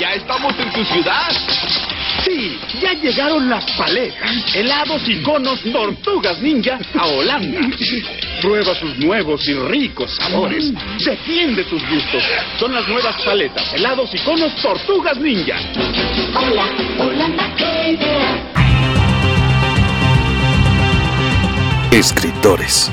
¿ya estamos en tu ciudad? Sí, ya llegaron las paletas, helados y conos tortugas ninja a Holanda. Prueba sus nuevos y ricos sabores. Defiende tus gustos. Son las nuevas paletas, helados y conos tortugas ninja. Hola, Holanda, qué idea. Escritores,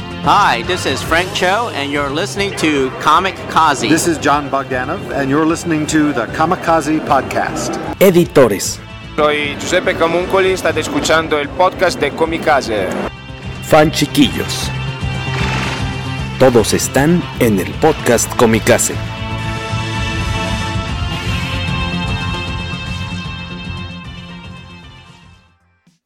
Hi, this is Frank Cho, and you're listening to Comic Kazi. This is John Bogdanov, and you're listening to the Kamikaze Podcast. editores, Soy Giuseppe Camuncoli, state escuchando el podcast de Kamikaze. fan chiquillos. Todos están en el podcast Comicase.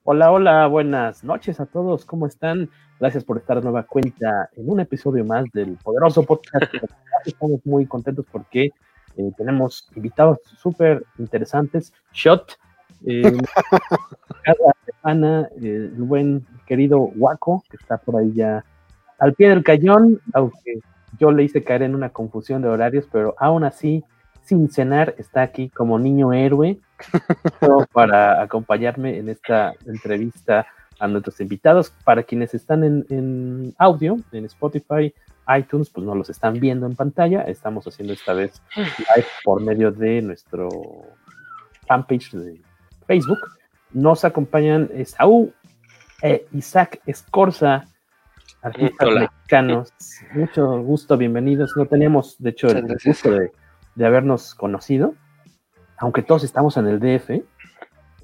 Hola, hola, buenas noches a todos, ¿cómo están? Gracias por estar de nueva cuenta en un episodio más del poderoso podcast. Estamos muy contentos porque eh, tenemos invitados súper interesantes. Shot, eh, cada semana, eh, el buen querido Waco, que está por ahí ya al pie del cañón, aunque yo le hice caer en una confusión de horarios, pero aún así, sin cenar, está aquí como niño héroe para acompañarme en esta entrevista a nuestros invitados. Para quienes están en, en audio, en Spotify, iTunes, pues no los están viendo en pantalla. Estamos haciendo esta vez live por medio de nuestro fanpage de Facebook. Nos acompañan Saúl e Isaac Escorza, artistas Hola. mexicanos. Mucho gusto, bienvenidos. No teníamos, de hecho, el gusto de, de habernos conocido, aunque todos estamos en el DF,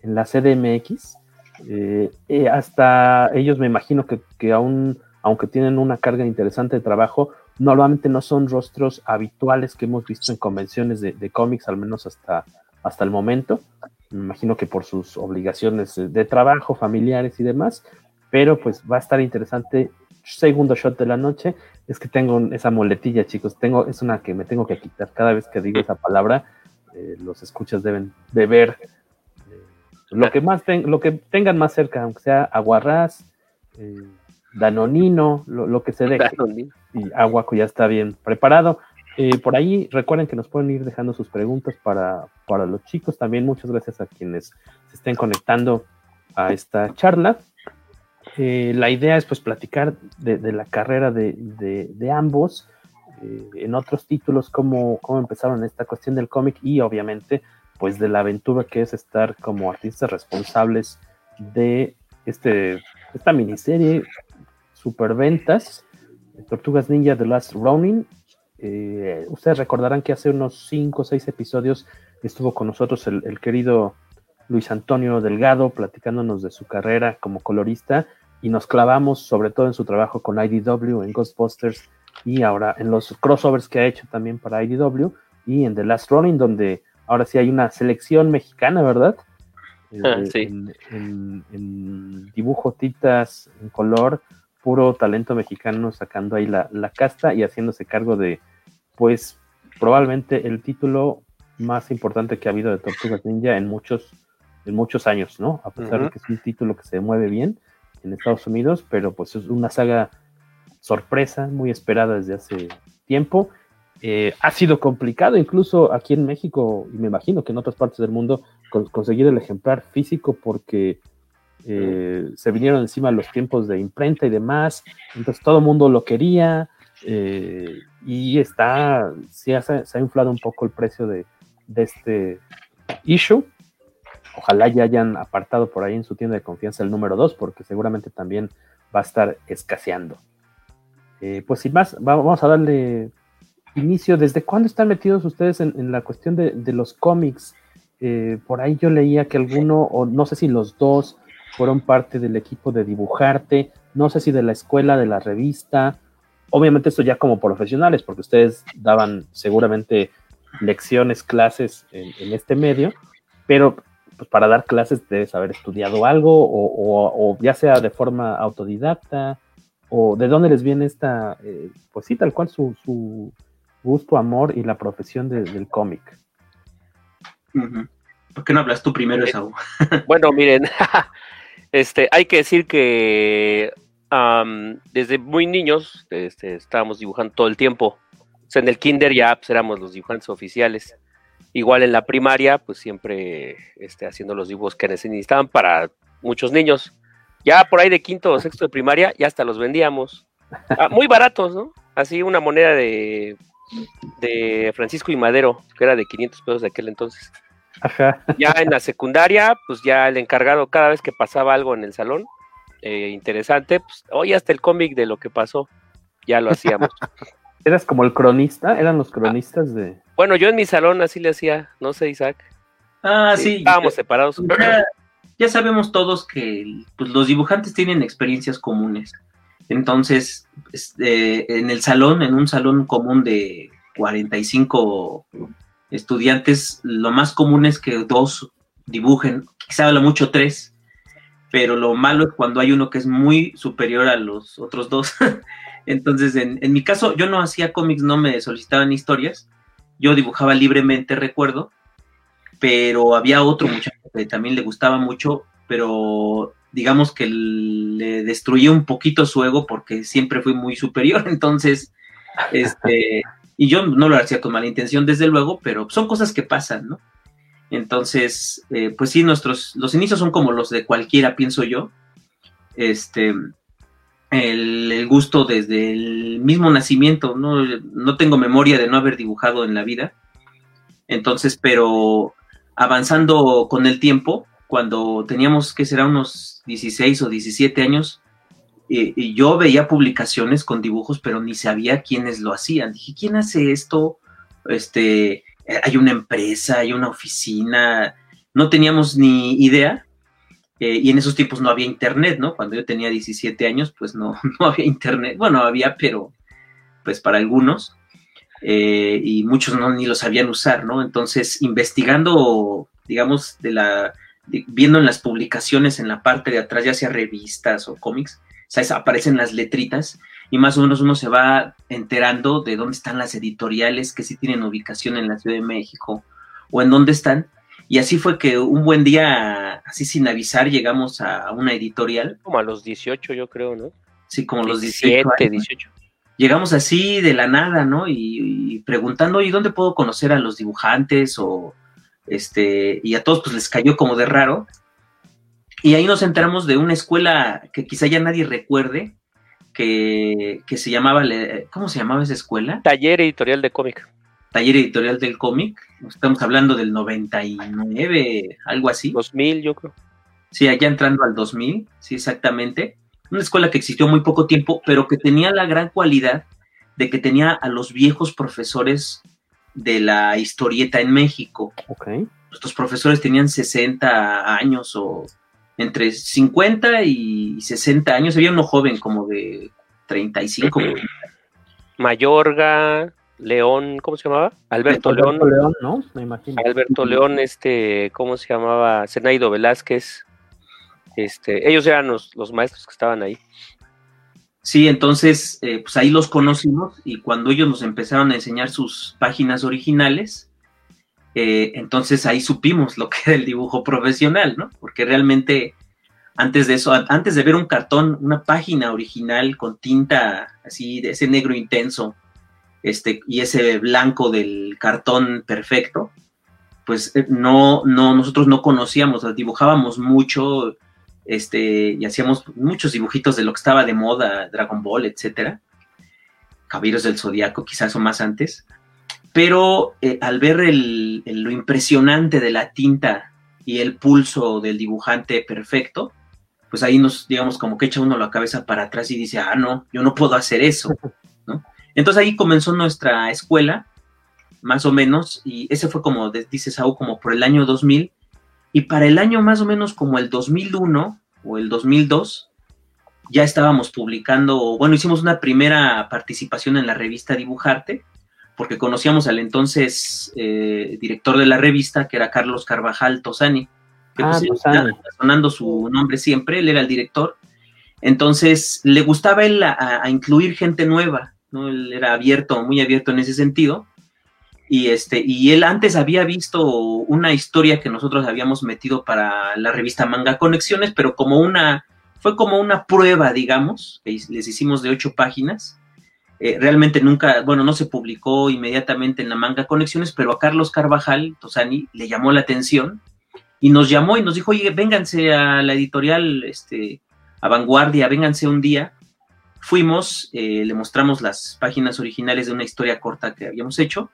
en la CDMX. Eh, eh, hasta ellos me imagino que, que aún, aunque tienen una carga interesante de trabajo, normalmente no son rostros habituales que hemos visto en convenciones de, cómics, al menos hasta, hasta el momento. Me imagino que por sus obligaciones de, trabajo, familiares y demás, pero pues va a estar interesante. Segundo shot de la noche es que tengo esa muletilla, chicos. Tengo, es una que me tengo que quitar cada vez que digo esa palabra. eh, los escuchas deben de ver lo que más ten- lo que tengan más cerca, aunque sea aguarrás, eh, danonino, lo, lo que se deje y Aguaco ya está bien preparado. Eh, por ahí recuerden que nos pueden ir dejando sus preguntas para, para los chicos. También muchas gracias a quienes se estén conectando a esta charla. Eh, la idea es pues platicar de, de la carrera de, de- de ambos, eh, en otros títulos, cómo, cómo empezaron esta cuestión del cómic y obviamente pues de la aventura que es estar como artistas responsables de este, esta miniserie superventas Tortugas Ninja The Last Ronin. Eh, ustedes recordarán que hace unos 5 o 6 episodios estuvo con nosotros el, el querido Luis Antonio Delgado platicándonos de su carrera como colorista y nos clavamos sobre todo en su trabajo con IDW, en Ghostbusters y ahora en los crossovers que ha hecho también para IDW y en The Last Ronin donde ahora sí hay una selección mexicana, ¿verdad? Eh, Ah, sí. en, en- en dibujo, titas, en color, puro talento mexicano sacando ahí la, la casta y haciéndose cargo de, pues, probablemente el título más importante que ha habido de Tortugas Ninja en muchos, en muchos años, ¿no? A pesar de que es un título que se mueve bien en Estados Unidos, pero pues es una saga sorpresa, muy esperada desde hace tiempo. Eh, ha sido complicado incluso aquí en México y me imagino que en otras partes del mundo con- conseguir el ejemplar físico porque eh, se vinieron encima los tiempos de imprenta y demás, entonces todo el mundo lo quería eh, y está, sí se ha inflado un poco el precio de, este issue. Ojalá ya hayan apartado por ahí en su tienda de confianza el número 2 porque seguramente también va a estar escaseando. Pues sin más, va- vamos a darle inicio. ¿Desde cuándo están metidos ustedes en, la cuestión de, los cómics? Eh, por ahí yo leía que alguno, o no sé si los dos, fueron parte del equipo de dibujarte, no sé si de la escuela, de la revista. Obviamente esto ya como profesionales, porque ustedes daban seguramente lecciones, clases en, en este medio, pero pues para dar clases debes haber estudiado algo o, o, o ya sea de forma autodidacta o de dónde les viene esta, eh, pues sí, tal cual su, su gusto, amor y la profesión de, del cómic. ¿Por qué no hablas tú primero, Esaú? Bueno, miren, este, hay que decir que desde muy niños este, estábamos dibujando todo el tiempo. O sea, en el kinder ya pues, éramos los dibujantes oficiales. Igual en la primaria, pues siempre este, haciendo los dibujos que necesitaban para muchos niños. Ya por ahí de quinto o sexto de primaria, ya hasta los vendíamos. Ah, muy baratos, ¿no? Así una moneda de, de Francisco y Madero, que era de 500 pesos de aquel entonces. Ajá. Ya en la secundaria, pues ya el encargado, cada vez que pasaba algo en el salón, eh, interesante, pues, oye, hasta el cómic de lo que pasó, ya lo hacíamos. ¿Eras como el cronista? ¿Eran los cronistas de...? bueno, yo en mi salón así le hacía, no sé, Isaac. Ah, sí. Estábamos separados. Ya, ya sabemos todos que pues, los dibujantes tienen experiencias comunes. Entonces, este, en el salón, en un salón común de 45 estudiantes, lo más común es que dos dibujen, quizá habla mucho tres, pero lo malo es cuando hay uno que es muy superior a los otros dos. Entonces, en, en mi caso, yo no hacía cómics, no me solicitaban historias, yo dibujaba libremente, recuerdo, pero había otro muchacho que también le gustaba mucho, pero digamos que le destruía un poquito su ego porque siempre fui muy superior, entonces, este, y yo no lo hacía con mala intención, desde luego, pero son cosas que pasan, ¿no? Entonces, eh, pues sí, nuestros, los inicios son como los de cualquiera, pienso yo. Este, el, el gusto desde el mismo nacimiento, ¿no? No tengo memoria de no haber dibujado en la vida. Entonces, pero avanzando con el tiempo, cuando teníamos que será unos 16 o 17 años, y, y yo veía publicaciones con dibujos, pero ni sabía quiénes lo hacían. Dije, ¿quién hace esto? Este, hay una empresa, hay una oficina, no teníamos ni idea. Eh, y en esos tiempos no había internet, ¿no? Cuando yo tenía 17 años, pues no, no había internet. Bueno, había, pero pues para algunos. Eh, y muchos no ni lo sabían usar, ¿no? Entonces, investigando, digamos, de la, viendo en las publicaciones en la parte de atrás, ya sea revistas o cómics, ¿sabes? aparecen las letritas y más o menos uno se va enterando de dónde están las editoriales que sí tienen ubicación en la Ciudad de México o en dónde están. Y así fue que un buen día, así sin avisar, llegamos a una editorial. Como a los 18, yo creo, ¿no? Sí, como los 17, 18 años. 18. Llegamos así de la nada, ¿no? Y, y preguntando, ¿y dónde puedo conocer a los dibujantes? O este, y a todos pues les cayó como de raro. Y ahí nos enteramos de una escuela que quizá ya nadie recuerde, que, que se llamaba, ¿cómo se llamaba esa escuela? Taller editorial de cómic. Taller Editorial del Cómic. Estamos hablando del 99, algo así. 2000, yo creo. Sí, allá entrando al 2000, sí, exactamente. Una escuela que existió muy poco tiempo, pero que tenía la gran cualidad de que tenía a los viejos profesores de la historieta en México. Ok. Nuestros profesores tenían 60 años o entre 50 y 60 años. Había uno joven como de 35. Mayorga, León, ¿cómo se llamaba? Alberto, Alberto León. León, ¿no? Me imagino. Alberto León, este, ¿cómo se llamaba? Zenaido Velázquez. Este, ellos eran los, los maestros que estaban ahí. Sí, entonces, eh, pues ahí los conocimos y cuando ellos nos empezaron a enseñar sus páginas originales, eh, entonces ahí supimos lo que era el dibujo profesional, ¿no? Porque realmente antes de eso, antes de ver un cartón, una página original con tinta así, de ese negro intenso, este, y ese blanco del cartón perfecto, pues eh, no, no, nosotros no conocíamos, dibujábamos mucho, este, y hacíamos muchos dibujitos de lo que estaba de moda, Dragon Ball, etcétera, Caballeros del Zodiaco, quizás o más antes, pero eh, al ver el- el- lo impresionante de la tinta y el pulso del dibujante perfecto, pues ahí nos, digamos, como que echa uno la cabeza para atrás y dice, ah, no, yo no puedo hacer eso, ¿no? Entonces ahí comenzó nuestra escuela, más o menos, y ese fue como, dice Saúl, como por el año 2000, y para el año más o menos como el 2001 o el 2002, ya estábamos publicando, bueno, hicimos una primera participación en la revista Dibujarte, porque conocíamos al entonces eh, director de la revista, que era Carlos Carvajal Tosani, que Ah, pues, Tosani. sonando su nombre siempre, él era el director. Entonces, le gustaba él a, a incluir gente nueva, ¿no? Él era abierto, muy abierto en ese sentido. Y, este, y él antes había visto una historia que nosotros habíamos metido para la revista Manga Conexiones, pero como una, fue como una prueba, digamos, que les hicimos de ocho páginas. Eh, realmente nunca, bueno, no se publicó inmediatamente en la Manga Conexiones, pero a Carlos Carvajal, Tosani, le llamó la atención y nos llamó y nos dijo, oye, vénganse a la editorial, este, a Vanguardia, vénganse un día. Fuimos, eh, le mostramos las páginas originales de una historia corta que habíamos hecho.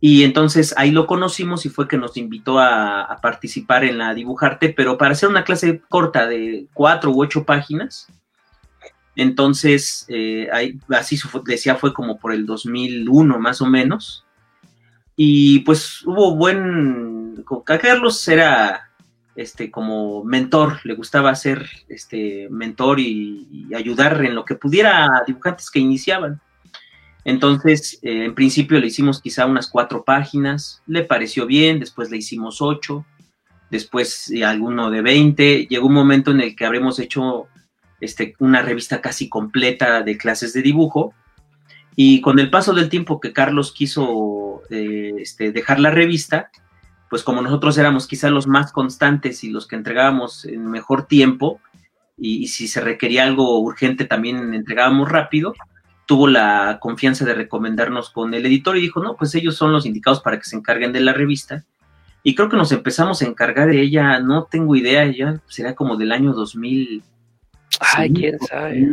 Y entonces ahí lo conocimos y fue que nos invitó a, participar en la Dibujarte, pero para hacer una clase corta de cuatro u ocho páginas. Entonces, eh, ahí, así decía, fue como por el 2001 más o menos. Y pues hubo buen... Carlos era este como mentor, le gustaba ser este mentor y, y ayudar en lo que pudiera a dibujantes que iniciaban. Entonces, eh, en principio le hicimos quizá unas cuatro páginas, le pareció bien, después le hicimos ocho, después eh, alguno de 20. Llegó un momento en el que habremos hecho este, una revista casi completa de clases de dibujo. Y con el paso del tiempo que Carlos quiso eh, este, dejar la revista, pues como nosotros éramos quizá los más constantes y los que entregábamos en mejor tiempo, y si se requería algo urgente también entregábamos rápido, tuvo la confianza de recomendarnos con el editor y dijo, no, pues ellos son los indicados para que se encarguen de la revista. Y creo que nos empezamos a encargar de ella, no tengo idea, ya será como del año 2000. Ay, quién sabe.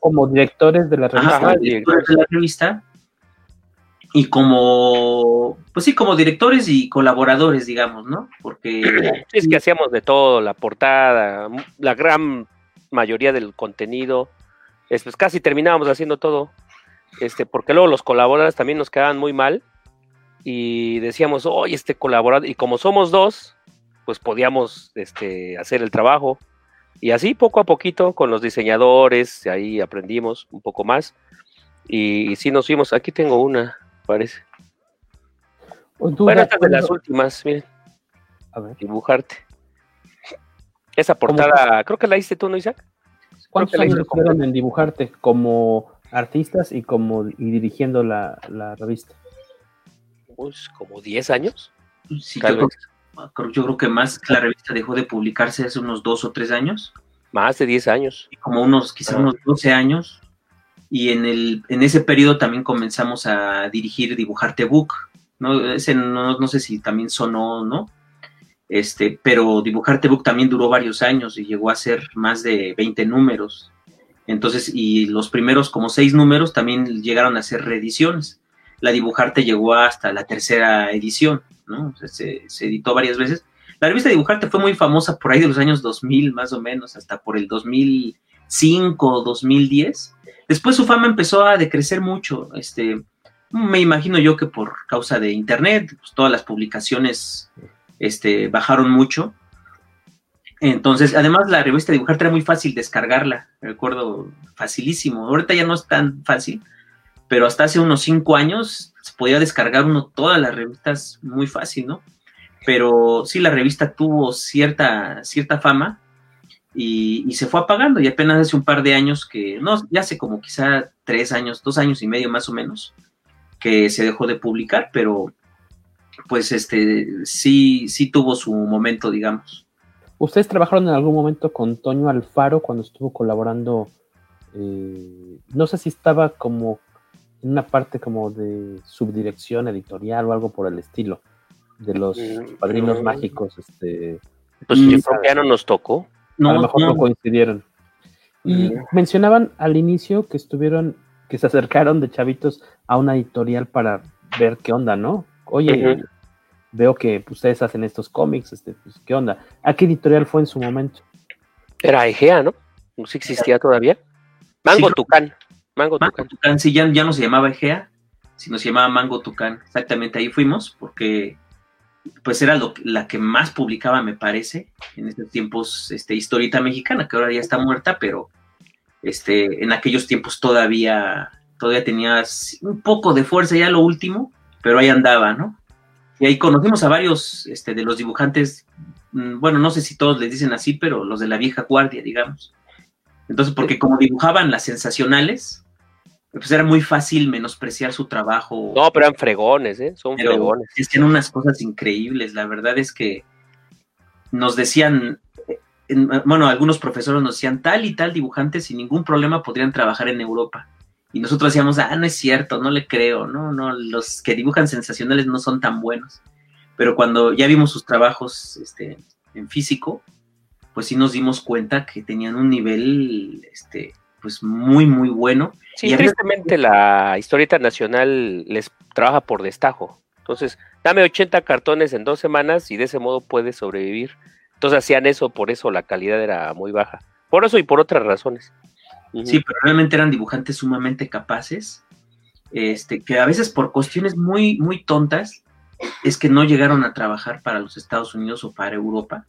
Como directores de la revista. Ajá, directores de la revista. Y como, pues sí, como directores y colaboradores, digamos, ¿no? Porque Sí, es que hacíamos de todo, la portada, la gran mayoría del contenido, es, pues casi terminábamos haciendo todo, este, porque luego los colaboradores también nos quedaban muy mal y decíamos, oye, este colaborador, y como somos dos, pues podíamos este, hacer el trabajo. Y así poco a poquito con los diseñadores, ahí aprendimos un poco más. Y, y sí nos fuimos, aquí tengo una, parece. ¿O tú Bueno, esta es de las últimas, miren. A ver. Dibujarte. Esa portada, creo que la hiciste tú, ¿no, Isaac? ¿Cuántos que años estuvieron en dibujarte como artistas y como y dirigiendo la, la revista? Pues como 10 años. sí, Tal yo, creo, vez. creo- yo creo que más que la revista dejó de publicarse hace unos dos o tres años. Más de 10 años. como unos, quizá unos 12 años, y en, el, en ese periodo también comenzamos a dirigir Dibujarte Book, ¿no? Ese no, no sé si también sonó o no, este, pero Dibujarte Book también duró varios años y llegó a ser más de 20 números. Entonces, y los primeros como seis números también llegaron a ser reediciones. La Dibujarte llegó hasta la tercera edición, ¿no? Se editó varias veces. La revista Dibujarte fue muy famosa por ahí de los años 2000, más o menos, hasta por el 2005, 2010. Después su fama empezó a decrecer mucho. Este, me imagino yo que por causa de internet, pues, todas las publicaciones este, bajaron mucho. Entonces, además la revista Dibujarte era muy fácil descargarla, recuerdo, facilísimo. Ahorita ya no es tan fácil, pero hasta hace unos cinco años se podía descargar uno todas las revistas muy fácil, ¿no? Pero sí, la revista tuvo cierta, cierta fama y, y se fue apagando y apenas hace un par de años que, no, ya hace como quizá tres años, dos años y medio más o menos, que se dejó de publicar, pero pues este sí, sí tuvo su momento, digamos. ¿Ustedes trabajaron en algún momento con Toño Alfaro cuando estuvo colaborando? eh, no sé si estaba como en una parte como de subdirección editorial o algo por el estilo, de los Mm, padrinos no. mágicos. Este, Pues Mm, yo creo que ya no nos tocó. a lo mejor no, coincidieron. Y Mm. mencionaban al inicio que estuvieron, que se acercaron de chavitos a una editorial para ver qué onda, ¿no? Oye, veo que ustedes hacen estos cómics, este, pues, ¿qué onda? ¿A qué editorial fue en su momento? Era Egea, ¿no? No sé si existía todavía. Mango Sí. Tucán. Mango Mango Tucán. Tucán, sí, ya, ya no se llamaba Egea, sino se llamaba Mango Tucán. Exactamente ahí fuimos, porque pues era lo, la que más publicaba, me parece, en estos tiempos, este, Historita Mexicana, que ahora ya está muerta, pero este, en aquellos tiempos todavía todavía tenía un poco de fuerza ya lo último, pero ahí andaba, ¿no? Y ahí conocimos a varios este, de los dibujantes, mm, bueno, no sé si todos les dicen así, pero los de la vieja guardia, digamos. Entonces, porque como dibujaban las sensacionales, pues era muy fácil menospreciar su trabajo. No, pero eran fregones, ¿eh? Son Pero fregones. Hacían unas cosas increíbles. La verdad es que nos decían, eh, en- bueno, algunos profesores nos decían, tal y tal dibujante sin ningún problema podrían trabajar en Europa. Y nosotros decíamos, ah, no es cierto, no le creo, no, no, los que dibujan sensacionales no son tan buenos. Pero cuando ya vimos sus trabajos este, en físico, pues sí nos dimos cuenta que tenían un nivel, este, pues muy, muy bueno. Sí, Y tristemente la historieta nacional les trabaja por destajo. Entonces, dame 80 cartones en dos semanas y de ese modo puedes sobrevivir. Entonces hacían eso, por eso la calidad era muy baja. Por eso y por otras razones. Sí, pero realmente eran dibujantes sumamente capaces, este, que a veces por cuestiones muy, muy tontas es que no llegaron a trabajar para los Estados Unidos o para Europa.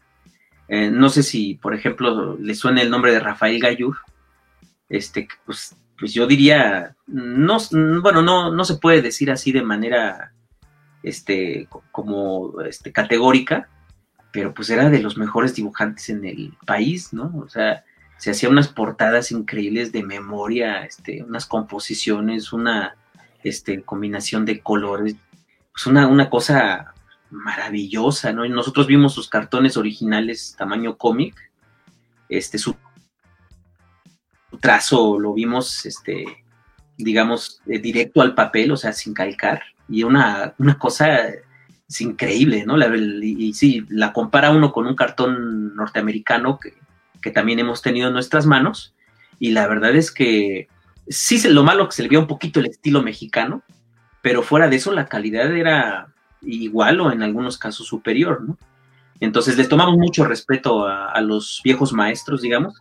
Eh, no sé si, por ejemplo, le suena el nombre de Rafael Gallur. Este, pues, pues yo diría, no, bueno, no, no se puede decir así de manera, este, co- como, este, categórica, pero pues era de los mejores dibujantes en el país, ¿no? O sea, se hacía unas portadas increíbles de memoria, este, unas composiciones, una este, combinación de colores, pues una, una cosa maravillosa, ¿no? Y nosotros vimos sus cartones originales tamaño cómic, este, su trazo lo vimos, este, digamos, eh, directo al papel, o sea, sin calcar, y una, una cosa es increíble, ¿no? La- y, y sí, la compara uno con un cartón norteamericano que, que también hemos tenido en nuestras manos, y la verdad es que sí, lo malo que se le veía un poquito el estilo mexicano, pero fuera de eso la calidad era igual o en algunos casos superior, ¿no? Entonces les tomamos mucho respeto a, los viejos maestros, digamos,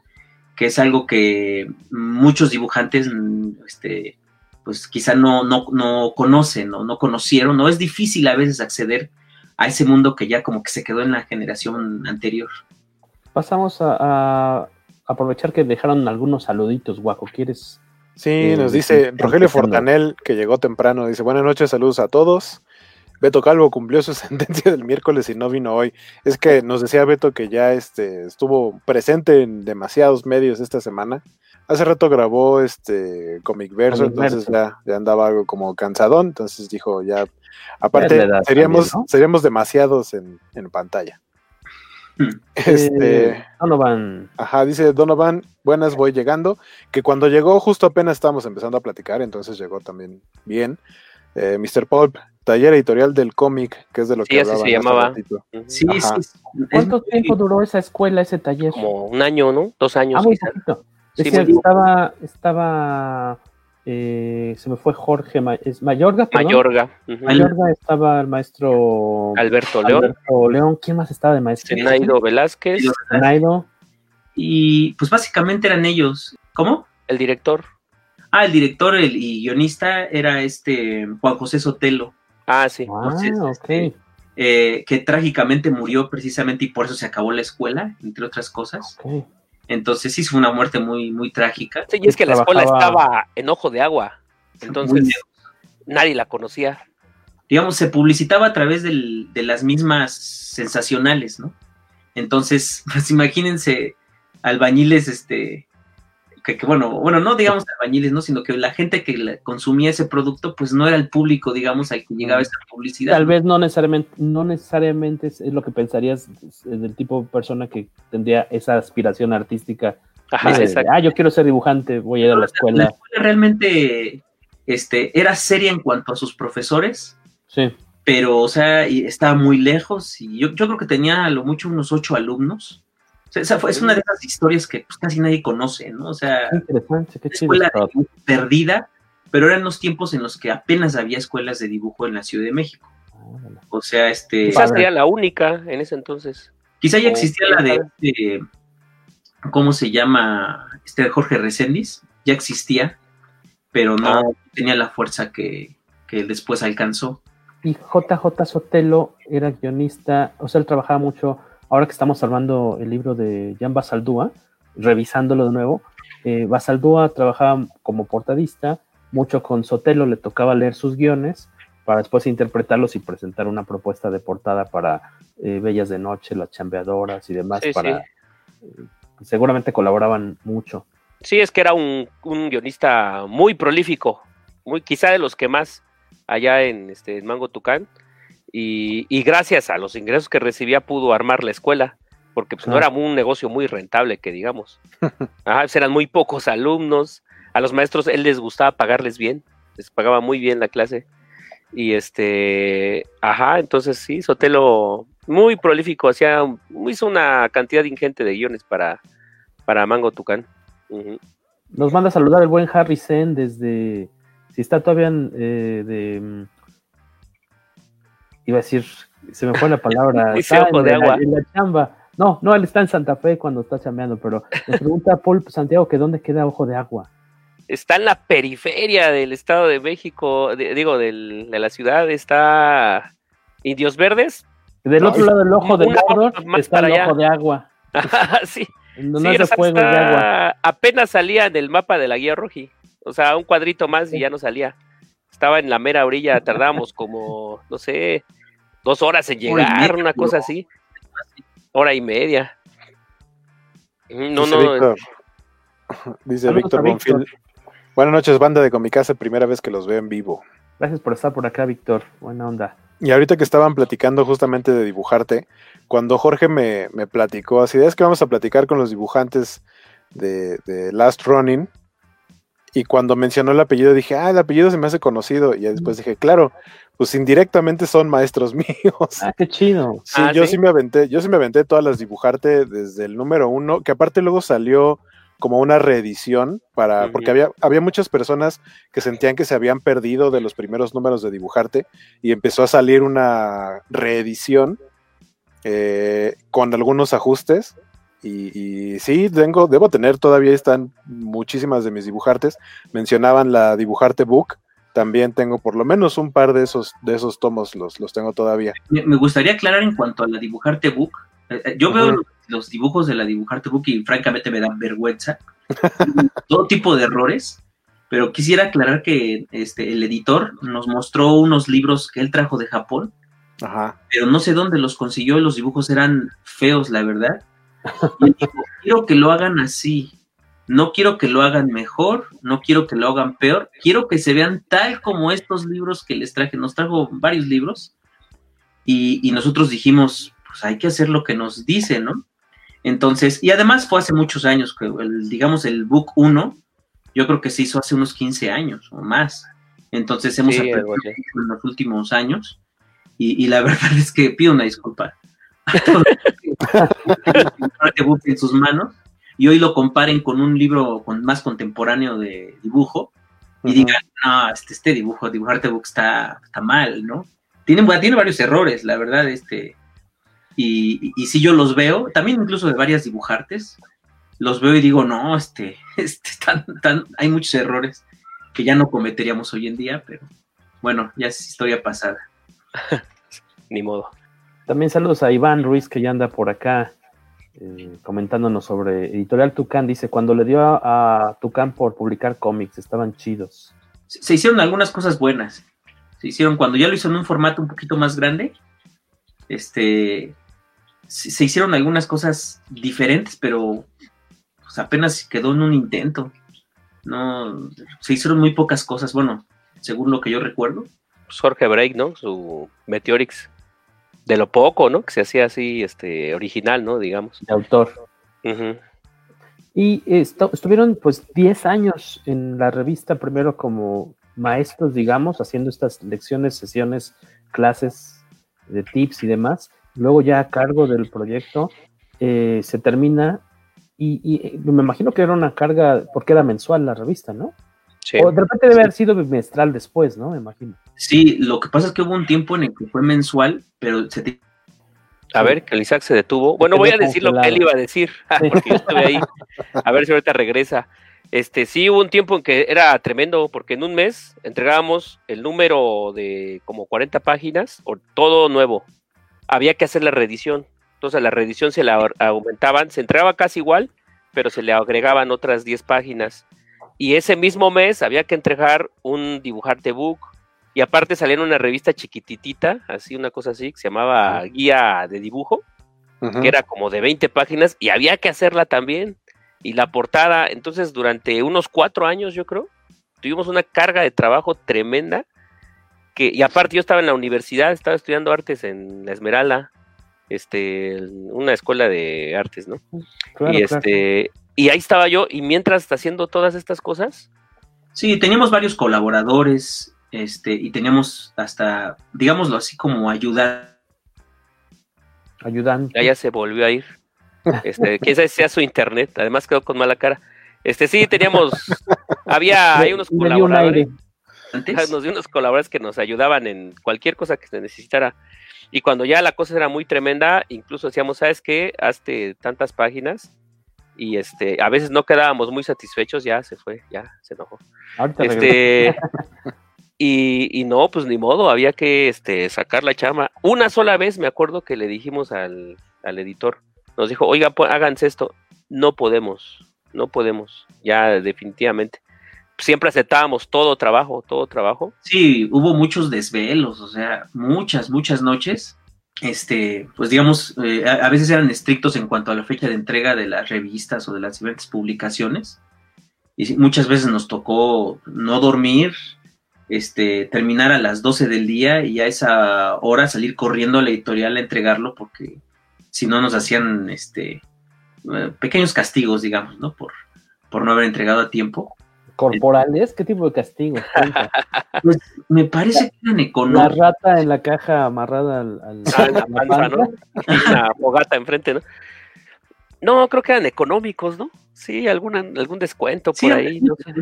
que es algo que muchos dibujantes, mm, este, pues quizá no, no, no conocen o no conocieron, no es difícil a veces acceder a ese mundo que ya como que se quedó en la generación anterior. Pasamos a, a aprovechar que dejaron algunos saluditos, Guaco. ¿Quieres? Sí, eh, nos dice? Rogelio Fortanel, que llegó temprano, dice, buenas noches, saludos a todos. Beto Calvo cumplió su sentencia del miércoles y no vino hoy. Es que nos decía Beto que ya este, estuvo presente en demasiados medios esta semana. Hace rato grabó este Comic Verso, Comic entonces Verso. ya, ya andaba algo como cansadón, entonces dijo ya, aparte seríamos, también, ¿no? seríamos demasiados en, en pantalla. Este, Eh, Donovan. Ajá, dice Donovan, buenas, voy llegando. Que cuando llegó, justo apenas estábamos empezando a platicar, entonces llegó también bien. Eh, Mr. Pulp, taller editorial del cómic, que es de lo Sí, que así se llamaba. Sí, Ajá. sí. es- ¿Cuánto es tiempo duró esa escuela, ese taller? Como un año, ¿no? Dos años Ah, muy poquito. Sí, Decía, muy- estaba, estaba, eh, se me fue Jorge Ma- es Mayorga, perdón. Mayorga. estaba el maestro Alberto León. Alberto León. ¿Quién más estaba de maestro? Zenaido Velázquez, Zenaido. Y pues básicamente eran ellos. ¿Cómo? el director. Ah, el director el, y guionista era este Juan José Sotelo, Ah, sí. Ah, Entonces, ok. eh, que trágicamente murió precisamente y por eso se acabó la escuela, entre otras cosas. ok. Entonces sí fue una muerte muy, muy trágica. Sí, y es que la escuela estaba en ojo de agua. Entonces, Muy nadie la conocía. digamos, se publicitaba a través del- de las mismas sensacionales, ¿no? Entonces, pues imagínense albañiles, este, que, que, bueno, bueno, no digamos albañiles, ¿no? Sino que la gente que consumía ese producto, pues no era el público, digamos, al que llegaba esa publicidad. Tal vez no necesariamente, no necesariamente es, es lo que pensarías del tipo de persona que tendría esa aspiración artística. Ajá, de- de, exacto. ah, yo quiero ser dibujante, voy a ir a la La escuela. escuela realmente este, era seria en cuanto a sus profesores, Sí. pero, o sea, y estaba muy lejos y yo, yo creo que tenía a lo mucho unos ocho alumnos. O sea, esa fue- es una de esas historias que pues, casi nadie conoce, ¿no? O sea, Qué interesante, qué chido. escuela de perdida, pero eran los tiempos en los que apenas había escuelas de dibujo en la Ciudad de México. O sea, este, Quizás sería la única en ese entonces. quizá ya existía la de, este, ¿cómo se llama? Este Jorge Reséndiz, ya existía, pero no Ah. tenía la fuerza que, que después alcanzó. Y JJ Sotelo era guionista, o sea, él trabajaba mucho, ahora que estamos hablando el libro de Jan Basaldúa, revisándolo de nuevo, eh, Basaldúa trabajaba como portadista mucho con Sotelo, le tocaba leer sus guiones para después interpretarlos y presentar una propuesta de portada para eh, Bellas de Noche, Las Chambeadoras y demás. Sí, para, eh, seguramente colaboraban mucho. Sí, es que era un, un guionista muy prolífico, muy quizá de los que más allá en, este, en Mango Tucán. Y, y gracias a los ingresos que recibía pudo armar la escuela, porque pues, no era un negocio muy rentable, que digamos. Ajá, pues, eran muy pocos alumnos. A los maestros él les gustaba pagarles bien, les pagaba muy bien la clase. Y este, ajá, entonces sí, Sotelo muy prolífico, hacía, hizo una cantidad ingente de guiones para, para Mango Tucán. Nos manda a saludar el buen Harry Sen desde. Si está todavía en, eh, de. Iba a decir, se me fue la palabra. Ojo en de la- agua. en la chamba. No, no, él está en Santa Fe cuando está chambeando, pero nos pregunta Paul Santiago que dónde queda Ojo de Agua. Está en la periferia del Estado de México, de- digo, del- de la ciudad, está Indios Verdes. Del otro lado del Ojo de más está el. Ojo de Agua. sí. No, es de agua. Apenas salía en el mapa de la guía roji. O sea, un cuadrito más y ya no salía. Estaba en la mera orilla, tardábamos como, no sé, dos horas en llegar, una cosa así. Hora y media. No, Dice no, Víctor, dice Saludos Víctor. Bonfil. Buenas noches, banda de Comicasa, primera vez que los veo en vivo. Gracias por estar por acá, Víctor. Buena onda. Y ahorita que estaban platicando justamente de dibujarte, cuando Jorge me, me platicó así, es que vamos a platicar con los dibujantes de, de Last Running, y cuando mencionó el apellido dije, ah, el apellido se me hace conocido, y después dije, claro, pues indirectamente son maestros míos. Ah, qué chido. Sí, Ah, yo ¿sí? ¿sí? me aventé, yo sí me aventé todas las dibujarte desde el número uno, que aparte luego salió como una reedición para, porque había, había muchas personas que sentían que se habían perdido de los primeros números de dibujarte y empezó a salir una reedición eh, con algunos ajustes. Y, y sí, tengo, debo tener, todavía están muchísimas de mis dibujartes. Mencionaban la dibujarte book. También tengo por lo menos un par de esos, de esos tomos, los, los tengo todavía. Me, me gustaría aclarar en cuanto a la dibujarte book. Eh, eh, yo veo los, los dibujos de la dibujarte book y francamente me dan vergüenza. Todo tipo de errores. Pero quisiera aclarar que este, el editor nos mostró unos libros que él trajo de Japón, Ajá. pero no sé dónde los consiguió. Los dibujos eran feos, la verdad. Y él dijo, quiero que lo hagan así. No quiero que lo hagan mejor, no quiero que lo hagan peor, quiero que se vean tal como estos libros que les traje. Nos trajo varios libros y, y nosotros dijimos, pues hay que hacer lo que nos dice, ¿no? Entonces, y además fue hace muchos años, que el, digamos el book 1, yo creo que se hizo hace unos 15 años o más. Entonces hemos Sí, aprendido en los últimos años y, y la verdad es que pido una disculpa que book en sus manos y hoy lo comparen con un libro con, más contemporáneo de dibujo y digan, no, este, este dibujo, dibujarte book está, está mal, ¿no? Tiene, bueno, tiene varios errores, la verdad, este, y, y, y si yo los veo, también incluso de varias dibujartes, los veo y digo, no, este, este tan, tan, hay muchos errores que ya no cometeríamos hoy en día, pero bueno, ya es historia pasada. Ni modo. También saludos a Iván Ruiz que ya anda por acá eh, comentándonos sobre Editorial Tucán. Dice, cuando le dio a, a Tucán por publicar cómics, estaban chidos. Se, se hicieron algunas cosas buenas. Se hicieron cuando ya lo hizo en un formato un poquito más grande. Este, se, se hicieron algunas cosas diferentes, pero pues, apenas quedó en un intento. No, se hicieron muy pocas cosas. Bueno, según lo que yo recuerdo. Pues Jorge Break, ¿no? Su Meteorix. De lo poco, ¿no? Que se hacía así, este, original, ¿no? Digamos. De autor. Y esto- estuvieron pues 10 años en la revista, primero como maestros, digamos, haciendo estas lecciones, sesiones, clases de tips y demás. Luego ya a cargo del proyecto eh, se termina y, y, eh, me imagino que era una carga, porque era mensual la revista, ¿no? Sí. O de repente debe haber sido bimestral después, ¿no? Me imagino. Sí, lo que pasa es que hubo un tiempo en el que fue mensual, pero se te- A ver, que el Isaac se detuvo. Bueno, voy a decir lo que él iba a decir, porque yo estuve ahí. A ver si ahorita regresa. Este, sí hubo un tiempo en que era tremendo, porque en un mes entregábamos el número de como 40 páginas, o todo nuevo. Había que hacer la reedición. Entonces la reedición se la aumentaban, se entregaba casi igual, pero se le agregaban otras 10 páginas. Y ese mismo mes había que entregar un dibujarte book. Y aparte salía en una revista chiquititita, así una cosa así, que se llamaba Guía de Dibujo, que era como de 20 páginas, y había que hacerla también. Y la portada, entonces durante unos cuatro años, yo creo, tuvimos una carga de trabajo tremenda. Que, y aparte yo estaba en la universidad, estaba estudiando artes en la Esmeralda, este, una escuela de artes, ¿no? Claro, y este, y ahí estaba yo, y mientras haciendo todas estas cosas. Sí, teníamos varios colaboradores, este, y teníamos hasta, digámoslo así, como ayudar. Ayudando. Ya, ya se volvió a ir. Este, quién sabe si sea su internet, además quedó con mala cara. Este, sí, teníamos, había, hay unos colaboradores. Nos dio unos colaboradores que nos ayudaban en cualquier cosa que se necesitara. Y cuando ya la cosa era muy tremenda, incluso decíamos, ¿sabes qué? Hazte tantas páginas. Y este, a veces no quedábamos muy satisfechos, ya se fue, ya se enojó. Ahorita Este, y, y no, pues ni modo, había que este, sacar la chama. Una sola vez me acuerdo que le dijimos al, al editor, nos dijo, oiga, pues, háganse esto. No podemos, no podemos, ya definitivamente. Siempre aceptábamos todo trabajo, todo trabajo. Sí, hubo muchos desvelos, o sea, muchas, muchas noches. Este, pues digamos, eh, a, a veces eran estrictos en cuanto a la fecha de entrega de las revistas o de las diferentes publicaciones. Y muchas veces nos tocó no dormir, este, terminar a las 12 del día y a esa hora salir corriendo a la editorial a entregarlo porque si no nos hacían este, eh, pequeños castigos, digamos, ¿no? Por, por no haber entregado a tiempo. ¿Corporales? ¿Qué tipo de castigos? Cuenta. Pues me parece que eran La económicos. rata en la caja amarrada al, al- Ah, a la la panza, Una fogata enfrente, ¿no? No, creo que eran económicos, ¿no? Sí, alguna, algún descuento Sí, por ahí, no sé.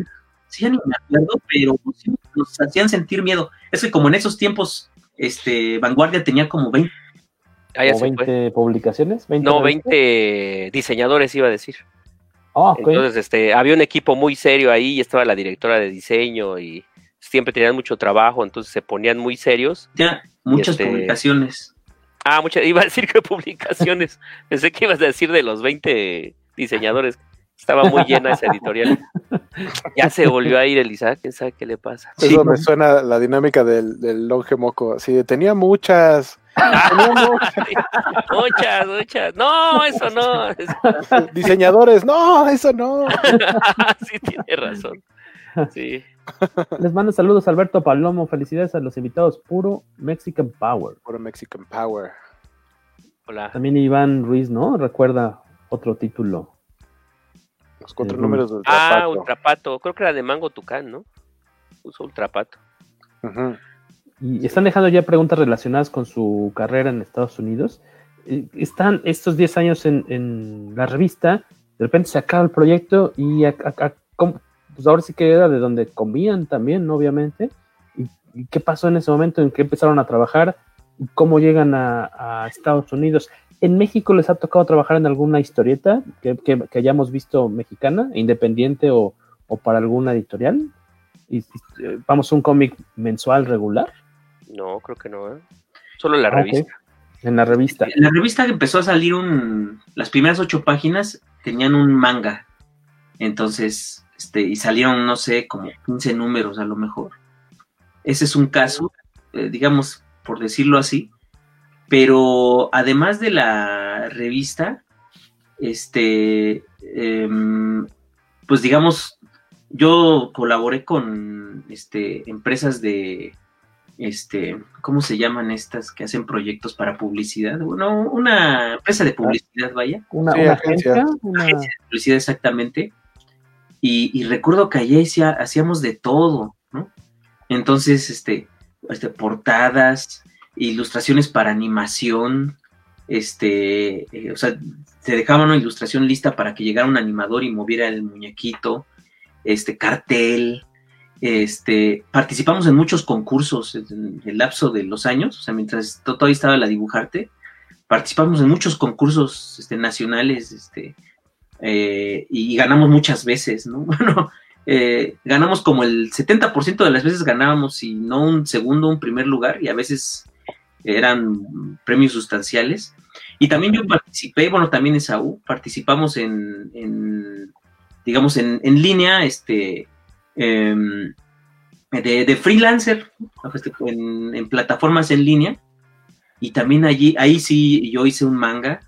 Sí, me acuerdo, pero sí nos hacían sentir miedo. Es que como en esos tiempos, este, Vanguardia tenía como 20. Ah, ya ¿O se 20 fue. publicaciones? ¿20 No, revistas? 20 diseñadores iba a decir. Ah. Entonces, este, había un equipo muy serio ahí, y estaba la directora de diseño y siempre tenían mucho trabajo, entonces se ponían muy serios. Ya, muchas este, publicaciones. Ah, muchas, iba a decir que publicaciones. Pensé que ibas a decir de los 20 diseñadores. Estaba muy llena esa editorial. Ya se volvió a ir Elisa, quién sabe qué le pasa. Eso me suena la dinámica del, del longe moco. De, tenía muchas. Tenía muchas. Muchas, muchas. No, eso no. Diseñadores, no, eso no. sí, tiene razón. Sí. Les mando saludos a Alberto Palomo. Felicidades a los invitados. Puro Mexican Power. Puro Mexican Power. Hola. También Iván Ruiz, ¿no? Recuerda otro título. Los cuatro El números del Ah, zapato. Ultrapato. Creo que era de Mango Tucán, ¿no? Usó Ultrapato. Ujú. Y están dejando ya preguntas relacionadas con su carrera en Estados Unidos. Están estos 10 años en, en la revista, de repente se acaba el proyecto y a- a- a- pues ahora sí que era de donde comían también, ¿no? obviamente. ¿Y, y qué pasó en ese momento en que empezaron a trabajar? ¿Y ¿Cómo llegan a, a Estados Unidos? ¿En México les ha tocado trabajar en alguna historieta que, que- que hayamos visto mexicana, independiente o, o para alguna editorial? Y, y, eh, vamos, un cómic mensual regular. No, creo que no, ¿eh? Solo la Ah, revista. En la revista. En la revista que empezó a salir un. Las primeras ocho páginas tenían un manga. Entonces, este, y salieron, no sé, como 15 números a lo mejor. Ese es un caso, eh, digamos, por decirlo así. Pero además de la revista, este, em, pues digamos, yo colaboré con este, empresas de, este, ¿cómo se llaman estas que hacen proyectos para publicidad? Bueno, una empresa de publicidad, vaya. Una, Sí, una agencia. una- Agencia de publicidad, exactamente. Y, y recuerdo que allá hacía- hacíamos de todo, ¿no? Entonces, este, este, portadas, ilustraciones para animación, este, eh, o sea, se dejaba una ilustración lista para que llegara un animador y moviera el muñequito, este, cartel, este, participamos en muchos concursos en el lapso de los años, o sea, mientras to- todavía estaba la dibujarte, participamos en muchos concursos este, nacionales, este, eh, y, y ganamos muchas veces, ¿no? Bueno, eh, ganamos como el 70% de las veces ganábamos, si no un segundo, un primer lugar, y a veces eran premios sustanciales. Y también yo participé, bueno, también en SAU, participamos en, en digamos, en, en línea, este, em, de, de freelancer, este, en, en plataformas en línea. Y también allí, ahí sí, yo hice un manga,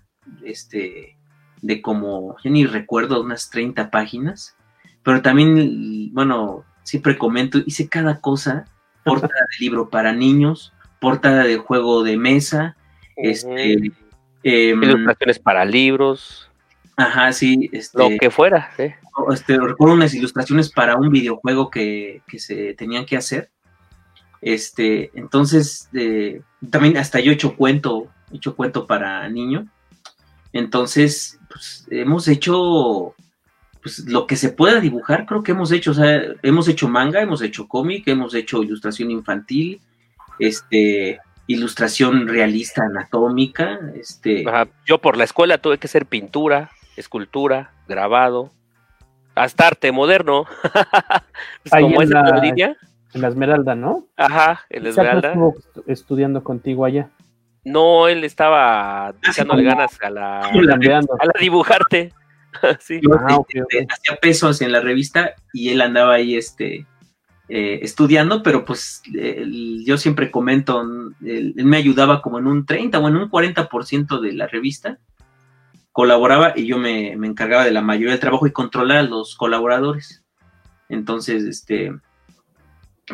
este, de como, ya ni recuerdo, unas 30 páginas. Pero también, bueno, siempre comento, hice cada cosa, portada de libro para niños, portada de juego de mesa, este, em, Ilustraciones para libros. Ajá, sí. Este, Lo que fuera, ¿eh? este, recuerdo unas ilustraciones para un videojuego que, que se tenían que hacer. Este, entonces, eh, también hasta yo he hecho cuento, he hecho cuento para niño. Entonces, pues, hemos hecho pues, lo que se pueda dibujar, creo que hemos hecho, o sea, hemos hecho manga, hemos hecho cómic, hemos hecho ilustración infantil, este, ilustración realista anatómica, este. Ajá. Yo por la escuela tuve que hacer pintura, escultura, grabado, hasta arte moderno. Pues Ahí como en es en la- línea. En la Esmeralda, ¿no? Ajá, en la Esmeralda. estuvo estu- estudiando contigo allá. No, él estaba echándole como- ganas a la, a la dibujarte. sí. yo, Ah, hacía pesos en la revista y él andaba ahí este eh, estudiando, pero pues yo siempre comento, él, me ayudaba como en un 30 o en un 40% de la revista, colaboraba y yo me, encargaba de la mayoría del trabajo y controlar a los colaboradores. Entonces, este,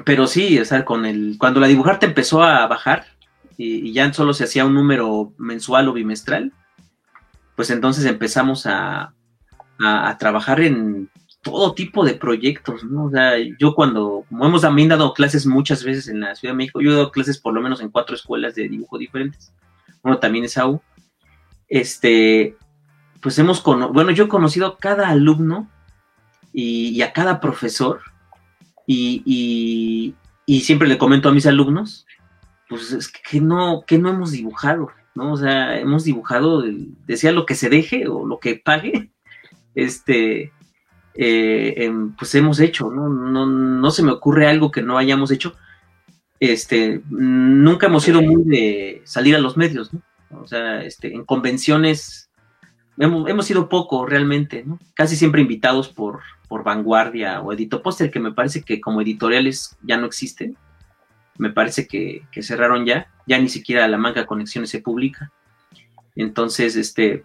pero sí, o sea, con el, cuando la dibujarte empezó a bajar y, ya solo se hacía un número mensual o bimestral, pues entonces empezamos a, a trabajar en todo tipo de proyectos, ¿no? O sea, yo cuando, como hemos también dado clases muchas veces en la Ciudad de México, yo he dado clases por lo menos en cuatro escuelas de dibujo diferentes, uno también es AU, este, pues hemos, bueno, yo he conocido a cada alumno y, a cada profesor y, y, y siempre le comento a mis alumnos, pues es que, no, que no hemos dibujado, ¿no? O sea, hemos dibujado, decía lo que se deje o lo que pague, este, eh, pues hemos hecho, ¿no? ¿no? No se me ocurre algo que no hayamos hecho. Este, nunca hemos sido muy de salir a los medios, ¿no? O sea, este, en convenciones hemos, hemos sido poco realmente. Casi siempre invitados por, por Vanguardia o Edito Póster, que me parece que como editoriales ya no existen. Me parece que, que cerraron ya, ya ni siquiera la manga Conexiones se publica. Entonces, este,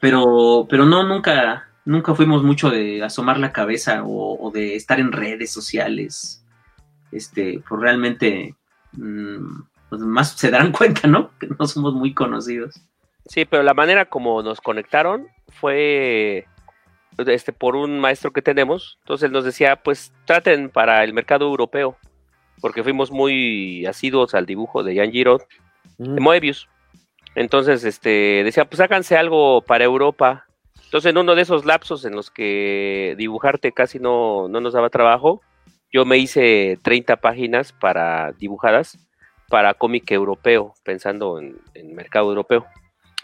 pero, pero no, nunca, nunca fuimos mucho de asomar la cabeza o, o de estar en redes sociales. Este, pues realmente, mm, pues más se darán cuenta, ¿no? Que no somos muy conocidos. Sí, pero la manera como nos conectaron fue este por un maestro que tenemos. Entonces él nos decía, pues traten para el mercado europeo, porque fuimos muy asiduos al dibujo de Jan Giraud, de Moebius. Entonces, este, decía, pues háganse algo para Europa. Entonces, en uno de esos lapsos en los que dibujarte casi no, no nos daba trabajo, yo me hice 30 páginas para dibujadas para cómic europeo, pensando en, en mercado europeo.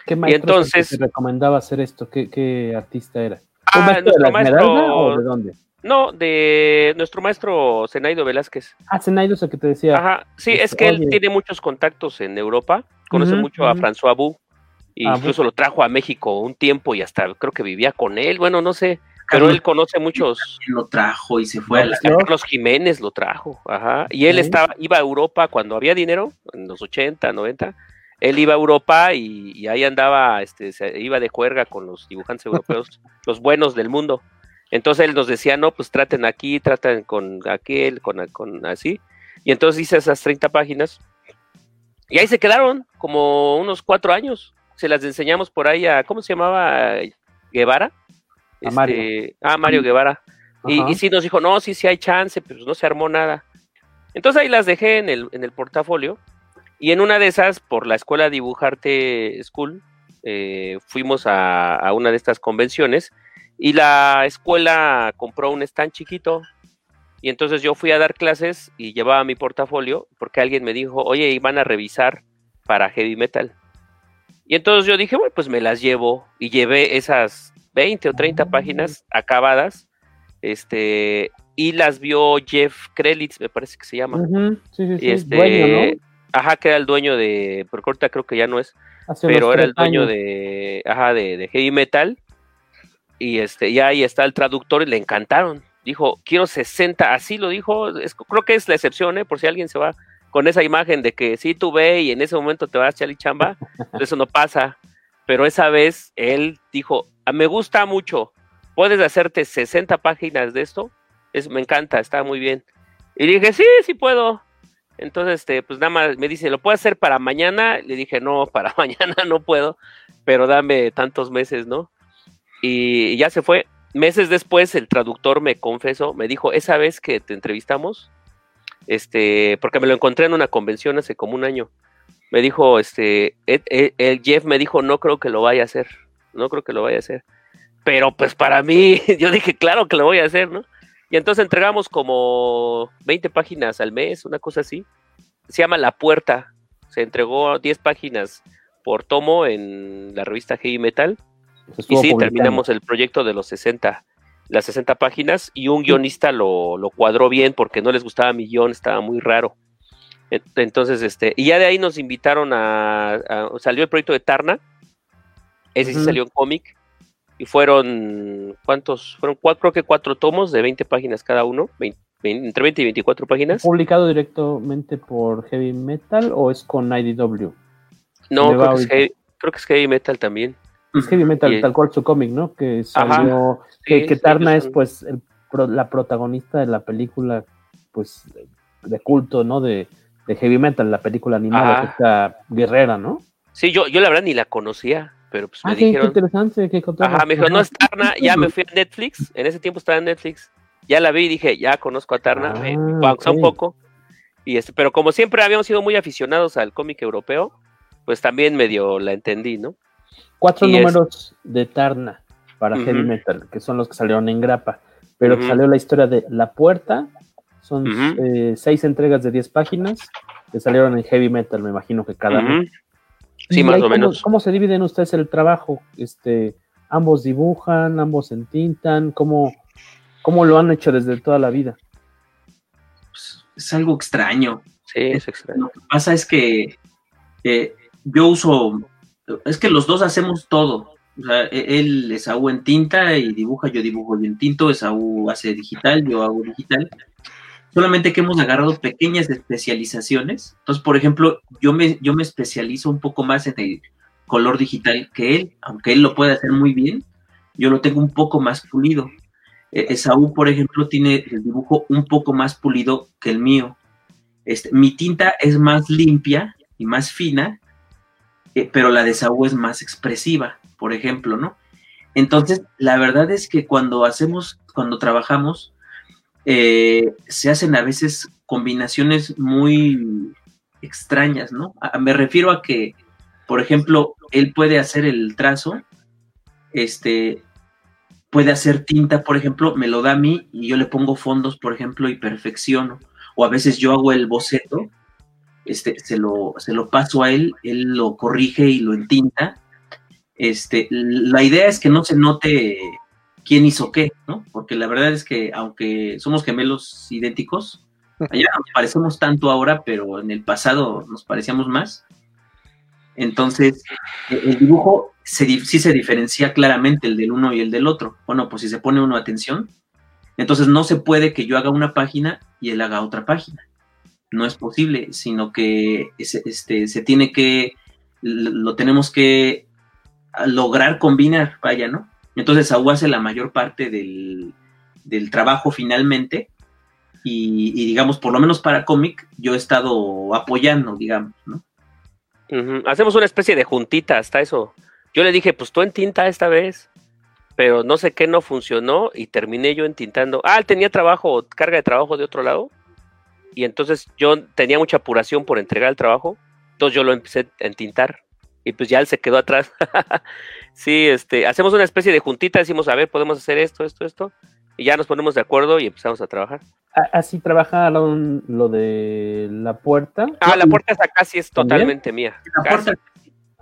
¿Qué Y maestro entonces, te recomendaba hacer esto? ¿Qué, qué artista era? Ah, ¿Un maestro de la maestro- o de dónde? no, de nuestro maestro Zenaido Velázquez. Ah, Zenaido es el que te decía. Ajá, sí, Este, es que él oye. tiene muchos contactos en Europa, conoce mucho a. François Bou, e Ah, incluso lo trajo a México un tiempo y hasta creo que vivía con él, bueno, no sé, pero él conoce muchos. Lo trajo y se fue a la... Carlos Jiménez lo trajo, ajá, y él estaba, iba a Europa cuando había dinero, en los 80, 90, él iba a Europa y, y ahí andaba, este, se iba de juerga con los dibujantes europeos, los buenos del mundo. Entonces él nos decía, no, pues traten aquí, traten con aquel, con, con así. Y entonces hice esas 30 páginas. Y ahí se quedaron como unos cuatro años. Se las enseñamos por ahí a, ¿cómo se llamaba? Guevara. A Mario. Este, ah, Mario Guevara. Y, y sí nos dijo, no, sí, sí hay chance, pero no se armó nada. Entonces ahí las dejé en el, en el portafolio. Y en una de esas, por la escuela Dibujarte School, eh, fuimos a, a una de estas convenciones y la escuela compró un stand chiquito. Y entonces yo fui a dar clases y llevaba mi portafolio porque alguien me dijo, oye, iban a revisar para heavy metal. Y entonces yo dije, bueno, pues me las llevo y llevé esas 20 o 30 páginas acabadas. Este, y las vio Jeff Krelitz, me parece que se llama. Ujú, Sí, sí, sí. Y este, dueño, ¿no? Ajá, que era el dueño de, porque ahorita creo que ya no es, Hace pero era el dueño años. de, ajá, de, de heavy metal. y este, y ahí está el traductor y le encantaron. Dijo, quiero 60, así lo dijo, es- creo que es la excepción, ¿eh? por si alguien se va con esa imagen de que sí, tú ve y en ese momento te vas a echar chamba, eso no pasa. Pero esa vez él dijo, "Ah, me gusta mucho, puedes hacerte 60 páginas de esto, es, me encanta, está muy bien. Y dije, sí, sí puedo. Entonces, este, pues nada más me dice, ¿lo puedo hacer para mañana? Le dije, no, para mañana no puedo, pero dame tantos meses, ¿no? Y ya se fue. Meses después, el traductor me confesó, me dijo, esa vez que te entrevistamos, este, porque me lo encontré en una convención hace como un año, me dijo, este, el, el- el Jeff me dijo, no creo que lo vaya a hacer, no creo que lo vaya a hacer. Pero pues para mí, yo dije, claro que lo voy a hacer, ¿no? Y entonces entregamos como 20 páginas al mes, una cosa así. Se llama La Puerta. Se entregó 10 páginas por tomo en la revista Heavy Metal. Y sí, publicando. terminamos el proyecto de los 60, las 60 páginas y un guionista lo, lo cuadró bien porque no les gustaba mi guion, estaba muy raro. En- Entonces, este, y ya de ahí nos invitaron a, a- salió el proyecto de Tarna, ese sí salió en cómic, y fueron, ¿cuántos? Fueron cuatro, creo que cuatro tomos de 20 páginas cada uno, 20 vein- entre 20 y 24 páginas. ¿Publicado directamente por Heavy Metal o es con IDW? No, Le va creo que, es ahorita. heavy, creo que es heavy metal también. Es Heavy Metal, Y- tal cual su cómic, ¿no? Que Ajá, salió. que, sí, que sí, Tarna es, pues, el la protagonista de la película, pues, de, culto, ¿no? De, de Heavy Metal, la película animada, Ajá. esta guerrera, ¿no? Sí, yo, yo la verdad ni la conocía, pero pues me Ah, qué, qué dijeron, interesante, qué. Ajá, me dijo, no es Tarna, ya me fui a Netflix, en ese tiempo estaba en Netflix, ya la vi y dije, ya conozco a Tarna, me, me Ah, pausó un poco, y este, pero como siempre habíamos sido muy aficionados al cómic europeo, pues también medio la entendí, ¿no? Cuatro y es- números de Tarna para Heavy. Metal, que son los que salieron en grapa. Pero salió la historia de La Puerta, son eh, seis entregas de 10 páginas que salieron en Heavy Metal, me imagino que cada mes. Sí, ¿Y más ahí o cómo- menos. ¿Cómo se dividen ustedes el trabajo? Este, ambos dibujan, ambos entintan, ¿cómo, cómo lo han hecho desde toda la vida? Es algo extraño. Sí, es extraño. Lo que pasa es que eh, yo uso, es que los dos hacemos todo. O sea, e- él, Esaú en tinta y dibuja, yo dibujo yo en tinto, Esaú hace digital, yo hago digital. Solamente que hemos agarrado pequeñas especializaciones. Entonces, por ejemplo, yo me, yo me especializo un poco más en el color digital que él, aunque él lo puede hacer muy bien, yo lo tengo un poco más pulido. Eh, Esaú, por ejemplo, tiene el dibujo un poco más pulido que el mío. Este, mi tinta es más limpia y más fina, eh, pero la de es más expresiva, por ejemplo, ¿no? Entonces, la verdad es que cuando hacemos, cuando trabajamos, eh, se hacen a veces combinaciones muy extrañas, ¿no? Me refiero a que, por ejemplo, él puede hacer el trazo, este, puede hacer tinta, por ejemplo, me lo da a mí y yo le pongo fondos, por ejemplo, y perfecciono o a veces yo hago el boceto, este, se lo, se lo paso a él, él lo corrige y lo entinta. Este, la idea es que no se note quién hizo qué, ¿no? Porque la verdad es que aunque somos gemelos idénticos, ya nos parecemos tanto ahora, pero en el pasado nos parecíamos más. Entonces, e- el dibujo se, sí se diferencia claramente el del uno y el del otro. Bueno, pues si se pone uno atención, entonces no se puede que yo haga una página y él haga otra página. No es posible, sino que ese- este, se tiene que, lo tenemos que lograr combinar, vaya, ¿no? Entonces Saúl hace la mayor parte del, del trabajo finalmente y, y, digamos, por lo menos para cómic, yo he estado apoyando, digamos, ¿no? Hacemos una especie de juntita hasta eso. Yo le dije, pues tú en tinta esta vez, pero no sé qué no funcionó y terminé yo entintando. Ah, tenía trabajo, carga de trabajo de otro lado. Y entonces yo tenía mucha apuración por entregar el trabajo. Entonces yo lo empecé a entintar. Y pues ya él se quedó atrás. sí, este, hacemos una especie de juntita, decimos, a ver, podemos hacer esto, esto, esto. Y ya nos ponemos de acuerdo y empezamos a trabajar. Así trabajaron lo de la puerta. Ah, la puerta esa casi es ¿También? totalmente mía. La puerta,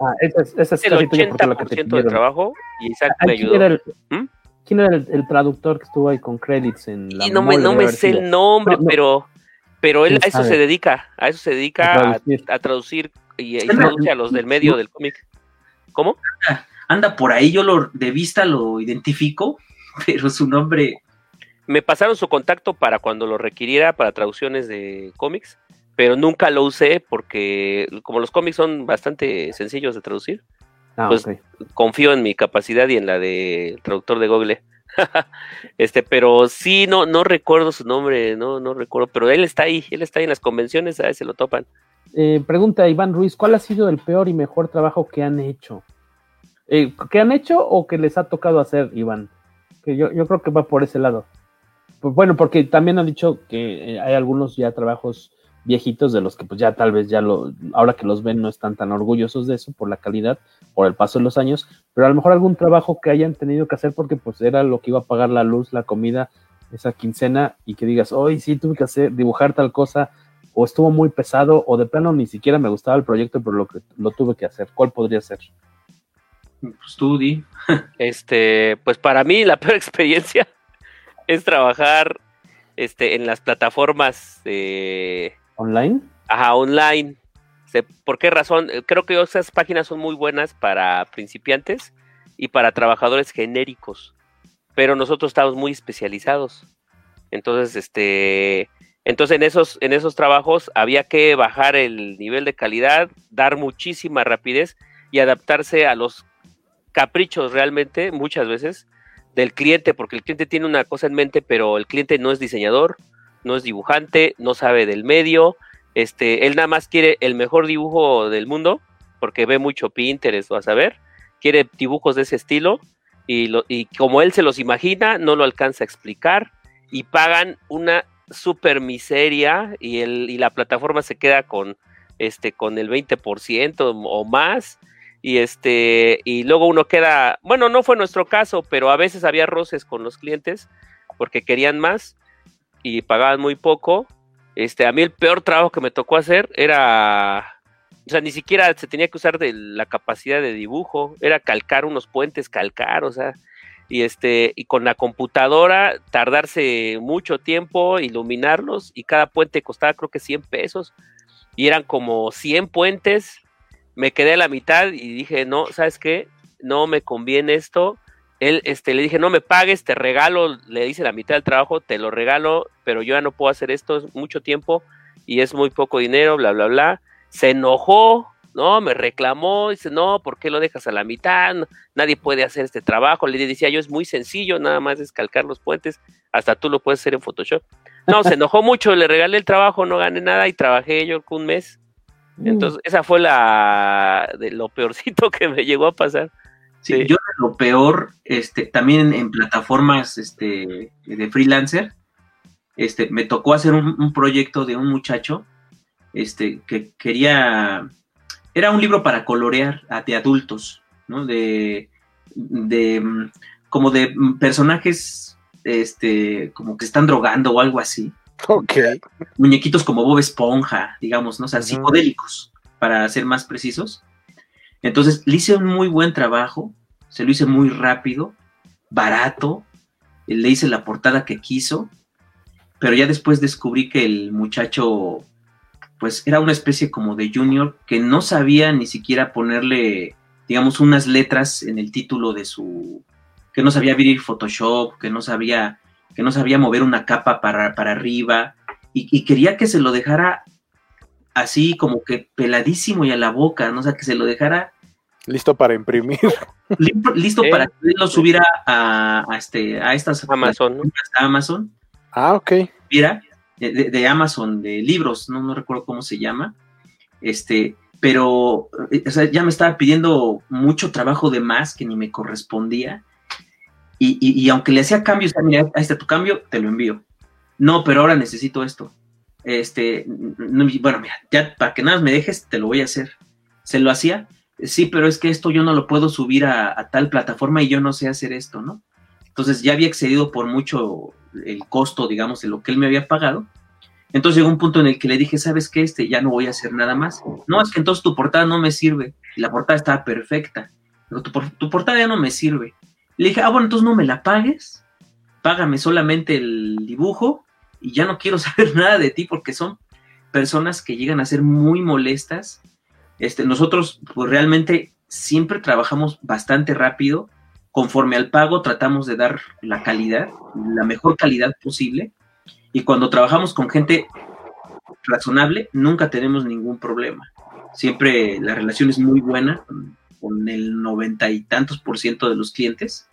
Ah, esa es, esa es el casi tuya porque es la que te 80% de pidieron. trabajo y Isaac Ah, me ¿Quién ayudó. era, el, ¿Mm? quién era el- el traductor que estuvo ahí con credits en la Y no me, no sé el nombre, No, no. pero pero él ¿Quién a eso sabe? se dedica, a eso se dedica A traducir. a traducir y, traduce a los del medio del cómic. ¿Cómo? anda por ahí, yo lo de vista lo identifico, pero su nombre Me pasaron su contacto para cuando lo requiriera para traducciones de cómics, pero nunca lo usé porque como los cómics son bastante sencillos de traducir, Ah, pues confío en mi capacidad y en la de traductor de Google. este, pero sí, no, no recuerdo su nombre, no, no recuerdo, pero él está ahí, él está ahí en las convenciones, a veces lo topan. Eh, pregunta Iván Ruiz, ¿cuál ha sido el peor y mejor trabajo que han hecho? Eh, ¿Que han hecho o que les ha tocado hacer, Iván? Que yo, yo creo que va por ese lado. Pues bueno, porque también han dicho que eh, hay algunos ya trabajos viejitos de los que pues ya tal vez ya lo, ahora que los ven no están tan orgullosos de eso por la calidad, por el paso de los años, pero a lo mejor algún trabajo que hayan tenido que hacer porque pues era lo que iba a pagar la luz, la comida, esa quincena y que digas, hoy sí tuve que hacer, dibujar tal cosa, o estuvo muy pesado, o de plano ni siquiera me gustaba el proyecto, pero lo que lo tuve que hacer. ¿Cuál podría ser? Pues tú, Di. Este, pues para mí la peor experiencia es trabajar este, en las plataformas de, ¿Online? ajá, online. ¿Por qué razón? Eh, Creo que esas páginas son muy buenas para principiantes y para trabajadores genéricos, pero nosotros estamos muy especializados. Entonces, este, entonces en esos, en esos trabajos había que bajar el nivel de calidad, dar muchísima rapidez y adaptarse a los caprichos realmente, muchas veces, del cliente, porque el cliente tiene una cosa en mente, pero el cliente no es diseñador, no es dibujante, no sabe del medio, este, él nada más quiere el mejor dibujo del mundo, porque ve mucho Pinterest o a saber, quiere dibujos de ese estilo, y, lo, y como él se los imagina, no lo alcanza a explicar, y pagan una super miseria, y, el, y la plataforma se queda con, este, con el 20% o más, y este y luego uno queda, bueno, no fue nuestro caso, pero a veces había roces con los clientes porque querían más y pagaban muy poco. Este, a mí el peor trabajo que me tocó hacer era o sea, ni siquiera se tenía que usar de la capacidad de dibujo, era calcar unos puentes, calcar, o sea, y este y con la computadora tardarse mucho tiempo iluminarlos y cada puente costaba creo que 100 pesos y eran como 100 puentes me quedé a la mitad y dije, no, ¿sabes qué? No me conviene esto. Él, este, le dije, no me pagues, te regalo, le dice la mitad del trabajo, te lo regalo, pero yo ya no puedo hacer esto, es mucho tiempo y es muy poco dinero, bla, bla, bla. Se enojó, ¿no? Me reclamó, dice, no, ¿por qué lo dejas a la mitad? Nadie puede hacer este trabajo. Le decía yo, es muy sencillo, nada más es calcar los puentes, hasta tú lo puedes hacer en Photoshop. No, se enojó mucho, le regalé el trabajo, no gané nada y trabajé yo un mes entonces, esa fue la de lo peorcito que me llegó a pasar. Sí, sí. yo de lo peor, este, también en plataformas este, de freelancer, este, me tocó hacer un, un, proyecto de un muchacho este, que quería, era un libro para colorear a, de adultos, ¿no? De, de, como de personajes, este, como que están drogando o algo así. Ok. Muñequitos como Bob Esponja, digamos, ¿no? O sea, psicodélicos, para ser más precisos. Entonces, le hice un muy buen trabajo, se lo hice muy rápido, barato, le hice la portada que quiso, pero ya después descubrí que el muchacho, pues era una especie como de junior que no sabía ni siquiera ponerle, digamos, unas letras en el título de su, que no sabía abrir Photoshop, que no sabía que no sabía mover una capa para, para arriba y, y, quería que se lo dejara así como que peladísimo y a la boca, ¿no? O sea, que se lo dejara listo para imprimir. Listo, ¿Eh? para que lo subiera a, a, este, a estas Amazon, ¿no? a Amazon. Ah, ok. Mira, de, de, Amazon, de libros, no, no recuerdo cómo se llama. Este, pero o sea, ya me estaba pidiendo mucho trabajo de más que ni me correspondía. Y, y, y, aunque le hacía cambios, mira, ahí está tu cambio, te lo envío. No, pero ahora necesito esto. Este, no, bueno, mira, ya para que nada me dejes, te lo voy a hacer. Se lo hacía, sí, pero es que esto yo no lo puedo subir a, tal plataforma y yo no sé hacer esto, ¿no? Entonces ya había excedido por mucho el costo, digamos, de lo que él me había pagado. Entonces llegó un punto en el que le dije, ¿sabes qué? Este, ya no voy a hacer nada más. No, es que entonces tu portada no me sirve. La portada estaba perfecta. Pero tu, tu portada ya no me sirve. Le dije, ah, bueno, entonces no me la pagues, págame solamente el dibujo y ya no quiero saber nada de ti porque son personas que llegan a ser muy molestas. Este, nosotros, pues realmente siempre trabajamos bastante rápido. Conforme al pago, tratamos de dar la calidad, la mejor calidad posible. Y cuando trabajamos con gente razonable, nunca tenemos ningún problema. Siempre la relación es muy buena con, con el noventa y tantos por ciento de los clientes,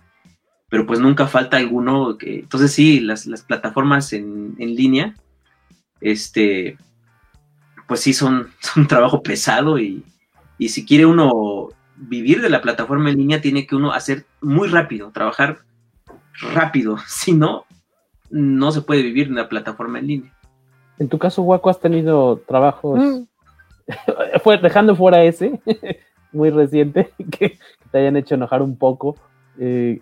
pero pues nunca falta alguno que... Entonces sí, las, las plataformas en, en línea, este, pues sí son, son un trabajo pesado y, y si quiere uno vivir de la plataforma en línea, tiene que uno hacer muy rápido, trabajar rápido, si no, no se puede vivir en la plataforma en línea. En tu caso, Waco, has tenido trabajos, fue dejando fuera ese, muy reciente, que, que te hayan hecho enojar un poco. Eh,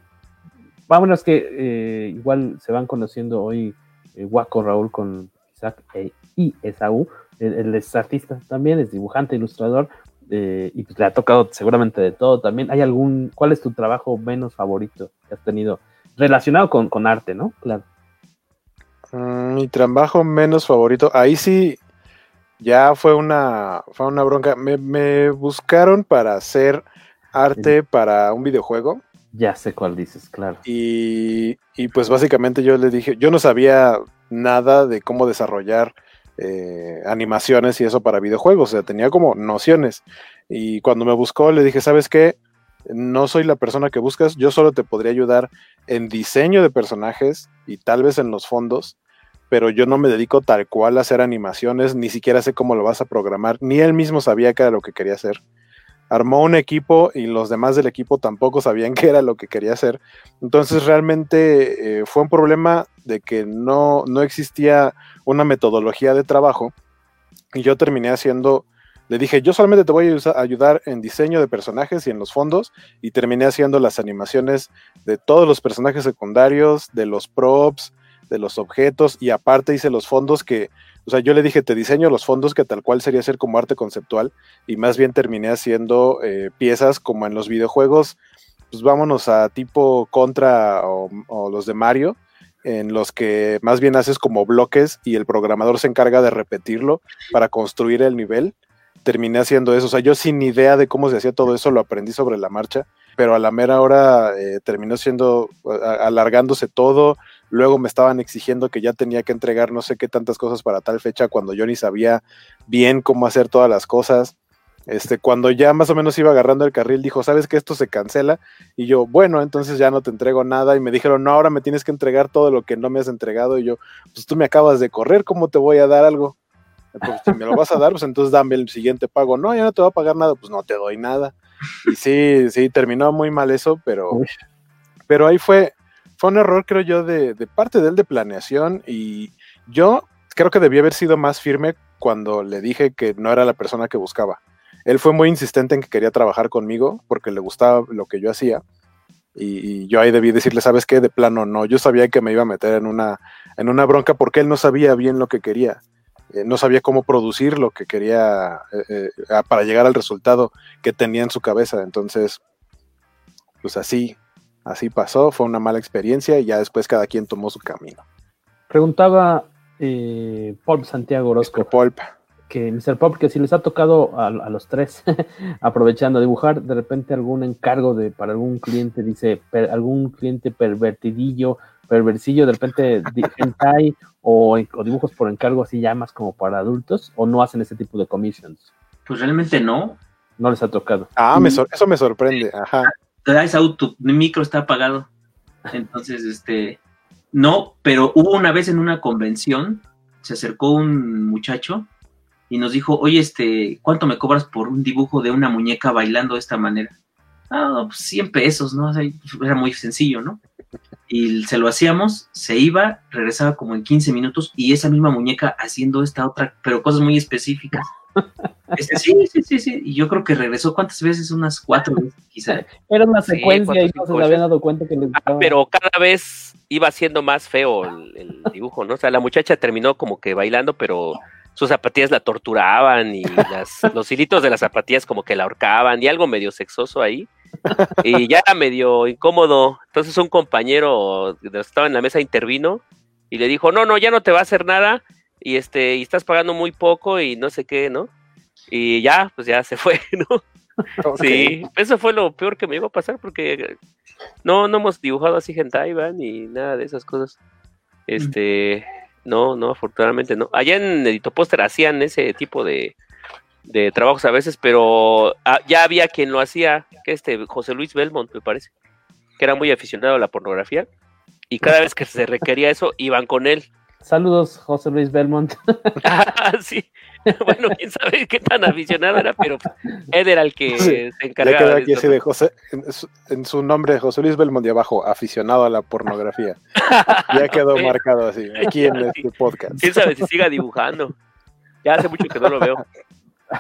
vámonos que eh, igual se van conociendo hoy eh, Waco Raúl con Isaac e- y Esaú. Él, él es artista también, es dibujante, ilustrador, eh, y pues le ha tocado seguramente de todo también. ¿Hay algún, cuál es tu trabajo menos favorito que has tenido relacionado con, con arte, no? Claro. Mm, Mi trabajo menos favorito, ahí sí ya fue una, fue una bronca. Me, me buscaron para hacer arte para un videojuego. Ya sé cuál dices, claro. Y, y pues básicamente yo le dije, yo no sabía nada de cómo desarrollar eh, animaciones y eso para videojuegos, o sea, tenía como nociones. Y cuando me buscó le dije, ¿sabes qué? No soy la persona que buscas, yo solo te podría ayudar en diseño de personajes y tal vez en los fondos, pero yo no me dedico tal cual a hacer animaciones, ni siquiera sé cómo lo vas a programar, ni él mismo sabía que era lo que quería hacer. Armó un equipo y los demás del equipo tampoco sabían qué era lo que quería hacer. Entonces realmente eh, fue un problema de que no, no existía una metodología de trabajo y yo terminé haciendo, le dije, yo solamente te voy a ayudar en diseño de personajes y en los fondos y terminé haciendo las animaciones de todos los personajes secundarios, de los props, de los objetos y aparte hice los fondos que, o sea, yo le dije, te diseño los fondos que tal cual sería ser como arte conceptual y más bien terminé haciendo eh, piezas como en los videojuegos, pues vámonos a tipo contra o, o los de Mario, en los que más bien haces como bloques y el programador se encarga de repetirlo para construir el nivel. Terminé haciendo eso, o sea, yo sin idea de cómo se hacía todo eso lo aprendí sobre la marcha, pero a la mera hora eh, terminó siendo alargándose todo. Luego me estaban exigiendo que ya tenía que entregar no sé qué tantas cosas para tal fecha cuando yo ni sabía bien cómo hacer todas las cosas. Este, cuando ya más o menos iba agarrando el carril, dijo, ¿sabes que esto se cancela? Y yo, bueno, entonces ya no te entrego nada. Y me dijeron, no, ahora me tienes que entregar todo lo que no me has entregado. Y yo, pues tú me acabas de correr, ¿cómo te voy a dar algo? Pues, si me lo vas a dar, pues entonces dame el siguiente pago. No, ya no te voy a pagar nada, pues no te doy nada. Y sí, sí, terminó muy mal eso, pero, pero ahí fue, fue un error, creo yo, de, de parte de él de planeación. Y yo creo que debía haber sido más firme cuando le dije que no era la persona que buscaba. Él fue muy insistente en que quería trabajar conmigo porque le gustaba lo que yo hacía. Y, y yo ahí debí decirle, ¿sabes qué? De plano no. Yo sabía que me iba a meter en una, en una bronca porque él no sabía bien lo que quería. Eh, no sabía cómo producir lo que quería eh, eh, para llegar al resultado que tenía en su cabeza. Entonces, pues así, así pasó. Fue una mala experiencia y ya después cada quien tomó su camino. Preguntaba eh, Paul Santiago Orozco. Pulp. Que Mr. Pop, que si les ha tocado a, a los tres, aprovechando dibujar, de repente algún encargo de para algún cliente, dice, per- algún cliente pervertidillo, perversillo, de repente di- hentai o, o dibujos por encargo así ya más como para adultos, o no hacen ese tipo de commissions. Pues realmente no. No les ha tocado. Ah, me sor- eso me sorprende. Ajá. Traes auto, mi micro está apagado. Entonces, este, no, pero hubo una vez en una convención, se acercó un muchacho y nos dijo, oye, este, ¿cuánto me cobras por un dibujo de una muñeca bailando de esta manera? Ah, pues 100 pesos, ¿no? O sea, era muy sencillo, ¿no? Y se lo hacíamos, se iba, regresaba como en 15 minutos y esa misma muñeca haciendo esta otra, pero cosas muy específicas. Este, sí, sí, sí, sí. Y yo creo que regresó cuántas veces, unas cuatro veces, quizá. Era una secuencia y no se habían dado cuenta que les Ah, gustaba. pero cada vez iba siendo más feo el, el dibujo, ¿no? O sea, la muchacha terminó como que bailando, pero sus zapatillas la torturaban y las- los hilitos de las zapatillas como que la ahorcaban y algo medio sexoso ahí. Y ya era medio incómodo. Entonces un compañero que estaba en la mesa intervino y le dijo, no, no, ya no te va a hacer nada y este, y estás pagando muy poco y no sé qué, ¿no? Y ya, pues ya se fue, ¿no? Sí, eso fue lo peor que me iba a pasar porque no, no hemos dibujado así hentai, ¿va? ni nada de esas cosas. Este, no, no, afortunadamente no. Allá en Edito Póster hacían ese tipo de, de trabajos a veces, pero ah, ya había quien lo hacía, que este José Luis Belmont, me parece, que era muy aficionado a la pornografía, y cada vez que se requería eso, iban con él. Saludos, José Luis Belmont. Ah, sí. Bueno, quién sabe qué tan aficionado era, pero él era el que Sí, se Ya encargaba. queda de aquí así de José, en su, en su nombre, José Luis Belmont de abajo, aficionado a la pornografía. Ya quedó marcado así, aquí en este podcast. Quién sabe si siga dibujando. Ya hace mucho que no lo veo.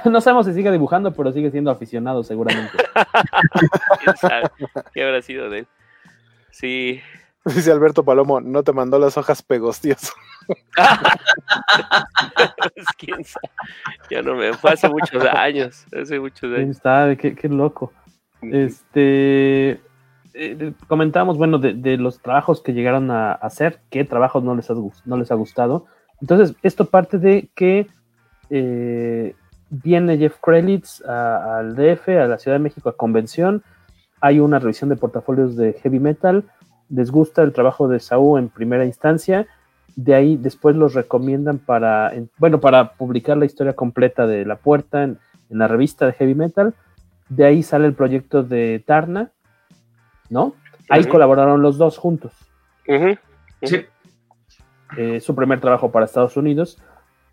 No sabemos si sigue dibujando, pero sigue siendo aficionado seguramente. ¿Quién sabe qué habrá sido de él? Sí. Dice Alberto Palomo, no te mandó las hojas pegostioso. Pues, quién sabe. Ya no me fue hace muchos años. Hace muchos ¿Quién años. sabe? Qué, qué loco. Este eh, comentábamos, bueno, de, de los trabajos que llegaron a hacer, qué trabajos no les ha, no les ha gustado. Entonces, esto parte de que eh, viene Jeff Krelitz al DF, a la Ciudad de México, a convención. Hay una revisión de portafolios de heavy metal. Les gusta el trabajo de Saúl en primera instancia. De ahí después los recomiendan para, en- bueno, para publicar la historia completa de La Puerta en, en la revista de heavy metal. De ahí sale el proyecto de Tarna, ¿no? Ahí colaboraron los dos juntos. Sí. Eh, su primer trabajo para Estados Unidos.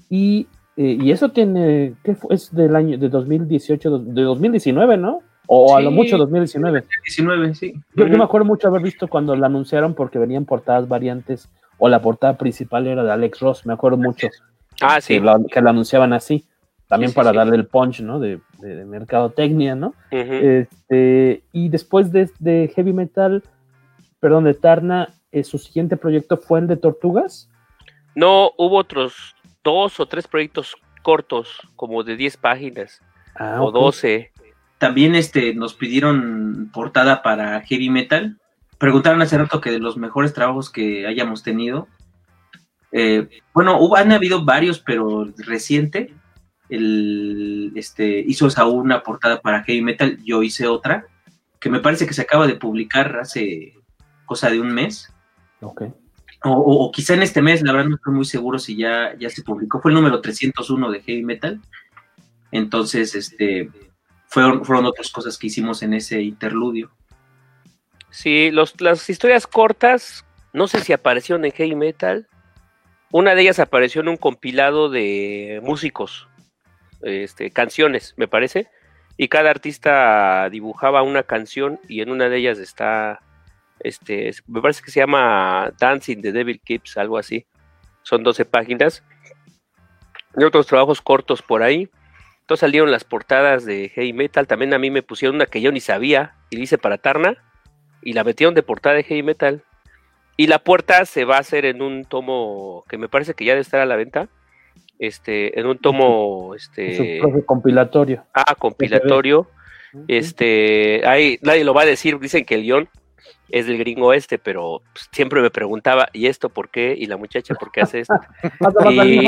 Y, eh, y eso tiene, ¿qué fue? Es del año de 2018, do- de 2019, ¿no? O a lo mucho 2019. 19, sí. Yo, yo me acuerdo mucho haber visto cuando la anunciaron porque venían portadas variantes o la portada principal era de Alex Ross, me acuerdo mucho. Ah, sí. Que la, que la anunciaban así, también Sí, sí, para sí. darle el punch, ¿no? De, de, de mercadotecnia, ¿no? Este, y después de, de Heavy Metal, perdón, de Tarna, eh, su siguiente proyecto fue el de Tortugas. No, hubo otros dos o tres proyectos cortos, como de 10 páginas Ah, o ok. 12. También este, nos pidieron portada para heavy metal. Preguntaron hace rato que de los mejores trabajos que hayamos tenido. Eh, bueno, hubo, han habido varios, pero reciente. El, este, hizo Saúl una portada para heavy metal, yo hice otra, que me parece que se acaba de publicar hace cosa de un mes. Ok. O, o- o quizá en este mes, la verdad no estoy muy seguro si ya, ya se publicó. Fue el número 301 de Heavy Metal. Entonces, este, fueron, fueron otras cosas que hicimos en ese interludio. Sí, los, las historias cortas, no sé si aparecieron en Heavy Metal. Una de ellas apareció en un compilado de músicos, este, canciones, me parece. Y cada artista dibujaba una canción y en una de ellas está, este, me parece que se llama Dancing the Devil Keeps, algo así. Son 12 páginas. Y otros trabajos cortos por ahí. Entonces salieron las portadas de Heavy Metal. También a mí me pusieron una que yo ni sabía y la hice para Tarna y la metieron de portada de heavy metal. Y la puerta se va a hacer en un tomo que me parece que ya debe estar a la venta. Este, en un tomo, este, compilatorio. ah, compilatorio. Este, ahí nadie lo va a decir, dicen que el guion es del gringo este, pero pues, siempre me preguntaba, ¿y esto por qué? ¿Y la muchacha por qué hace esto? Y-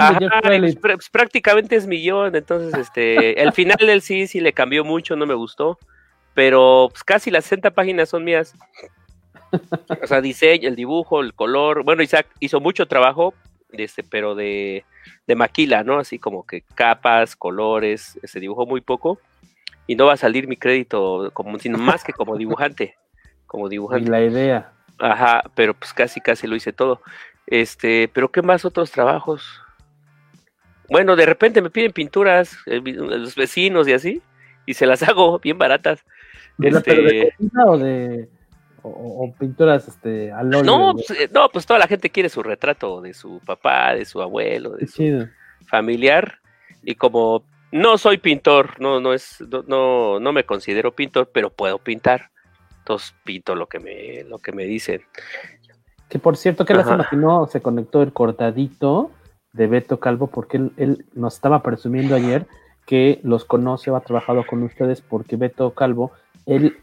Ajá, pues, pr- pues, prácticamente es mi guion, entonces este, el final del sí, sí le cambió mucho, no me gustó, pero pues, casi las 60 páginas son mías. O sea, diseño, el dibujo, el color, bueno, Isaac hizo mucho trabajo, este, pero de, de maquila, ¿no? Así como que capas, colores, se dibujó muy poco y no va a salir mi crédito como sino más que como dibujante, como Y dibujante. la idea. Ajá, pero pues casi casi lo hice todo. Este, pero ¿qué más otros trabajos? Bueno, de repente me piden pinturas, eh, los vecinos y así, y se las hago bien baratas. ¿De la- pero de Este, cocina o de o, o pinturas este al óleo? no, pues, eh, no, pues toda la gente quiere su retrato de su papá, de su abuelo, de Qué su chido. familiar, y como no soy pintor, no, no es, no, no, no me considero pintor, pero puedo pintar. Entonces pinto lo que me, lo que me dicen. Que por cierto, Ajá. lástima que no se conectó el cortadito de Beto Calvo, porque él, él nos estaba presumiendo ayer que los conoce o ha trabajado con ustedes, porque Beto Calvo, él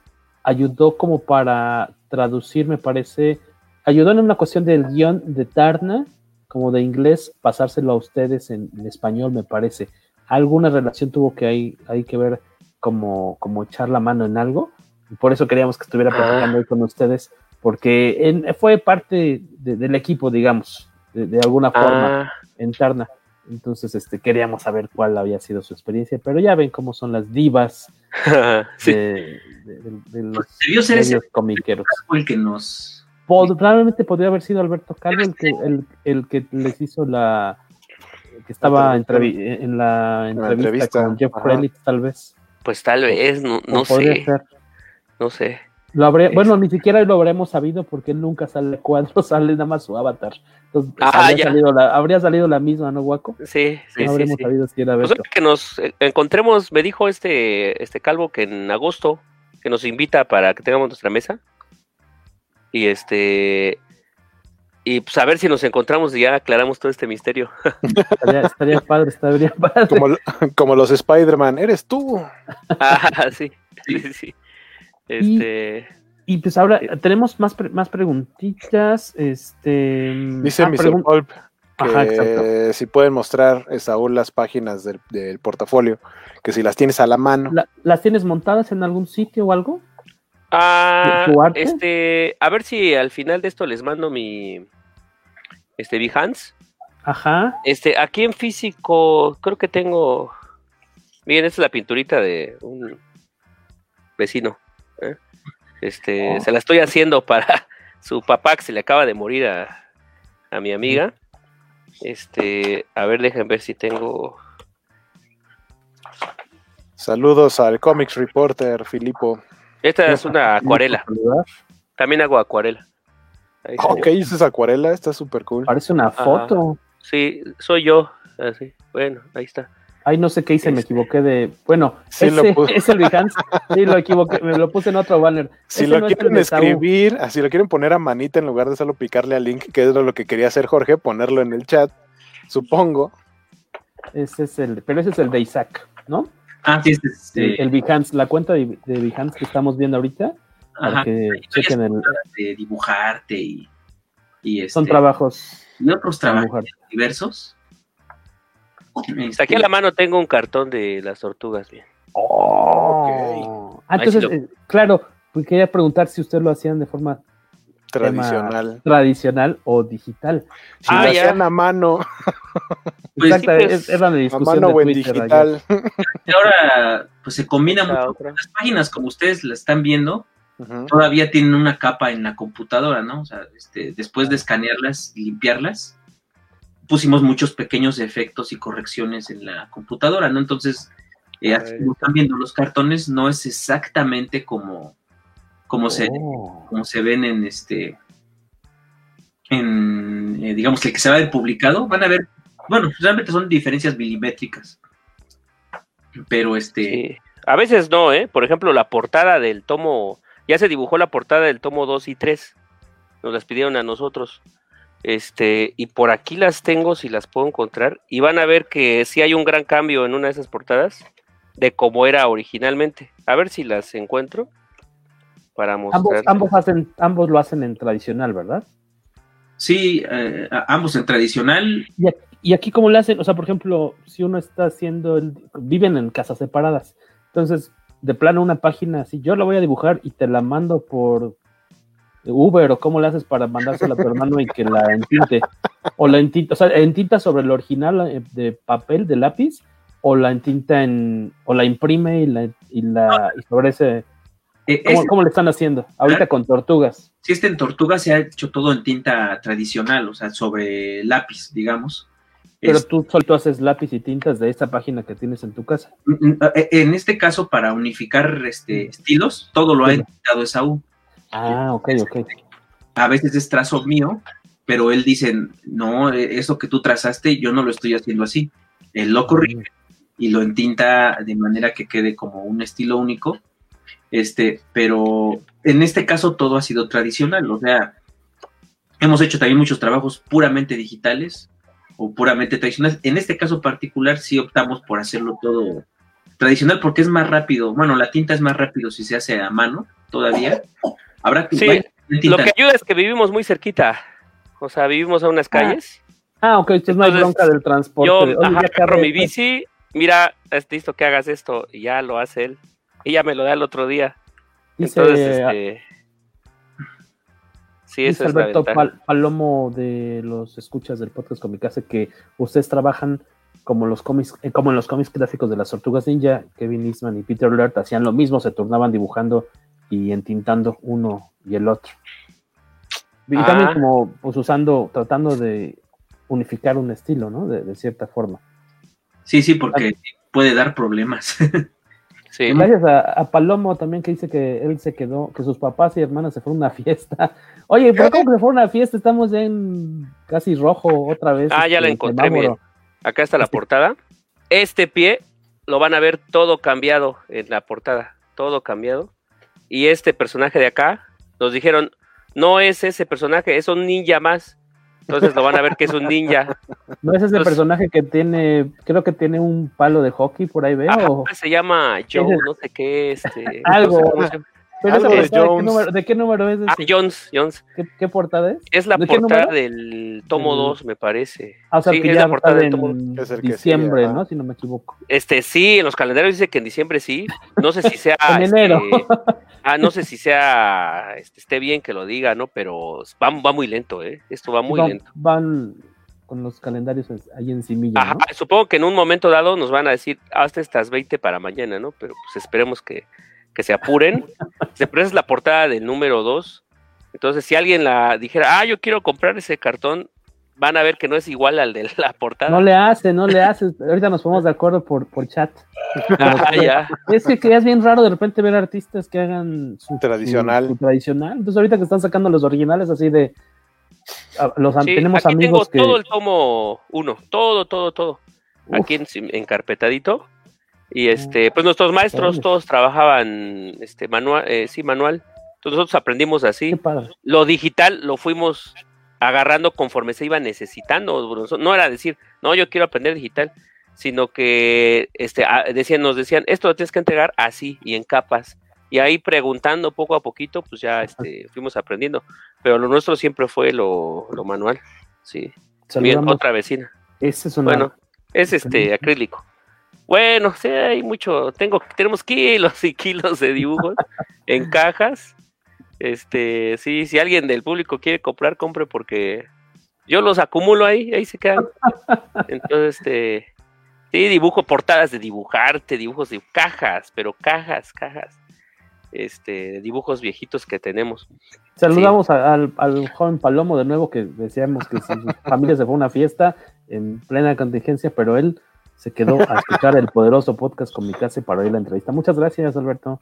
ayudó como para traducir, me parece, ayudó en una cuestión del guion de Tarna, como de inglés, pasárselo a ustedes en, en español, me parece. Alguna relación tuvo que hay, hay que ver como, como echar la mano en algo. Y por eso queríamos que estuviera platicando hoy con ustedes, porque en- fue parte de- del equipo, digamos, de, de alguna forma Ah. interna. Entonces, este, queríamos saber cuál había sido su experiencia, pero ya ven cómo son las divas Sí. de, de- de- de los Debió ser ese medios comiqueros. el que nos. Pod- Probablemente podría haber sido Alberto Calvo el que, el, el que les hizo la. que estaba entrevi- en la entrevista, entrevista, con Jeff. Frelick, tal vez. Pues tal vez, no, no sé. ser. No sé. Lo habría- bueno, ni siquiera lo habremos sabido porque él nunca sale cuadro, sale nada más su avatar. Entonces, pues, Ah, habría, ya. salido la, habría salido la misma, ¿no, Guaco? Sí, sí, no sí, habríamos sí. sabido si era Pues que nos eh, encontremos, me dijo este, este calvo que en agosto que nos invita para que tengamos nuestra mesa. Y este y pues a ver si nos encontramos y ya aclaramos todo este misterio. Estaría, estaría padre, estaría padre. Como, como los Spider-Man, eres tú. ah, sí, sí, sí, sí. Este, Y pues ahora tenemos más, pre- más preguntitas. Este, Dice ah, Mr. Pulp que Ajá, exacto. si pueden mostrar, eh, Saúl, las páginas del, del portafolio, que si las tienes a la mano. ¿La- ¿Las tienes montadas en algún sitio o algo? ah, este, a ver si al final de esto les mando mi este Behance. Ajá. Este, aquí en físico, creo que tengo. Miren, esta es la pinturita de un vecino. Este, Oh. se la estoy haciendo para su papá que se le acaba de morir a, a mi amiga. Este, a ver, dejen ver si tengo. Saludos al Comics Reporter, Filipo. Esta es una acuarela. También hago acuarela. Ok, esa es acuarela, está súper cool. Parece una Ajá. foto. Sí, soy yo. Así. Bueno, ahí está. Ay, no sé qué hice, me equivoqué de. Bueno, Sí, lo ese, puse. es el Behance. Sí, lo equivoqué, me lo puse en otro banner. Si Ese lo no quieren escribir, así lo quieren poner a manita en lugar de solo picarle al link, que es lo que quería hacer Jorge, ponerlo en el chat, supongo. Ese es el, pero ese es el de Isaac, ¿no? Ah, sí, este es, El, eh, el Behance, la cuenta de, de Behance que estamos viendo ahorita, para Ajá. que chequen el, de dibujarte y, y este, son trabajos y otros para trabajos diversos. Hasta aquí a la mano tengo un cartón de las tortugas. bien. Oh. Ah, sí entonces, lo- eh, claro, pues quería preguntar si ustedes lo hacían de forma tema Tradicional. tradicional o digital. Si Ah, lo ya. hacían a mano, Pues Exacto, sí, pues, es- era la a discusión mano de o en Twitter digital. Y ahora pues se combina La mucho. otra. Las páginas como ustedes la están viendo, todavía tienen una capa en la computadora, ¿no? O sea, este, después de escanearlas y limpiarlas, pusimos muchos pequeños efectos y correcciones en la computadora, ¿no? Entonces, eh, como están viendo los cartones, no es exactamente como, como, se, Oh. como se ven en este, en, eh, digamos, el que se va a ver publicado, van a ver, bueno, realmente son diferencias milimétricas. Pero este, Sí. A veces no, ¿eh? Por ejemplo, la portada del tomo. Ya se dibujó la portada del tomo 2 y 3. Nos las pidieron a nosotros. Este, y por aquí las tengo, si las puedo encontrar. Y van a ver que sí hay un gran cambio en una de esas portadas de cómo era originalmente. A ver si las encuentro para Ambos, mostrar. ambos, hacen, ambos lo hacen en tradicional, ¿verdad? sí, eh, ambos en tradicional, Y aquí, y aquí cómo le hacen, o sea, por ejemplo, si uno está haciendo, el, viven en casas separadas, entonces, de plano una página así, yo la voy a dibujar y te la mando por Uber o cómo le haces para mandársela a tu hermano y que la entinte, o la entinta, o sea, entinta sobre el original eh, de papel, de lápiz, o la entinta en, o la imprime y la, y la, y sobre ese, eh, ¿cómo, cómo le están haciendo? Ahorita con tortugas. si este en Tortuga se ha hecho todo en tinta tradicional, o sea, sobre lápiz, digamos. Pero Es- tú solo haces lápiz y tintas de esta página que tienes en tu casa. mm, eh, en este caso, para unificar este, estilos, todo lo ha Sí. editado Esaú. Ah, ok, ok. A veces es trazo mío, pero él dice, no, eh, eso que tú trazaste, yo no lo estoy haciendo así. Él lo corrige y lo entinta de manera que quede como un estilo único. Este, pero en este caso todo ha sido tradicional, o sea, hemos hecho también muchos trabajos puramente digitales o puramente tradicionales. En este caso particular sí optamos por hacerlo todo tradicional porque es más rápido. Bueno, la tinta es más rápido si se hace a mano todavía. Habrá que Sí. Lo que ayuda es que vivimos muy cerquita. O sea, vivimos a unas calles. Ah, ok, esto es no hay Entonces, bronca del transporte. Yo Oye, ajá, agarro mi esto. bici mira, es listo que hagas esto, y ya lo hace él. Y ya me lo da el otro día. Dice, Entonces, este, sí, eso es la Alberto. Pal- Palomo de los escuchas del podcast Comicase que ustedes trabajan como los cómics, eh, como en los cómics clásicos de las Tortugas Ninja, Kevin Eastman y Peter Laird hacían lo mismo, se turnaban dibujando y entintando uno y el otro. Y Ah. también como pues usando, tratando de unificar un estilo, ¿no? De, de cierta forma. Sí, sí, porque puede dar problemas. Sí. Gracias a, a Palomo también que dice que él se quedó, que sus papás y hermanas se fueron a una fiesta. Oye, ¿pero cómo que se fueron a una fiesta? Estamos ya en casi rojo otra vez. Ah, ya la este, encontré, miren. Acá está la portada. Este pie lo van a ver todo cambiado en la portada, todo cambiado. Y este personaje de acá, nos dijeron, no es ese personaje, es un ninja más. Entonces lo van a ver que es un ninja. ¿No es ese Entonces- personaje que tiene, creo que tiene un palo de hockey por ahí veo? Ajá, o- se llama Joe, no sé qué, este. Algo. no sé. Pero Algo esa de portada, ¿de, qué número, de qué número es? Ah, ese? Jones, Jones. ¿Qué, qué portada es? Es la ¿De qué portada del tomo Del- 2, me parece. Ah, o sea, sí, que es ya la portada del tomo en Es el que diciembre, ¿no? Si no me equivoco. Este, sí, en los calendarios dice que en diciembre sí. No sé si sea. En este, enero. ah, no sé si sea. Este, esté bien que lo diga, ¿no? Pero va, va muy lento, ¿eh? Esto va muy van, lento. van con los calendarios ahí encimilla, Ajá, ¿no? supongo que en un momento dado nos van a decir, hasta estas 20 para mañana, ¿no? Pero pues esperemos que, que se apuren. Se esa es la portada del número 2. Entonces, si alguien la dijera, ah, yo quiero comprar ese cartón, van a ver que no es igual al de la portada. No le hace, no le hace. Ahorita nos ponemos de acuerdo por, por chat. Ah, ya. Es que, que es bien raro de repente ver artistas que hagan su Tradicional. su- su tradicional. Entonces ahorita que están sacando los originales así de los Sí, tenemos aquí amigos que tengo todo el tomo 1, todo, todo, todo. Aquí en, encarpetadito. Y este, pues nuestros maestros todos trabajaban este manual, eh, sí, manual. Entonces nosotros aprendimos así. Lo digital lo fuimos agarrando conforme se iba necesitando. No era decir, no, yo quiero aprender digital, sino que este, ah, decían, nos decían, esto lo tienes que entregar así y en capas. Y ahí preguntando poco a poquito, pues ya este, fuimos aprendiendo. Pero lo nuestro siempre fue lo, lo manual. Sí. Bien, Saludamos. otra vecina. Ese es una Bueno, es este acrílico. Bueno, sí, hay mucho. Tengo, tenemos kilos y kilos de dibujos en cajas. Este, sí, si alguien del público quiere comprar, compre porque yo los acumulo ahí, ahí se quedan. Entonces, este, sí, dibujo portadas de dibujarte, dibujos de cajas, pero cajas, cajas. Este, dibujos viejitos que tenemos. Saludamos al, al joven Palomo de nuevo que decíamos que su familia se fue a una fiesta en plena contingencia, pero él se quedó a escuchar el poderoso podcast con mi para oír la entrevista. Muchas gracias, Alberto.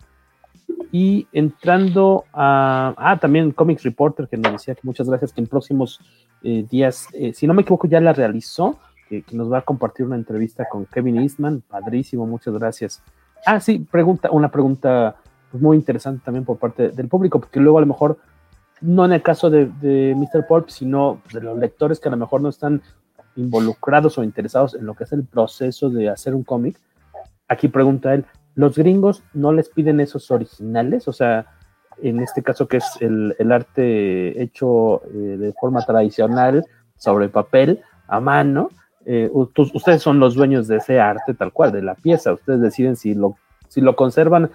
Y entrando a. Ah, también Comics Reporter que nos decía que muchas gracias, que en próximos eh, días, eh, si no me equivoco, ya la realizó, que, que nos va a compartir una entrevista con Kevin Eastman. Padrísimo, muchas gracias. Ah, sí, pregunta, una pregunta pues, muy interesante también por parte del público, porque luego a lo mejor, no en el caso de, de Mr. Pulp, sino de los lectores que a lo mejor no están involucrados o interesados en lo que es el proceso de hacer un cómic. Aquí pregunta él, ¿los gringos no les piden esos originales? O sea, en este caso que es el, el arte hecho eh, de forma tradicional sobre papel, a mano, eh, ustedes son los dueños de ese arte tal cual, de la pieza. Ustedes deciden si lo, si lo conservan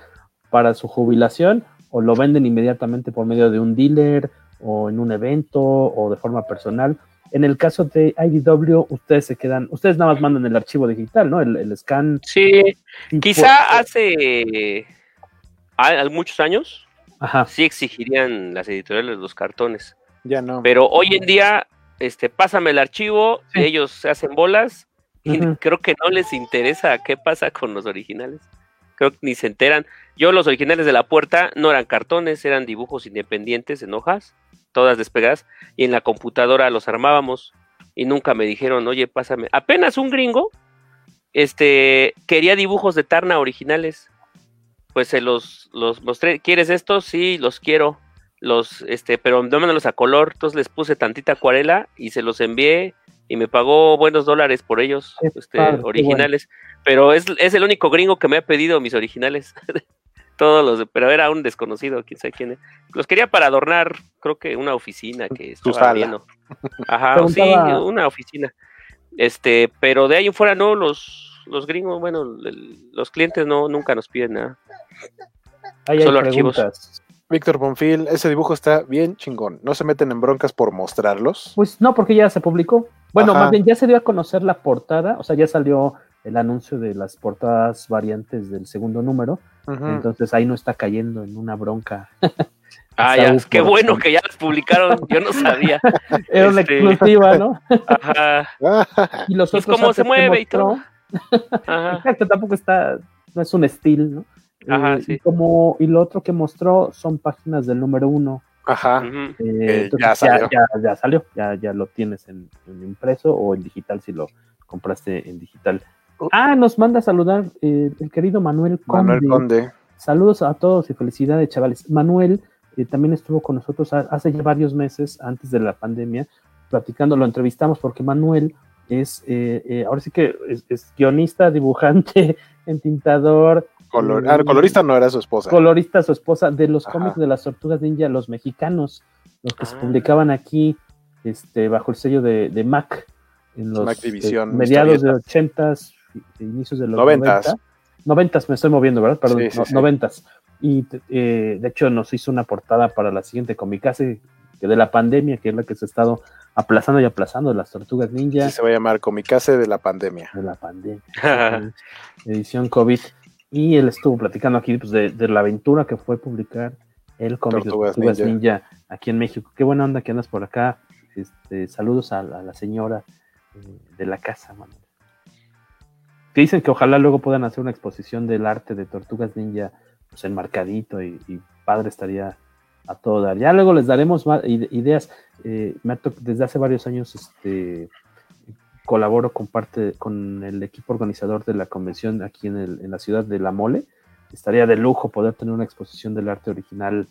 para su jubilación o lo venden inmediatamente por medio de un dealer o en un evento o de forma personal. En el caso de IDW, ustedes se quedan, ustedes nada más mandan el archivo digital, ¿no? El, el scan. Sí, quizá hace a- a muchos años Ajá. sí exigirían las editoriales los cartones. Ya no. Pero hoy en día, este, pásame el archivo, ellos se hacen bolas y creo que no les interesa qué pasa con los originales. Creo que ni se enteran. Yo los originales de la puerta no eran cartones, eran dibujos independientes en hojas, todas despegadas, y en la computadora los armábamos y nunca me dijeron, oye, pásame. Apenas un gringo, este, quería dibujos de Tarna originales. Pues se los, los mostré. ¿Quieres estos? Sí, los quiero los, este, pero dámelos a color, entonces les puse tantita acuarela y se los envié y me pagó buenos dólares por ellos, este, padre, originales, pero es, es el único gringo que me ha pedido mis originales, todos los, pero era un desconocido, quién sabe quién es. Los quería para adornar, creo que una oficina que estaba viendo. Ajá, sí, una oficina. Este, pero de ahí en fuera no, los, los gringos, bueno, el- los clientes no nunca nos piden nada. Ahí hay Solo archivos. preguntas. Víctor Bonfil, ese dibujo está bien chingón. ¿No se meten en broncas por mostrarlos? Pues no, porque ya se publicó. Bueno, Ajá. más bien ya se dio a conocer la portada, o sea, ya salió el anuncio de las portadas variantes del segundo número. Entonces ahí no está cayendo en una bronca. Ah, ya, qué bueno que ya las publicaron, yo no sabía. Era una Este, exclusiva, ¿no? Ajá. Y los Pues otros cómo se mueve y todo. Ajá. Exacto, tampoco está, no es un estilo, ¿no? Ajá, Eh, sí. y, como, y lo otro que mostró son páginas del número uno. Ajá. Eh, entonces ya salió. Ya, ya salió, ya, ya lo tienes en, en impreso o en digital si lo compraste en digital. Ah, nos manda a saludar eh, el querido Manuel Conde. Manuel Conde. Saludos a todos y felicidades, chavales. Manuel eh, también estuvo con nosotros ha- hace ya varios meses, antes de la pandemia, platicando, lo entrevistamos porque Manuel es, eh, ahora sí que es, es guionista, dibujante, entintador, Color- ah, colorista no era su esposa. colorista, su esposa, de los Ajá. cómics de las tortugas ninja, los mexicanos, los que se Ah. publicaban aquí este, bajo el sello de, de Mac, en los Mac División, eh, mediados de historietas. 80s, inicios de los Noventas. 90. 90 me estoy moviendo, ¿verdad? Perdón, Sí, sí, no- sí. 90s. Y eh, de hecho nos hizo una portada para la siguiente Comicase que de la pandemia, que es la que se ha estado aplazando y aplazando, las tortugas ninja Sí, se va a llamar Comicase de la pandemia. de la pandemia, edición COVID. Y él estuvo platicando aquí pues, de, de la aventura que fue publicar el cómic de Tortugas Tortugas Ninja. Ninja. aquí en México. Qué buena onda que andas por acá. Este, saludos a, la- a la señora eh, de la casa, Manuel. Que dicen que ojalá luego puedan hacer una exposición del arte de Tortugas Ninja pues enmarcadito y, y padre estaría a todo dar. Ya luego les daremos más ide- ideas. Eh, me desde hace varios años este, colaboro con parte con el equipo organizador de la convención aquí en, el- en la ciudad de La Mole. Estaría de lujo poder tener una exposición del arte original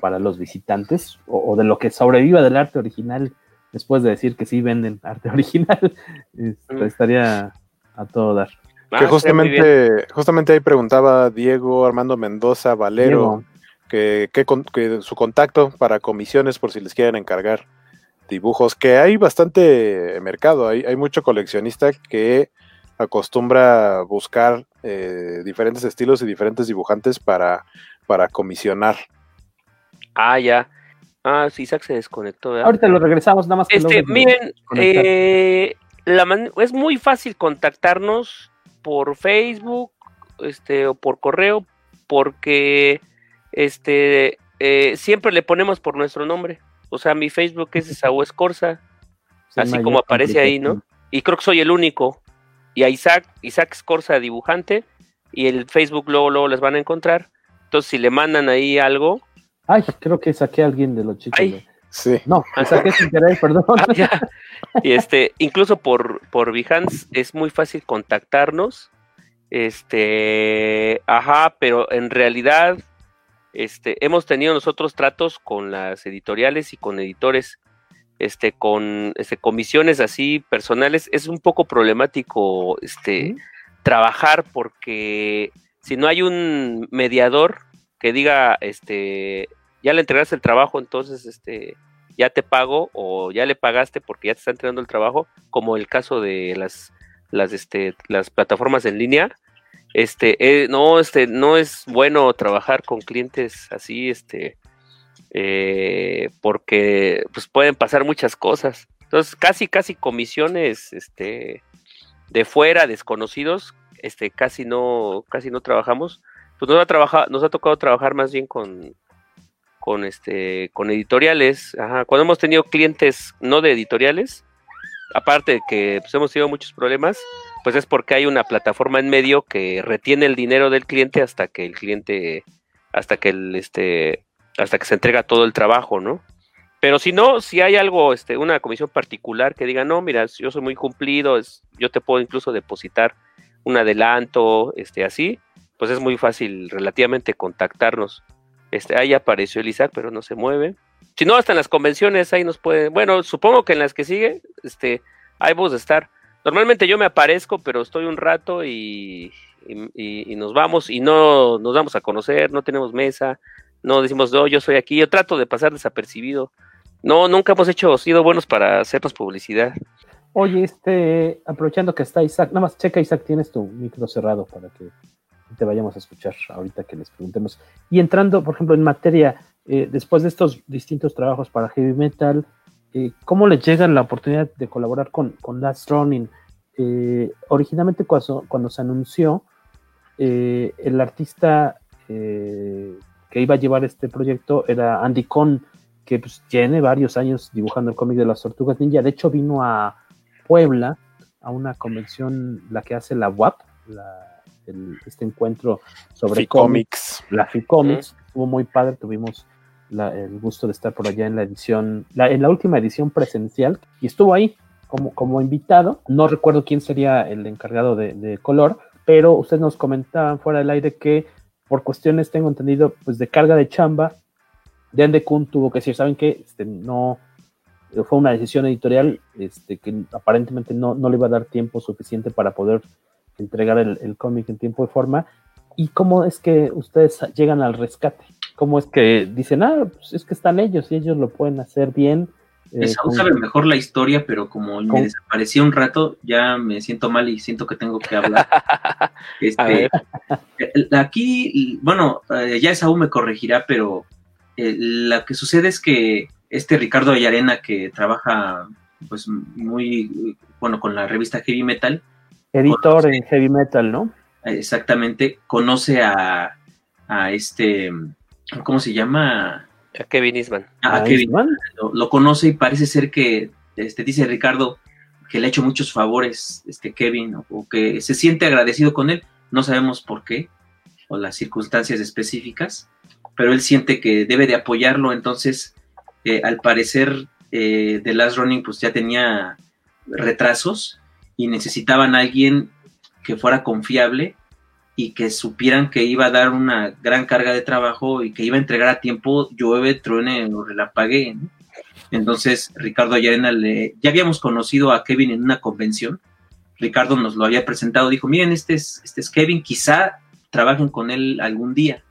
para los visitantes o, o de lo que sobreviva del arte original después de decir que sí venden arte original. Este, Mm. Estaría a todo dar. Ah, que justamente, justamente ahí preguntaba Diego Armando Mendoza Valero Diego. que, que con- que su contacto para comisiones por si les quieren encargar dibujos, que hay bastante mercado, hay, hay mucho coleccionista que acostumbra buscar eh, diferentes estilos y diferentes dibujantes para, para comisionar. Ah, ya. Ah, sí, Isaac se desconectó. ¿verdad? Ahorita lo regresamos, nada más que Este, miren, eh, la man- es muy fácil contactarnos por Facebook, este, o por correo, porque este eh, siempre le ponemos por nuestro nombre. O sea, mi Facebook es Esaú Escorza, así como aparece ahí, ¿no? Y creo que soy el único. Y a Isaac, Isaac Escorza dibujante, y el Facebook luego, luego les van a encontrar. Entonces, si le mandan ahí algo, Ay, creo que saqué a alguien de los chicos. Ay. Sí. No, sin querer, perdón. Ah, ya. Y este, incluso por, por Behance es muy fácil contactarnos. Este, ajá, pero en realidad, este, hemos tenido nosotros tratos con las editoriales y con editores, este, con este, comisiones así personales. Es un poco problemático, este, trabajar porque si no hay un mediador que diga, este, ya le entregaste el trabajo, entonces, este, ya te pago o ya le pagaste porque ya te está entregando el trabajo, como el caso de las, las, este, las plataformas en línea. Este, eh, no, este, no es bueno trabajar con clientes así, este, eh, porque pues pueden pasar muchas cosas. Entonces, casi, casi comisiones, este, de fuera, desconocidos, este, casi no, casi no trabajamos. Pues nos ha trabajado, nos ha tocado trabajar más bien con, con este, con editoriales. Ajá. Cuando hemos tenido clientes no de editoriales, aparte de que pues, hemos tenido muchos problemas, pues es porque hay una plataforma en medio que retiene el dinero del cliente hasta que el cliente, hasta que el, este, hasta que se entrega todo el trabajo, ¿no? Pero si no, si hay algo, este, una comisión particular que diga, no, mira, yo soy muy cumplido, es, yo te puedo incluso depositar un adelanto, este, así, pues es muy fácil relativamente contactarnos. Este, ahí apareció el Isaac, pero no se mueve. Si no, hasta en las convenciones ahí nos pueden, bueno, supongo que en las que sigue, este, ahí vamos a estar. Normalmente yo me aparezco, pero estoy un rato y- y nos vamos y no nos damos a conocer, no tenemos mesa, no decimos, no, yo soy aquí, yo trato de pasar desapercibido. No, nunca hemos hecho, sido buenos para hacernos publicidad. Oye, este, aprovechando que está Isaac, nada más checa Isaac, tienes tu micro cerrado para que te vayamos a escuchar ahorita que les preguntemos. Y entrando, por ejemplo, en materia, eh, después de estos distintos trabajos para heavy metal, eh, ¿cómo les llega la oportunidad de colaborar con, con Last Running? Eh, originalmente cuando, cuando se anunció, eh, el artista eh, que iba a llevar este proyecto era Andy Cohn, que pues, tiene varios años dibujando el cómic de las tortugas ninja. De hecho, vino a Puebla a una convención, la que hace la WAP, la, el, este encuentro sobre Ficomics. cómics, la Ficomics. Estuvo muy padre, tuvimos la, el gusto de estar por allá en la edición, la, en la última edición presencial, y estuvo ahí como, como invitado. No recuerdo quién sería el encargado de, de color, pero ustedes nos comentaban fuera del aire que por cuestiones, tengo entendido, pues de carga de chamba, de Ande Kun tuvo que decir, ¿saben qué? Este, no, fue una decisión editorial este, que aparentemente no, no le iba a dar tiempo suficiente para poder entregar el, el cómic en tiempo y forma. ¿Y cómo es que ustedes llegan al rescate? ¿Cómo es que dicen, ah, pues es que están ellos y ellos lo pueden hacer bien? Eh, con- sabe mejor la historia, pero como ¿Cómo? me desaparecí un rato, ya me siento mal y siento que tengo que hablar. Este, Aquí, bueno, eh, ya Saúl me corregirá, pero eh, lo que sucede es que este Ricardo Ayarena, que trabaja pues muy, bueno, con la revista Heavy Metal, editor en heavy metal, ¿no? exactamente, conoce a, a este, ¿cómo se llama? A Kevin Eastman. a Ah, Kevin. Eastman. Lo, lo conoce y parece ser que, este, dice Ricardo, que le ha hecho muchos favores este Kevin, o, o que se siente agradecido con él. No sabemos por qué, o las circunstancias específicas, pero él siente que debe de apoyarlo. Entonces, eh, al parecer, eh, The Last Running pues ya tenía retrasos y necesitaban alguien que fuera confiable y que supieran que iba a dar una gran carga de trabajo y que iba a entregar a tiempo, llueve, truene o relampague. ¿no? Entonces, Ricardo Ayarena le, ya habíamos conocido a Kevin en una convención. Ricardo nos lo había presentado, dijo, miren, este es, este es Kevin, quizá trabajen con él algún día.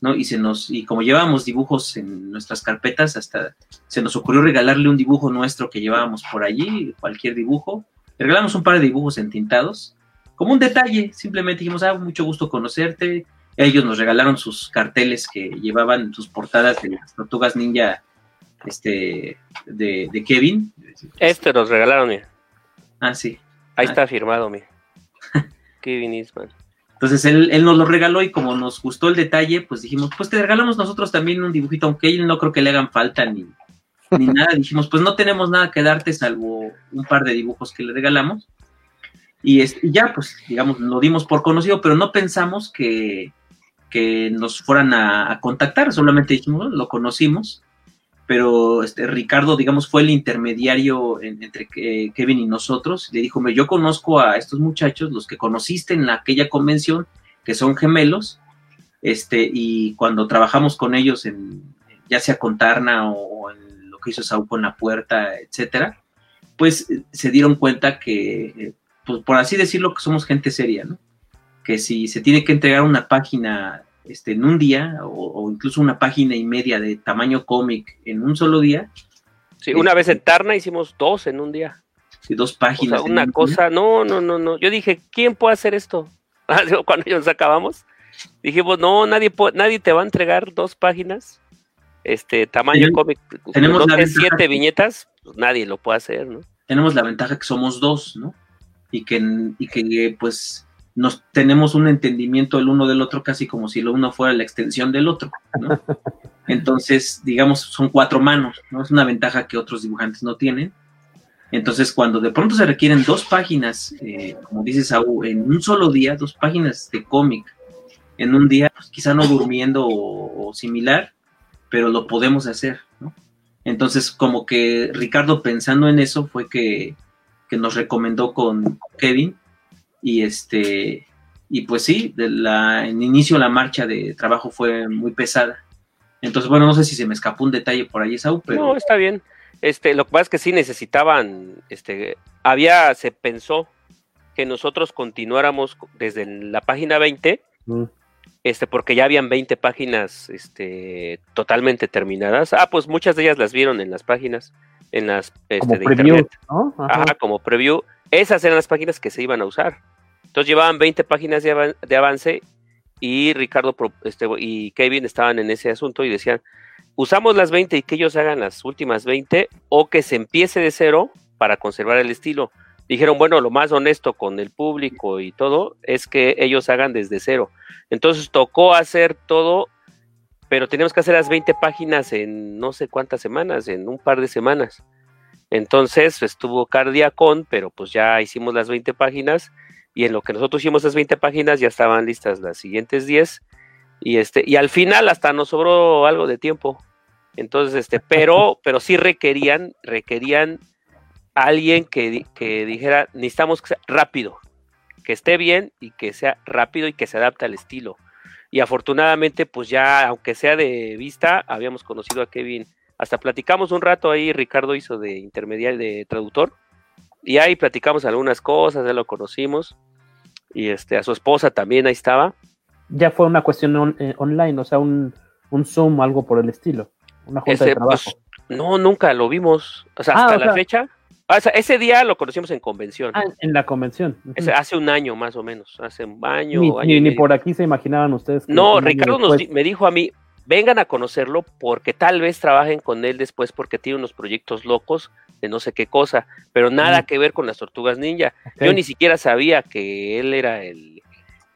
¿no? Y se nos, y como llevábamos dibujos en nuestras carpetas, hasta se nos ocurrió regalarle un dibujo nuestro que llevábamos por allí, cualquier dibujo. Le regalamos un par de dibujos entintados, como un detalle, simplemente dijimos, ah, mucho gusto conocerte. Ellos nos regalaron sus carteles que llevaban sus portadas de las tortugas ninja este, de, de Kevin. Este nos regalaron, mira. Ah, sí. Ahí Ah. está firmado, mira. Kevin Eastman. Entonces él, él nos lo regaló y como nos gustó el detalle, pues dijimos, pues te regalamos nosotros también un dibujito, aunque él no creo que le hagan falta ni, ni nada. Dijimos, pues no tenemos nada que darte salvo un par de dibujos que le regalamos. Y, es- y ya, pues, digamos, lo dimos por conocido, pero no pensamos que, que nos fueran a, contactar, solamente dijimos, "Bueno, lo conocimos, pero este, Ricardo, digamos, fue el intermediario en- entre Kevin y nosotros. Le dijo, "Hombre, yo conozco a estos muchachos, los que conociste en aquella convención, que son gemelos, este, y cuando trabajamos con ellos, en, ya sea con Tarna o, en que hizo Saúl con la puerta, etcétera, pues eh, se dieron cuenta que, eh, pues, por así decirlo, que somos gente seria, ¿no? Que si se tiene que entregar una página este, en un día, o, o incluso una página y media de tamaño cómic en un solo día, Sí, una vez en Tarna hicimos dos en un día. si dos O páginas. sea, una día, cosa, no, no, no, no. Yo dije, ¿quién puede hacer esto? Ah, Cuando nos acabamos, dijimos, no, nadie, nadie te va a entregar dos páginas, este tamaño cómic, tenemos la ventaja siete que- viñetas, pues nadie lo puede hacer, ¿no? tenemos la ventaja que somos dos, ¿no? Y que, y que pues nos tenemos un entendimiento el uno del otro casi como si lo uno fuera la extensión del otro, ¿no? Entonces, digamos, son cuatro manos, ¿no? Es una ventaja que otros dibujantes no tienen. Entonces, cuando de pronto se requieren dos páginas, eh, como dice Saúl, en un solo día, dos páginas de cómic en un día, pues, quizá no durmiendo o, o similar, pero lo podemos hacer, ¿no? Entonces, como que Ricardo pensando en eso fue que, que nos recomendó con Kevin y este y pues sí, de la, en inicio la marcha de trabajo fue muy pesada. Entonces, bueno, no sé si se me escapó un detalle por ahí, Saúl, pero No, está bien. Este, lo que pasa es que sí necesitaban, este, había, se pensó que nosotros continuáramos desde la página 20, Mm. Este, porque ya habían 20 páginas, este, totalmente terminadas. Ah, pues muchas de ellas las vieron en las páginas. en las este, Como de preview, internet. ¿no? Ajá. Ajá, como preview. Esas eran las páginas que se iban a usar. Entonces llevaban 20 páginas de, de avance y Ricardo este, y Kevin estaban en ese asunto y decían, usamos las 20 y que ellos hagan las últimas 20 o que se empiece de cero para conservar el estilo. Dijeron, bueno, lo más honesto con el público y todo es que ellos hagan desde cero. Entonces tocó hacer todo, pero teníamos que hacer las 20 páginas en no sé cuántas semanas, en un par de semanas. Entonces estuvo Cardiacon, pero pues ya hicimos las 20 páginas y en lo que nosotros hicimos las 20 páginas ya estaban listas las siguientes 10 y este y al final hasta nos sobró algo de tiempo. Entonces este, pero pero sí requerían requerían alguien que, que dijera, necesitamos que sea rápido, que esté bien y que sea rápido y que se adapte al estilo. Y afortunadamente, pues ya, aunque sea de vista, habíamos conocido a Kevin. Hasta platicamos un rato ahí, Ricardo hizo de intermediario, de traductor. Y ahí platicamos algunas cosas, ya lo conocimos. Y este, a su esposa también ahí estaba. Ya fue una cuestión on- eh, online, o sea, un, un Zoom o algo por el estilo. Una junta de Ese, trabajo. pues, no, nunca lo vimos. O sea, Ah, hasta o la sea- fecha. Ah, o sea, ese día lo conocimos en convención. Ah, en la convención. Hace un año más o menos. Hace un año. ni, año ni- ni por aquí se imaginaban ustedes. que No, Ricardo nos después- di- me dijo a mí, vengan a conocerlo porque tal vez trabajen con él después porque tiene unos proyectos locos de no sé qué cosa, pero nada que ver con las tortugas ninja. Yo ni siquiera sabía que él era el,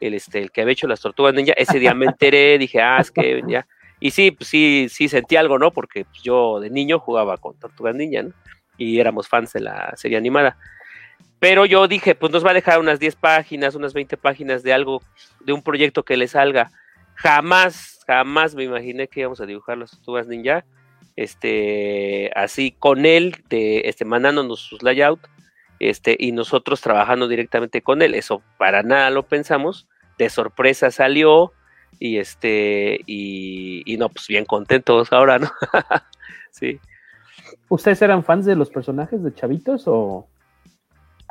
el, este, el que había hecho las tortugas ninja. Ese día me enteré, dije, ah, es que ya. Y sí, pues sí, sí sentí algo, ¿no? Porque pues, yo de niño jugaba con tortugas ninja, ¿no? Y éramos fans de la serie animada. Pero yo dije, pues nos va a dejar unas 10 páginas, unas 20 páginas de algo, de un proyecto que le salga. Jamás, jamás me imaginé que íbamos a dibujar las tortugas ninja. Este, así con él, este, mandándonos sus layout, este, y nosotros trabajando directamente con él. Eso para nada lo pensamos. De sorpresa salió, y este, y, y no, pues bien contentos ahora, ¿no? sí. ¿Ustedes eran fans de los personajes de Chavitos o...?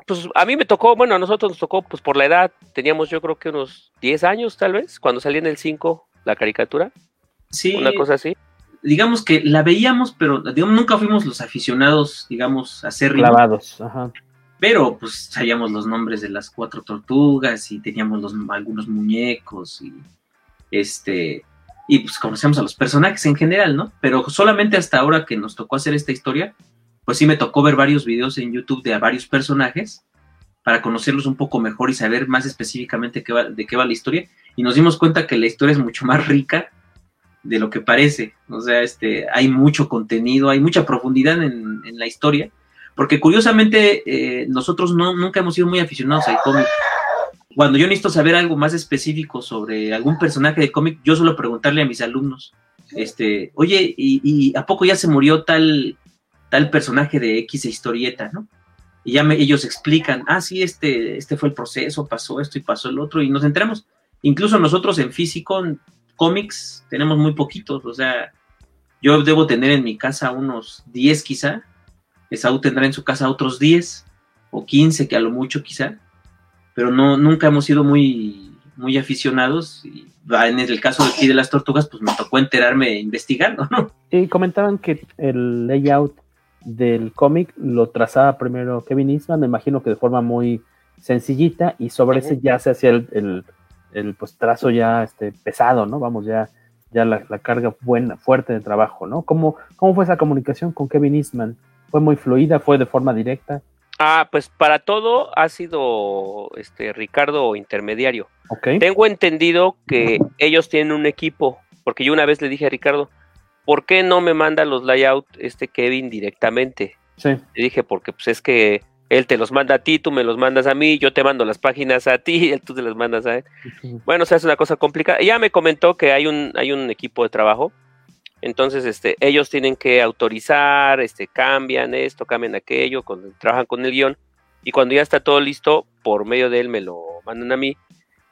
Pues a mí me tocó, bueno, a nosotros nos tocó, pues por la edad, teníamos yo creo que unos 10 años tal vez, cuando salía en el 5 la caricatura, Sí, una cosa así. digamos que la veíamos, pero digamos, nunca fuimos los aficionados, digamos, a ser Clavados, ajá. Pero pues sabíamos los nombres de las cuatro tortugas y teníamos los, algunos muñecos y este y pues conocemos a los personajes en general, ¿no? Pero solamente hasta ahora que nos tocó hacer esta historia, pues sí me tocó ver varios videos en YouTube de varios personajes para conocerlos un poco mejor y saber más específicamente qué va- de qué va la historia. Y nos dimos cuenta que la historia es mucho más rica de lo que parece. O sea, este, hay mucho contenido, hay mucha profundidad en, en la historia. Porque curiosamente, eh, nosotros no, nunca hemos sido muy aficionados al cómic. Cuando yo necesito saber algo más específico sobre algún personaje de cómic, yo suelo preguntarle a mis alumnos, este, oye, ¿y, a poco ya se murió tal, tal personaje de X historieta, no? Y ya me- ellos explican, ah, sí, este, este fue el proceso, pasó esto y pasó el otro, y nos enteramos. Incluso nosotros en físico, en cómics, tenemos muy poquitos, o sea, yo debo tener en mi casa unos 10 quizá, Esaú tendrá en su casa otros 10 o 15 que a lo mucho quizá, pero no, nunca hemos sido muy, muy aficionados. Y va, en el caso de aquí de las tortugas, pues me tocó enterarme investigando, ¿no? Y comentaban que el layout del cómic lo trazaba primero Kevin Eastman, me imagino que de forma muy sencillita, y sobre ese ya se hacía el, el, el, pues, trazo ya este, pesado, ¿no? Vamos, ya, ya la, la carga buena, fuerte de trabajo, ¿no? ¿Cómo, ¿Cómo fue esa comunicación con Kevin Eastman? ¿Fue muy fluida? ¿Fue de forma directa? Ah, pues para todo ha sido este Ricardo intermediario. Tengo entendido que ellos tienen un equipo, porque yo una vez le dije a Ricardo, ¿por qué no me manda los layout este Kevin directamente? Sí. Le dije, porque pues es que él te los manda a ti, tú me los mandas a mí, yo te mando las páginas a ti, él tú te las mandas a él. Bueno, o sea, es una cosa complicada. Ya me comentó que hay un, hay un equipo de trabajo. Entonces, este, ellos tienen que autorizar, este, cambian esto, cambian aquello, con- trabajan con el guion, y cuando ya está todo listo, por medio de él me lo mandan a mí,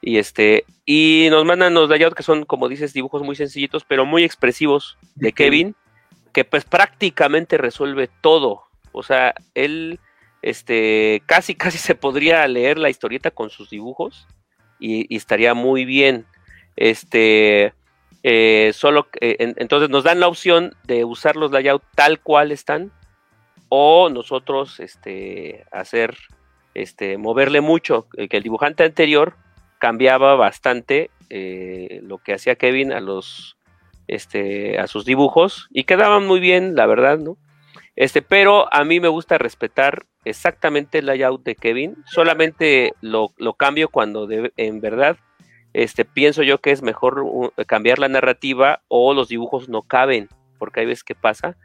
y este, y nos mandan los layouts que son, como dices, dibujos muy sencillitos, pero muy expresivos de Kevin, que pues prácticamente resuelve todo. O sea, él, este, casi, casi se podría leer la historieta con sus dibujos, y, y estaría muy bien. Este, eh, solo, eh, en- entonces nos dan la opción de usar los layouts tal cual están, o nosotros este, hacer, este, moverle mucho, eh, que el dibujante anterior cambiaba bastante eh, lo que hacía Kevin a los, este, a sus dibujos y quedaban muy bien, la verdad, ¿no? Este, pero a mí me gusta respetar exactamente el layout de Kevin, solamente lo, lo cambio cuando en verdad este, pienso yo que es mejor uh, cambiar la narrativa o los dibujos no caben, porque hay veces que pasa.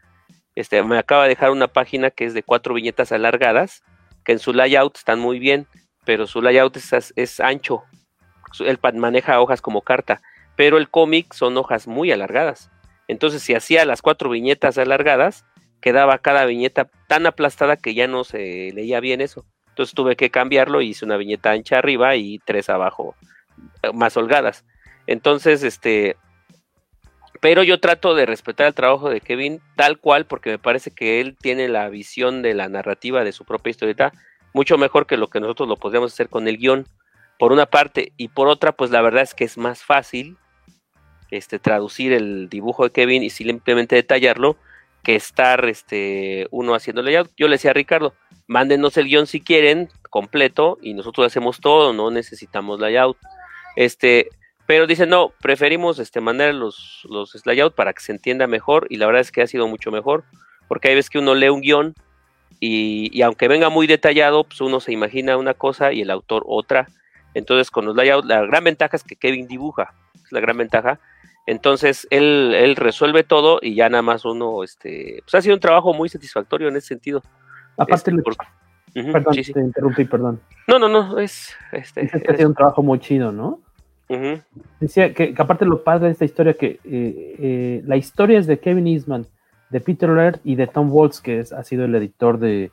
Este, me acaba de dejar una página que es de cuatro viñetas alargadas, que en su layout están muy bien, pero su layout es, es ancho. Él maneja hojas como carta, pero el cómic son hojas muy alargadas. Entonces, si hacía las cuatro viñetas alargadas, quedaba cada viñeta tan aplastada que ya no se leía bien eso. Entonces tuve que cambiarlo hice una viñeta ancha arriba y tres abajo, más holgadas. Entonces, este, pero yo trato de respetar el trabajo de Kevin tal cual porque me parece que él tiene la visión de la narrativa de su propia historieta mucho mejor que lo que nosotros lo podríamos hacer con el guion, por una parte, y por otra, pues la verdad es que es más fácil este, traducir el dibujo de Kevin y simplemente detallarlo que estar este, uno haciendo layout. Yo le decía a Ricardo, mándenos el guion si quieren, completo, y nosotros hacemos todo, no necesitamos layout. Este, pero dice, no, preferimos este, mandar los, los layout para que se entienda mejor, y la verdad es que ha sido mucho mejor, porque hay veces que uno lee un guion y, y aunque venga muy detallado, pues uno se imagina una cosa y el autor otra. Entonces, con los layouts, la gran ventaja es que Kevin dibuja, es la gran ventaja. Entonces, él, él resuelve todo y ya nada más uno, este, pues ha sido un trabajo muy satisfactorio en ese sentido. Aparte, Este, lo- perdón, sí, sí. te interrumpí, perdón. No, no, no, es, este, Dices que ha sido un trabajo muy chido, ¿no? Decía que, que aparte lo padre de esta historia, que eh, eh, la historia es de Kevin Eastman, de Peter Laird y de Tom Waltz, que es- ha sido el editor de,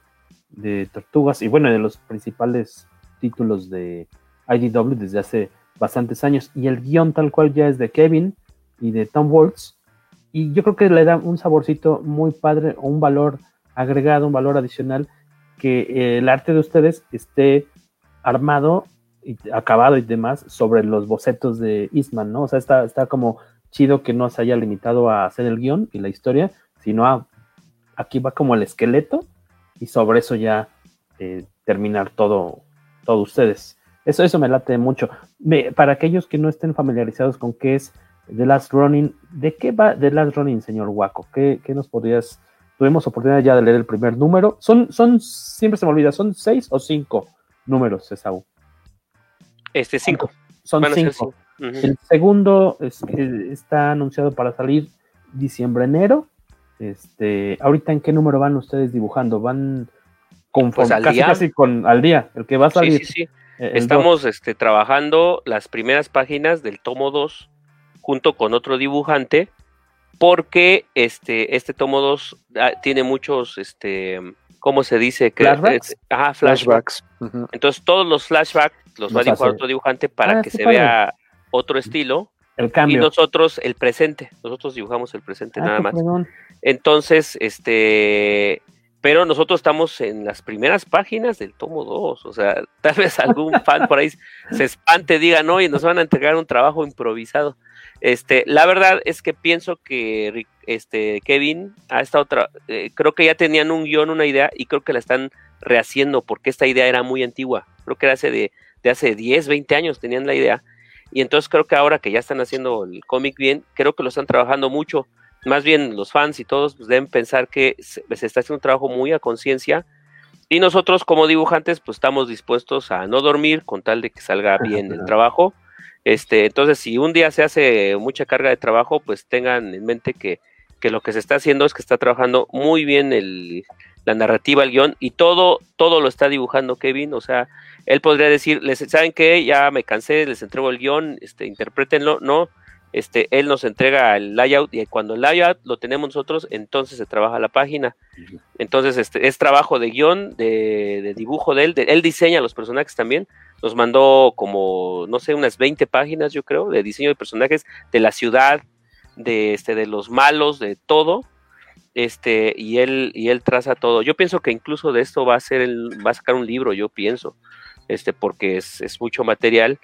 de Tortugas y bueno, de los principales títulos de IDW desde hace bastantes años. Y el guion tal cual ya es de Kevin y de Tom Waltz. Y yo creo que le da un saborcito muy padre o un valor agregado, un valor adicional, que eh, el arte de ustedes esté armado y acabado y demás sobre los bocetos de Eastman, ¿no? O sea, está, está como chido que no se haya limitado a hacer el guion y la historia, sino a aquí va como el esqueleto y sobre eso ya eh, terminar todo, todo ustedes. Eso, eso me late mucho. Para aquellos que no estén familiarizados con qué es The Last Running, ¿de qué va The Last Running, señor Waco? ¿Qué, qué nos podrías? Tuvimos oportunidad ya de leer el primer número. Son, son, siempre se me olvida, ¿son seis o cinco números, Esaú? Este, cinco. Son cinco. El segundo es- está anunciado para salir diciembre-enero. Este, ahorita en qué número van ustedes dibujando? Van con Pues al casi, día. casi con al día, el que va a Sí, salir. sí, sí. eh, el Estamos este, trabajando las primeras páginas del tomo 2 junto con otro dibujante porque este, este tomo 2 ah, tiene muchos, este, ¿cómo se dice? ¿Flashbacks? ajá, flashbacks. Entonces todos los flashbacks los va a dibujar otro dibujante para Ah, que se padre. vea otro estilo El y cambio. nosotros el presente. Nosotros dibujamos el presente Ah, nada más. Entonces, este, pero nosotros estamos en las primeras páginas del tomo 2, o sea, tal vez algún fan por ahí se espante, diga, no, y nos van a entregar un trabajo improvisado. Este, la verdad es que pienso que este, Kevin ha estado, tra- eh, creo que ya tenían un guion, una idea, y creo que la están rehaciendo, porque esta idea era muy antigua, creo que era hace de, de hace 10, 20 años tenían la idea, y entonces creo que ahora que ya están haciendo el cómic bien, creo que lo están trabajando mucho, más bien los fans y todos pues, deben pensar que se, se está haciendo un trabajo muy a conciencia. Y nosotros como dibujantes pues estamos dispuestos a no dormir con tal de que salga bien el trabajo. Este, entonces si un día se hace mucha carga de trabajo pues tengan en mente que, lo que se está haciendo es que está trabajando muy bien el, la narrativa, el guion y todo, todo lo está dibujando Kevin, o sea, él podría decir, ¿saben qué? Ya me cansé, les entrego el guion, este, interprétenlo, no, este, él nos entrega el layout y cuando el layout lo tenemos nosotros, entonces se trabaja la página. Entonces, este, es trabajo de guion, de, de dibujo de él, de- él diseña los personajes también. Nos mandó como, no sé, unas 20 páginas, yo creo, de diseño de personajes de la ciudad, de, este, de los malos, de todo. Este, y él, y él traza todo. Yo pienso que incluso de esto va a ser el, va a sacar un libro, yo pienso, este, porque es, es mucho material.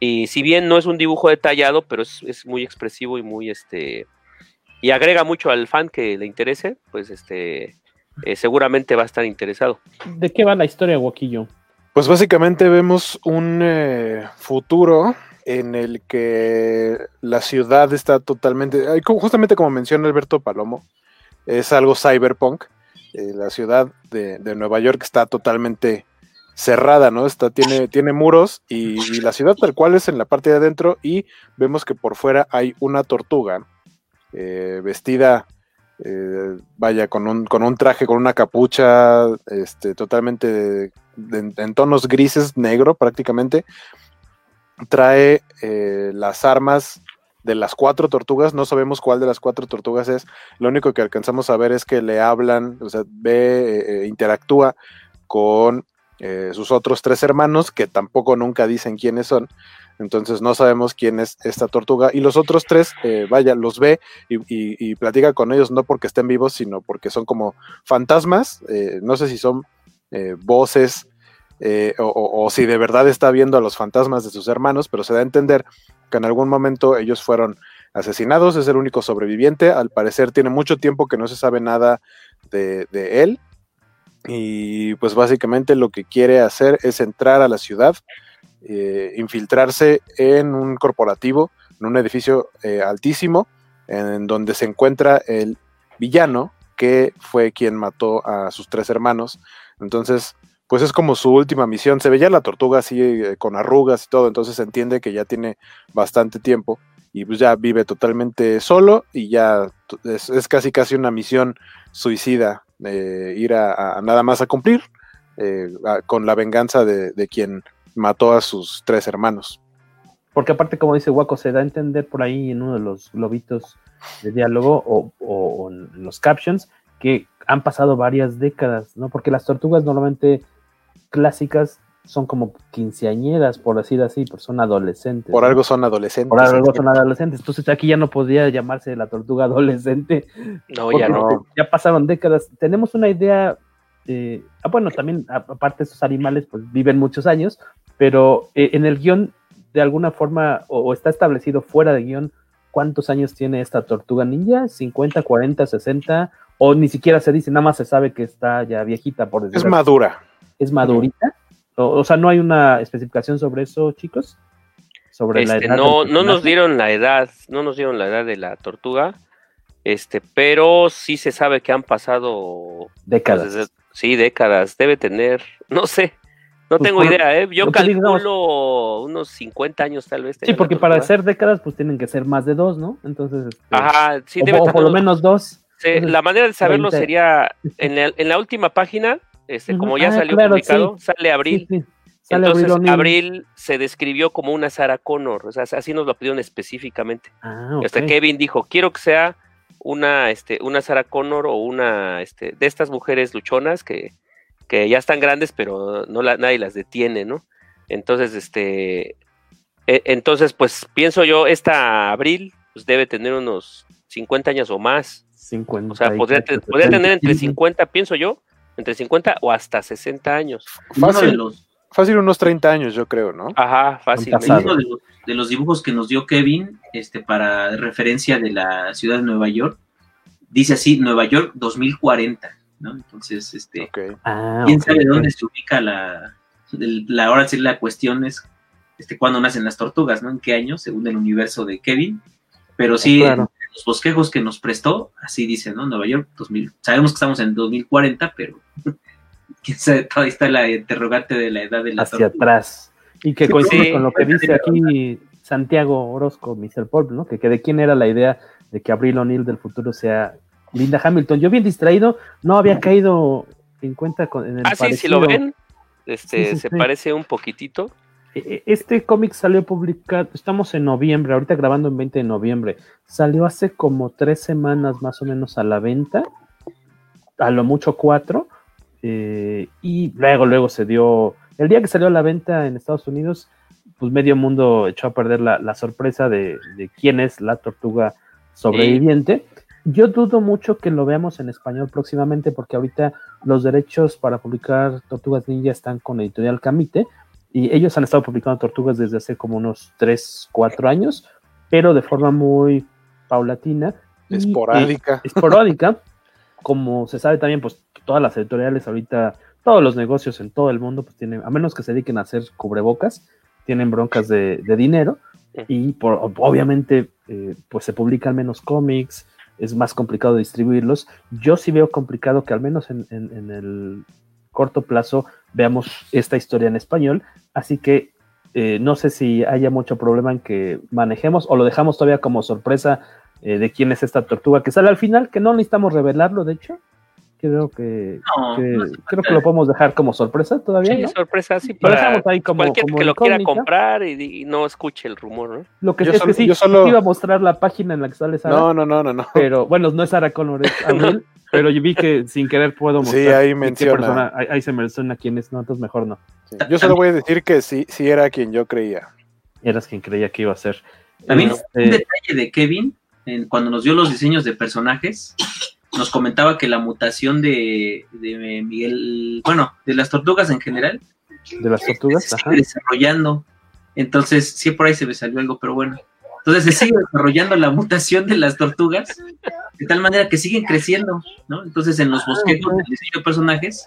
Y si bien no es un dibujo detallado, pero es, es muy expresivo y muy este y agrega mucho al fan que le interese, pues este eh, seguramente va a estar interesado. ¿De qué va la historia, Guaquillo? Pues básicamente vemos un eh, futuro en el que la ciudad está totalmente, justamente como menciona Alberto Palomo, es algo cyberpunk. Eh, la ciudad de, de Nueva York está totalmente cerrada, ¿no? Está, tiene, tiene muros y, la ciudad tal cual es en la parte de adentro y vemos que por fuera hay una tortuga eh, vestida, eh, vaya, con un, con un traje, con una capucha, este, totalmente en tonos grises, negro prácticamente. Trae eh, las armas de las cuatro tortugas, no sabemos cuál de las cuatro tortugas es, lo único que alcanzamos a ver es que le hablan, o sea, ve, eh, eh, interactúa con eh, sus otros tres hermanos, que tampoco nunca dicen quiénes son, entonces no sabemos quién es esta tortuga, y los otros tres, eh, vaya, los ve y, platica con ellos, no porque estén vivos, sino porque son como fantasmas, eh, no sé si son eh, voces, eh, o, o- si de verdad está viendo a los fantasmas de sus hermanos, pero se da a entender que en algún momento ellos fueron asesinados, es el único sobreviviente, al parecer tiene mucho tiempo que no se sabe nada de él, y pues básicamente lo que quiere hacer es entrar a la ciudad, eh, infiltrarse en un corporativo, en un edificio eh, altísimo, en donde se encuentra el villano que fue quien mató a sus tres hermanos. Entonces, pues es como su última misión. Se veía la tortuga así eh, con arrugas y todo, entonces se entiende que ya tiene bastante tiempo y pues ya vive totalmente solo y ya es, es casi casi una misión suicida eh, ir a, nada más a cumplir eh, con la venganza de, quien mató a sus tres hermanos. Porque aparte, como dice Waco, se da a entender por ahí en uno de los globitos de diálogo o en los captions que han pasado varias décadas, ¿no? Porque las tortugas normalmente clásicas son como quinceañeras, por decir así, pues son adolescentes. Por ¿no? algo son adolescentes. Por algo son adolescentes. Entonces aquí ya no podía llamarse la tortuga adolescente. No, ya no. Ya pasaron décadas. Tenemos una idea. eh, ah, bueno, también, aparte, estos animales pues viven muchos años, pero eh, en el guion, de alguna forma, o, o está establecido fuera de guion, ¿cuántos años tiene esta tortuga ninja? ¿50, 40, 60? O ni siquiera se dice, nada más se sabe que está ya viejita, por decirlo Es madura. ¿Es madurita? O, o sea, no hay una especificación sobre eso, chicos. Sobre la Este, edad. no, no nos dieron la edad, no nos dieron la edad de la tortuga, este, pero sí se sabe que han pasado Décadas. pues, sí, décadas, debe tener, no sé, no Pues tengo por- idea, ¿eh? yo lo que digamos- calculo unos 50 años tal vez. Sí, porque para ser décadas, pues tienen que ser más de dos, ¿no? Entonces, este, Ajá, sí, o, debe o tener por lo menos dos. Sí, Entonces, la manera de saberlo 30. sería en la, en la última página, este, como ya. Ah, salió claro, publicado, sí. sale abril. Sí, sí. Sale Entonces, Abril se describió como una Sarah Connor, o sea, así nos lo pidieron específicamente. Ah, ok. Hasta Kevin dijo, quiero que sea una, este, una Sarah Connor o una, este, de estas mujeres luchonas que, que ya están grandes, pero no la, nadie las detiene, ¿no? Entonces, este, e- entonces, pues pienso yo, esta Abril, pues debe tener unos 50 años o más. 50 O sea, podría, tener 70. entre 50, pienso yo, entre 50 o hasta 60 años. Uno de Fácil, los, fácil unos 30 años, yo creo, ¿no? Ajá, fácilmente. uno de los, de los dibujos que nos dio Kevin, este, para referencia de la ciudad de Nueva York, dice así, Nueva York 2040, ¿no? Entonces, este, Ok. Ah, quién sabe dónde se ubica la, la ahora sí la cuestión es este cuándo nacen las tortugas, ¿no? En qué año, según el universo de Kevin. Pero sí, Claro. Los bosquejos que nos prestó, así dice, ¿no? Nueva York 2000. Sabemos que estamos en 2040, pero quién sabe, todavía está la interrogante de la edad de la Hacia atrás. Y que Sí, coincide sí. con lo que dice aquí Santiago Orozco, Mr. Pulp, ¿no? Que, que de quién era la idea de que Abril O'Neill del futuro sea Linda Hamilton. Yo bien distraído, no había caído en cuenta con, en el Ah, sí, si lo parecido. ven, este, Sí, sí, se sí. parece un poquitito. E- e- Este cómic salió publicado, estamos en noviembre, ahorita grabando en 20 de noviembre. Salió hace como tres semanas más o menos a la venta, a lo mucho cuatro, eh, y luego, luego se dio, el día que salió a la venta en Estados Unidos, pues medio mundo echó a perder la, la sorpresa de, de quién es la tortuga sobreviviente. Yo dudo mucho que lo veamos en español próximamente porque ahorita los derechos para publicar Tortugas Ninja están con Editorial Camite y ellos han estado publicando Tortugas desde hace como unos 3, 4 años, pero de forma muy paulatina. y, Esporádica. eh, esporádica. Como se sabe también, pues todas las editoriales ahorita, todos los negocios en todo el mundo, pues tienen, a menos que se dediquen a hacer cubrebocas, tienen broncas de, de dinero y por, obviamente eh, pues se publican menos cómics, es más complicado distribuirlos. Yo sí veo complicado que al menos en, en, en el corto plazo veamos esta historia en español, así que eh, no sé si haya mucho problema en que manejemos o lo dejamos todavía como sorpresa eh, de quién es esta tortuga que sale al final, que no necesitamos revelarlo, de hecho. Creo que, No, que- no se creo que lo podemos dejar como sorpresa todavía. Sí, ¿no? sorpresa, sí, Lo para dejamos ahí como, cualquiera como que lo quiera comprar y, y no escuche el rumor, ¿no? Lo que Yo es solo- que sí, yo solo- iba a mostrar la página en la que sale Sara, No, no, no, no, no. pero bueno, no es Sara Connor, es Abril, pero yo vi que sin querer puedo Sí, mostrar. ahí qué menciona. persona- ahí, ahí se menciona quién es, no, entonces mejor no. Sí, Yo solo voy a decir que sí, sí era quien yo creía. Eras quien creía que iba a ser. También Este, un detalle de Kevin, en- cuando nos dio los diseños de personajes, nos comentaba que la mutación de, de Miguel, bueno, de las tortugas en general, de las tortugas, se ajá. sigue desarrollando. Entonces, sí, por ahí se me salió algo, pero bueno. Entonces se sigue desarrollando la mutación de las tortugas, de tal manera que siguen creciendo, ¿no? Entonces, en los bosquejos del diseño de personajes,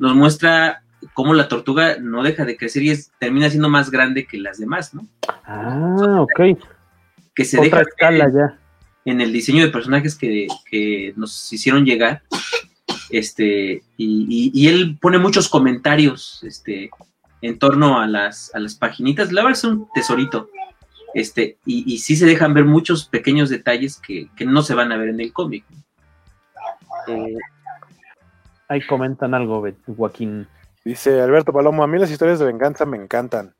nos muestra cómo la tortuga no deja de crecer y es, termina siendo más grande que las demás, ¿no? Ah, ok. Que se Otra deja escala ya. En el diseño de personajes que, que nos hicieron llegar. Este, y, y- y él pone muchos comentarios este, en torno a las, a las paginitas. La verdad es un tesorito. Este, y, y sí se dejan ver muchos pequeños detalles que, que no se van a ver en el cómic. Mm, Ahí comentan algo, Joaquín. Dice Alberto Palomo, a mí las historias de venganza me encantan.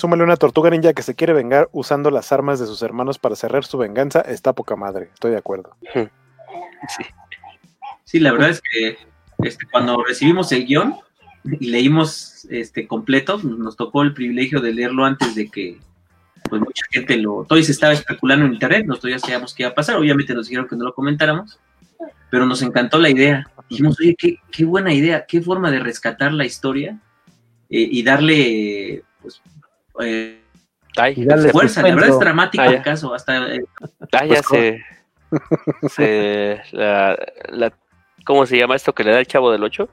Súmale una tortuga ninja que se quiere vengar usando las armas de sus hermanos para cerrar su venganza, está poca madre, estoy de acuerdo. sí. Sí, la verdad es que este, cuando recibimos el guion y leímos este completo, nos tocó el privilegio de leerlo antes de que pues mucha gente lo, todavía se estaba especulando en internet, nosotros ya sabíamos qué iba a pasar, obviamente nos dijeron que no lo comentáramos, pero nos encantó la idea. Dijimos, oye, qué, qué buena idea, qué forma de rescatar la historia eh, y darle pues, eh, Ay, fuerza. La verdad es dramático Ah, el caso, hasta eh, Ah, ya Pues, se, se la, la- ¿cómo se llama esto que le da el chavo del 8?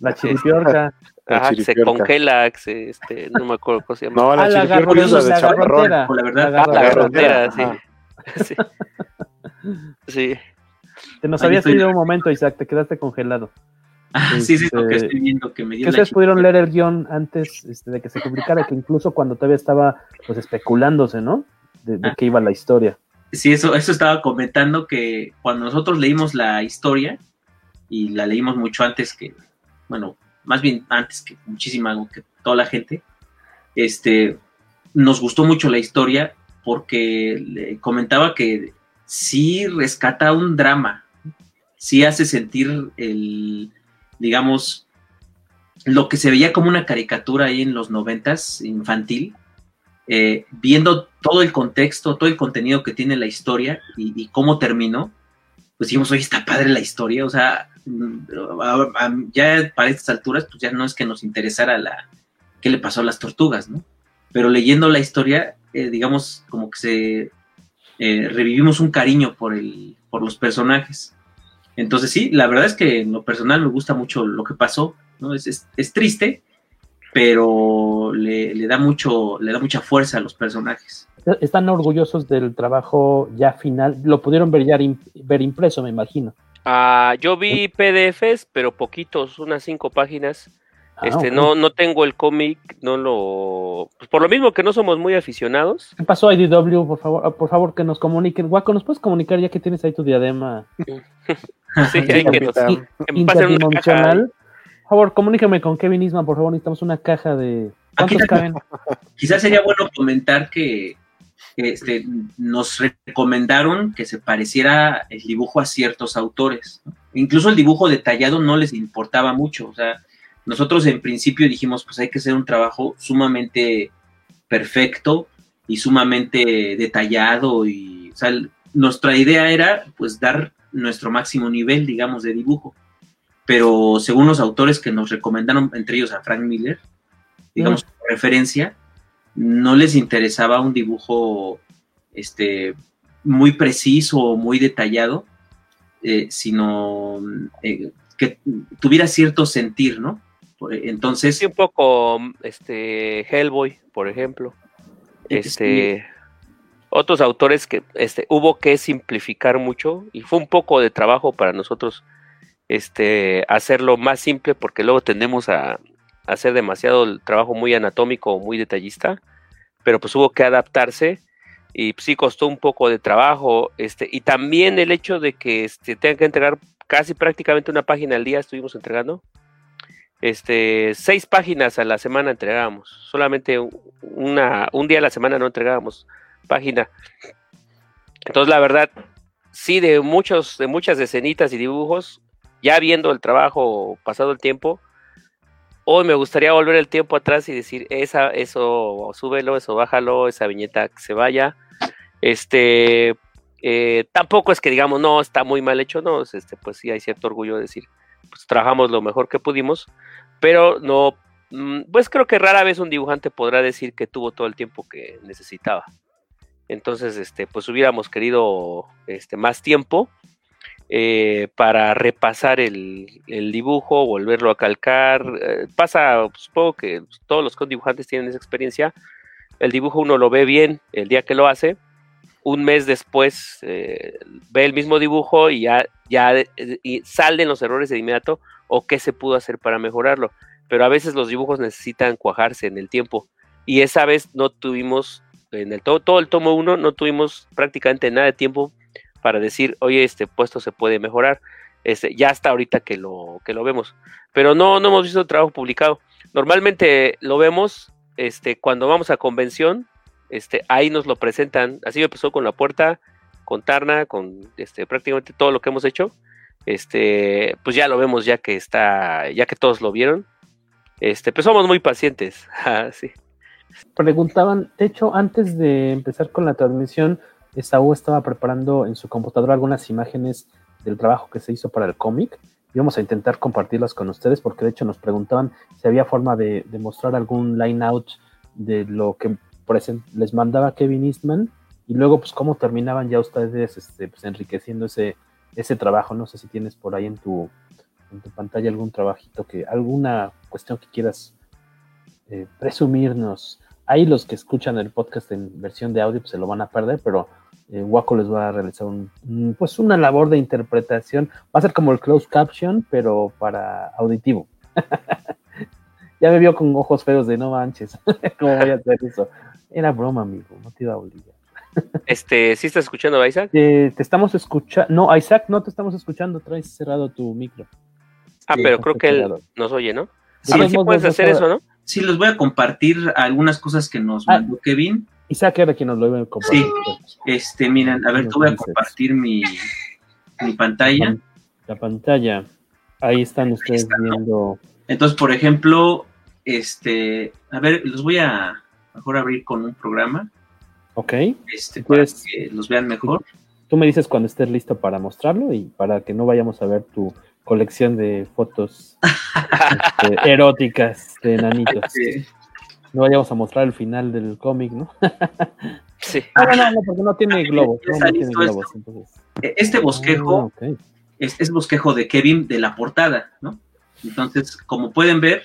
La chiripiorca. La Ajá, se chiripiorca. congela, se, este, no me acuerlo cómo se llama. No, la Ah, la chiripiorca es la de la garrotera. La verdad. La Ah, la garrotera. garrotera, sí. sí. Sí. Te nos Ahí habías ido un momento, Isaac, te quedaste congelado. Ah, sí, sí, lo que Este, estoy viendo que me dio Que ustedes pudieron leer el guion antes este, de que se publicara, que incluso cuando todavía estaba pues especulándose, ¿no? De, de Ah. qué iba la historia. Sí, eso, eso estaba comentando que cuando nosotros leímos la historia, y la leímos mucho antes que, bueno, más bien antes que muchísima, que toda la gente, este, nos gustó mucho la historia porque le comentaba que sí rescata un drama, sí hace sentir el, digamos, lo que se veía como una caricatura ahí en los noventas, infantil, eh, viendo todo el contexto, todo el contenido que tiene la historia y, cómo terminó, pues dijimos, oye, está padre la historia, o sea, mm, ya para estas alturas, pues ya no es que nos interesara la qué le pasó a las tortugas, ¿no? Pero leyendo la historia, eh, digamos, como que se eh, revivimos un cariño por el, por los personajes. Entonces sí, la verdad es que en lo personal me gusta mucho lo que pasó, ¿no? Es, es, es triste, pero le, le da mucho, le da mucha fuerza a los personajes. Están orgullosos del trabajo ya final. Lo pudieron ver ya ver impreso, me imagino. Ah, yo vi PDFs, pero poquitos, unas cinco páginas. Ah, Este, no, no tengo el cómic, no lo, pues por lo mismo que no somos muy aficionados. ¿Qué pasó, IDW? Por favor, por favor, que nos comuniquen. Guaco, ¿nos puedes comunicar ya que tienes ahí tu diadema Sí, hay que nos, capitán. I- que me pasen una interdimensional? caja. Por favor, comuníqueme con Kevin Isman, por favor. Necesitamos una caja de. ¿Cuántos Aquí- caben? Quizás sería bueno comentar que este, nos recomendaron que se pareciera el dibujo a ciertos autores. Incluso el dibujo detallado no les importaba mucho. O sea, nosotros en principio dijimos, pues hay que hacer un trabajo sumamente perfecto y sumamente detallado. Y, o sea, el- nuestra idea era pues dar nuestro máximo nivel, digamos, de dibujo. Pero según los autores que nos recomendaron, entre ellos a Frank Miller, digamos, como referencia, no les interesaba un dibujo este, muy preciso o muy detallado, eh, sino eh, que tuviera cierto sentir, ¿no? Por- Entonces, Sí, un poco este Hellboy, por ejemplo. Este otros autores que este hubo que simplificar mucho y fue un poco de trabajo para nosotros este hacerlo más simple porque luego tendemos a, hacer demasiado el trabajo muy anatómico o muy detallista, pero pues hubo que adaptarse y pues, sí costó un poco de trabajo, este y también el hecho de que este tengan que entregar casi prácticamente una página al día estuvimos entregando este, seis páginas a la semana entregábamos. Solamente un día a la semana no entregábamos página. Entonces, la verdad, sí, de muchos, de muchas escenitas y dibujos, ya viendo el trabajo, pasado el tiempo, hoy me gustaría volver el tiempo atrás y decir, esa, eso, súbelo, eso, bájalo, esa viñeta que se vaya. Este, eh, tampoco es que digamos, no, está muy mal hecho, no, es, este, pues sí hay cierto orgullo de decir, pues trabajamos lo mejor que pudimos, pero no, mm, pues creo que rara vez un dibujante podrá decir que tuvo todo el tiempo que necesitaba. Entonces, este, pues hubiéramos querido este, más tiempo eh, para repasar el, dibujo, volverlo a calcar. eh, pasa, supongo que todos los dibujantes tienen esa experiencia. El dibujo uno lo ve bien el día que lo hace, un mes después eh, ve el mismo dibujo y ya, ya y salen los errores de inmediato o qué se pudo hacer para mejorarlo. Pero a veces los dibujos necesitan cuajarse en el tiempo. Y esa vez no tuvimos, en el todo, todo el tomo 1, no tuvimos prácticamente nada de tiempo para decir, oye, este puesto se puede mejorar. Este, ya hasta ahorita que lo, que lo vemos. Pero no, no hemos visto trabajo publicado. Normalmente lo vemos este, cuando vamos a convención, este, ahí nos lo presentan. Así empezó con la puerta, con Tarna, con este, prácticamente todo lo que hemos hecho. Este, pues ya lo vemos ya que está, ya que todos lo vieron. Este, pues somos muy pacientes. Ah, sí. Preguntaban, de hecho, antes de empezar con la transmisión, Esaú estaba preparando en su computadora algunas imágenes del trabajo que se hizo para el cómic. Y vamos a intentar compartirlas con ustedes porque de hecho nos preguntaban si había forma de, mostrar algún line out de lo que les mandaba Kevin Eastman y luego pues cómo terminaban ya ustedes este, pues, enriqueciendo ese, ese trabajo. No sé si tienes por ahí en tu, en tu pantalla algún trabajito que, alguna cuestión que quieras eh, presumirnos. Ahí los que escuchan el podcast en versión de audio pues, se lo van a perder, pero eh, Waco les va a realizar un, pues una labor de interpretación. Va a ser como el closed caption, pero para auditivo. ya me vio con ojos feos de no manches. ¿Cómo voy a hacer eso? Era broma, amigo, no te iba a obligar. Este, ¿sí estás escuchando, Isaac? Eh, te estamos escuchando. No, Isaac, no te estamos escuchando. Traes cerrado tu micro. Ah, Sí, pero creo que él nos oye, ¿no? Sí, a ver si puedes hacer eso, ¿no? Sí, les voy a compartir algunas cosas que nos Ah. mandó Kevin. Isaac era quien nos lo iba a compartir. Sí. Este, miren, a ver, te voy a compartir mi, mi pantalla. La pantalla. Ahí están ustedes está, ¿no? viendo. Entonces, por ejemplo, este, a ver, los voy a mejor abrir con un programa, Ok. este, para quieres- que los vean mejor. Tú me dices cuando estés listo para mostrarlo y para que no vayamos a ver tu colección de fotos este, eróticas de enanitos. Sí. No vayamos a mostrar el final del cómic, ¿no? Sí. Ah, no, no, no, porque no tiene globos. No, no tiene. Entonces. Este bosquejo Ah, es, es bosquejo de Kevin de la portada, ¿no? Entonces, como pueden ver,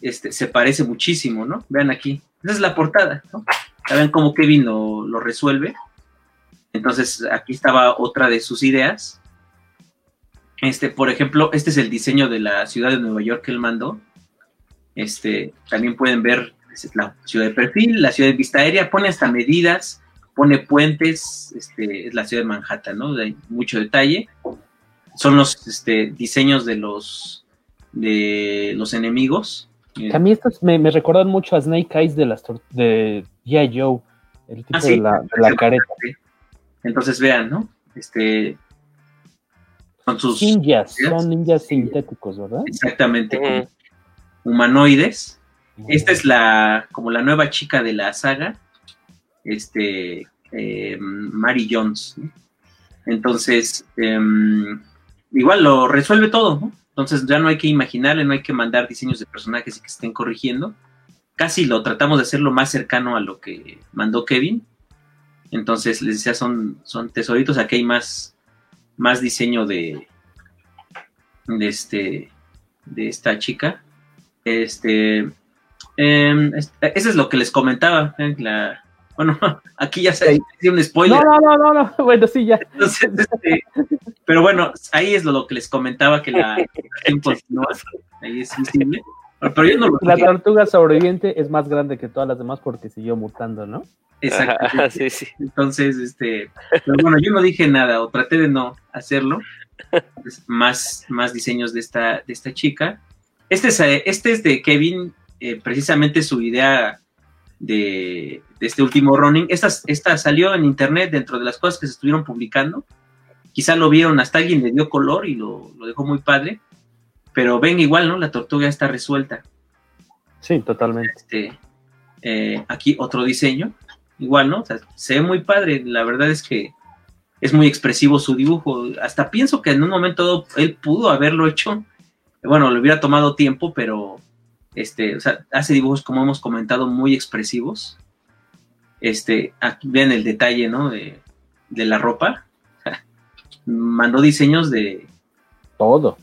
este, se parece muchísimo, ¿no? Vean aquí, esa es la portada, ¿no? Ya ven cómo Kevin lo, lo resuelve. Entonces, aquí estaba otra de sus ideas. Este, por ejemplo, este es el diseño de la ciudad de Nueva York que él mandó. Este, también pueden ver la ciudad de perfil, la ciudad de vista aérea, pone hasta medidas, pone puentes, este, es la ciudad de Manhattan, ¿no? Hay mucho detalle. Son los este, diseños de los de los enemigos. A mí estos me, me recuerdan mucho a Snake Eyes de las de G.I. Joe, el tipo Ah, sí. de, la, de la careta. Entonces vean, ¿no? Este son sus Ninjas, son ninjas sintéticos, ¿verdad? exactamente humanoides. Esta es la como la nueva chica de la saga, este eh, Mary Jones. ¿no? Entonces em, igual lo resuelve todo, ¿no? Entonces ya no hay que imaginarle, no hay que mandar diseños de personajes y que estén corrigiendo. Casi lo tratamos de hacer lo más cercano a lo que mandó Kevin. Entonces les decía, son, son tesoritos. Aquí hay más, más diseño de, de este de esta chica. Este, em, es- eso es lo que les comentaba. eh, la- bueno, aquí ya se hice un spoiler. No, no, no, no, no. Bueno, sí, ya. Entonces, este, pero bueno, ahí es lo, lo que les comentaba que la relación continúa. Ahí es visible. Pero yo no lo La tortuga sobreviviente es más grande que todas las demás porque siguió mutando, ¿no? Exactamente. Ajá, sí, sí. Entonces, este, pero bueno, yo no dije nada o traté de no hacerlo. Pues, más, más diseños de esta, de esta chica. Este es, eh, este es de Kevin, eh, precisamente su idea de, de este último running. Esta, esta salió en internet dentro de las cosas que se estuvieron publicando. Quizá lo vieron, hasta alguien le dio color y lo, lo dejó muy padre. Pero ven igual, ¿no? La tortuga está resuelta. Sí, totalmente. Este, eh, aquí otro diseño, igual, ¿no? O sea, se ve muy padre, la verdad es que es muy expresivo su dibujo, hasta pienso que en un momento él pudo haberlo hecho, bueno, le hubiera tomado tiempo, pero este, o sea, hace dibujos como hemos comentado muy expresivos. Este, aquí ven el detalle, ¿no? De, de la ropa. Mandó diseños de, Todo.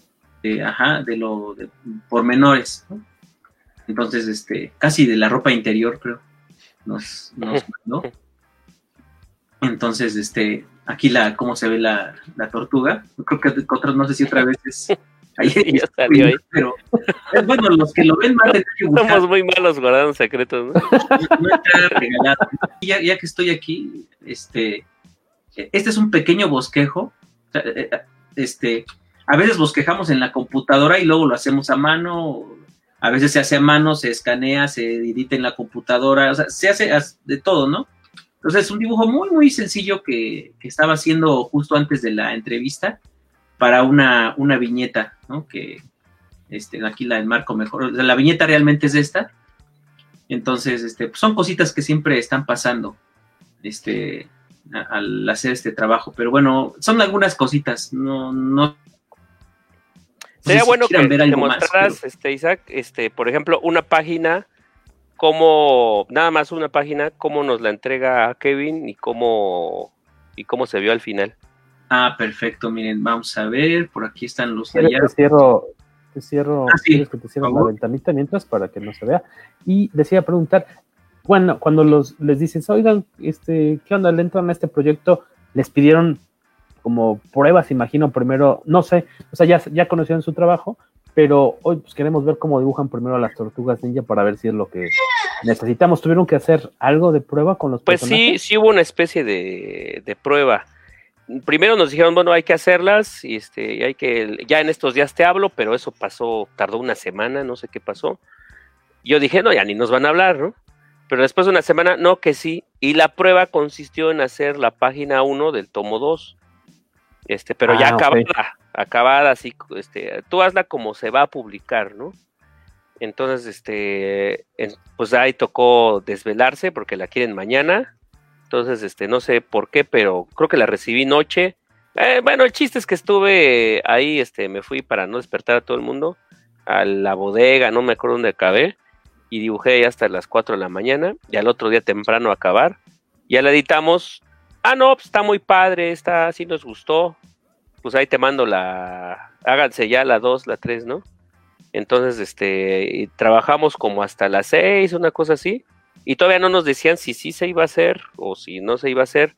De, ajá, de lo de pormenores, ¿no? Entonces, este, casi de la ropa interior, creo, nos, nos mandó. Entonces, este, aquí la, cómo se ve la, la tortuga. Creo que otros, no sé si otra vez es. Ahí, Ya salió ahí. Pero, bueno, los que lo ven van a tener que buscar. Somos muy malos guardando secretos, ¿no? no está regalado. Y Ya, ya que estoy aquí, este, este es un pequeño bosquejo. Eh, eh, Este, a veces bosquejamos en la computadora y luego lo hacemos a mano. A veces se hace a mano, se escanea, se edita en la computadora. O sea, se hace de todo, ¿no? Entonces es un dibujo muy, muy sencillo que, estaba haciendo justo antes de la entrevista para una, una viñeta, ¿no? Que este, aquí la enmarco mejor. O sea, la viñeta realmente es esta. Entonces, este, pues, son cositas que siempre están pasando este, al hacer este trabajo. Pero bueno, son algunas cositas. No, no. Sería si bueno que ver te más, mostraras, este, Isaac, este, por ejemplo, una página, cómo, nada más una página, cómo nos la entrega Kevin y cómo, y cómo se vio al final. Ah, perfecto. Miren, vamos a ver. Por aquí están los ¿Quieres allá. te cierro, te cierro, Ah, sí, que te cierro la ventanita mientras para que no se vea? Y decía preguntar, bueno, cuando los les dices, oigan, este, ¿qué onda? Le entran a este proyecto, les pidieron como pruebas, imagino, primero, no sé, o sea, ya, ya conocían su trabajo, pero hoy pues queremos ver cómo dibujan primero a las tortugas ninja para ver si es lo que necesitamos. ¿Tuvieron que hacer algo de prueba con los Pues sí, personajes? sí hubo una especie de, de prueba. Primero nos dijeron, bueno, hay que hacerlas, y este, y hay que, ya en estos días te hablo, pero eso pasó, tardó una semana, no sé qué pasó. Yo dije, no, ya ni nos van a hablar, ¿no? Pero después de una semana, no, que sí. Y la prueba consistió en hacer la página 1 del tomo 2. Este, pero ya Ah, acabada, acabada, así, este, tú hazla como se va a publicar, ¿no? Entonces, este, en- pues ahí tocó desvelarse porque la quieren mañana. Entonces, este, no sé por qué, pero creo que la recibí noche. Eh, bueno, el chiste es que estuve ahí, este, me fui para no despertar a todo el mundo a la bodega, no me acuerdo dónde acabé, y dibujé ahí hasta las 4 de la mañana, y al otro día temprano a acabar. Ya la editamos. Ah, no, pues está muy padre, está, sí nos gustó. Pues ahí te mando la, háganse ya la 2, la 3, ¿no? Entonces, este, y trabajamos como hasta las 6, una cosa así, y todavía no nos decían si sí se iba a hacer o si no se iba a hacer,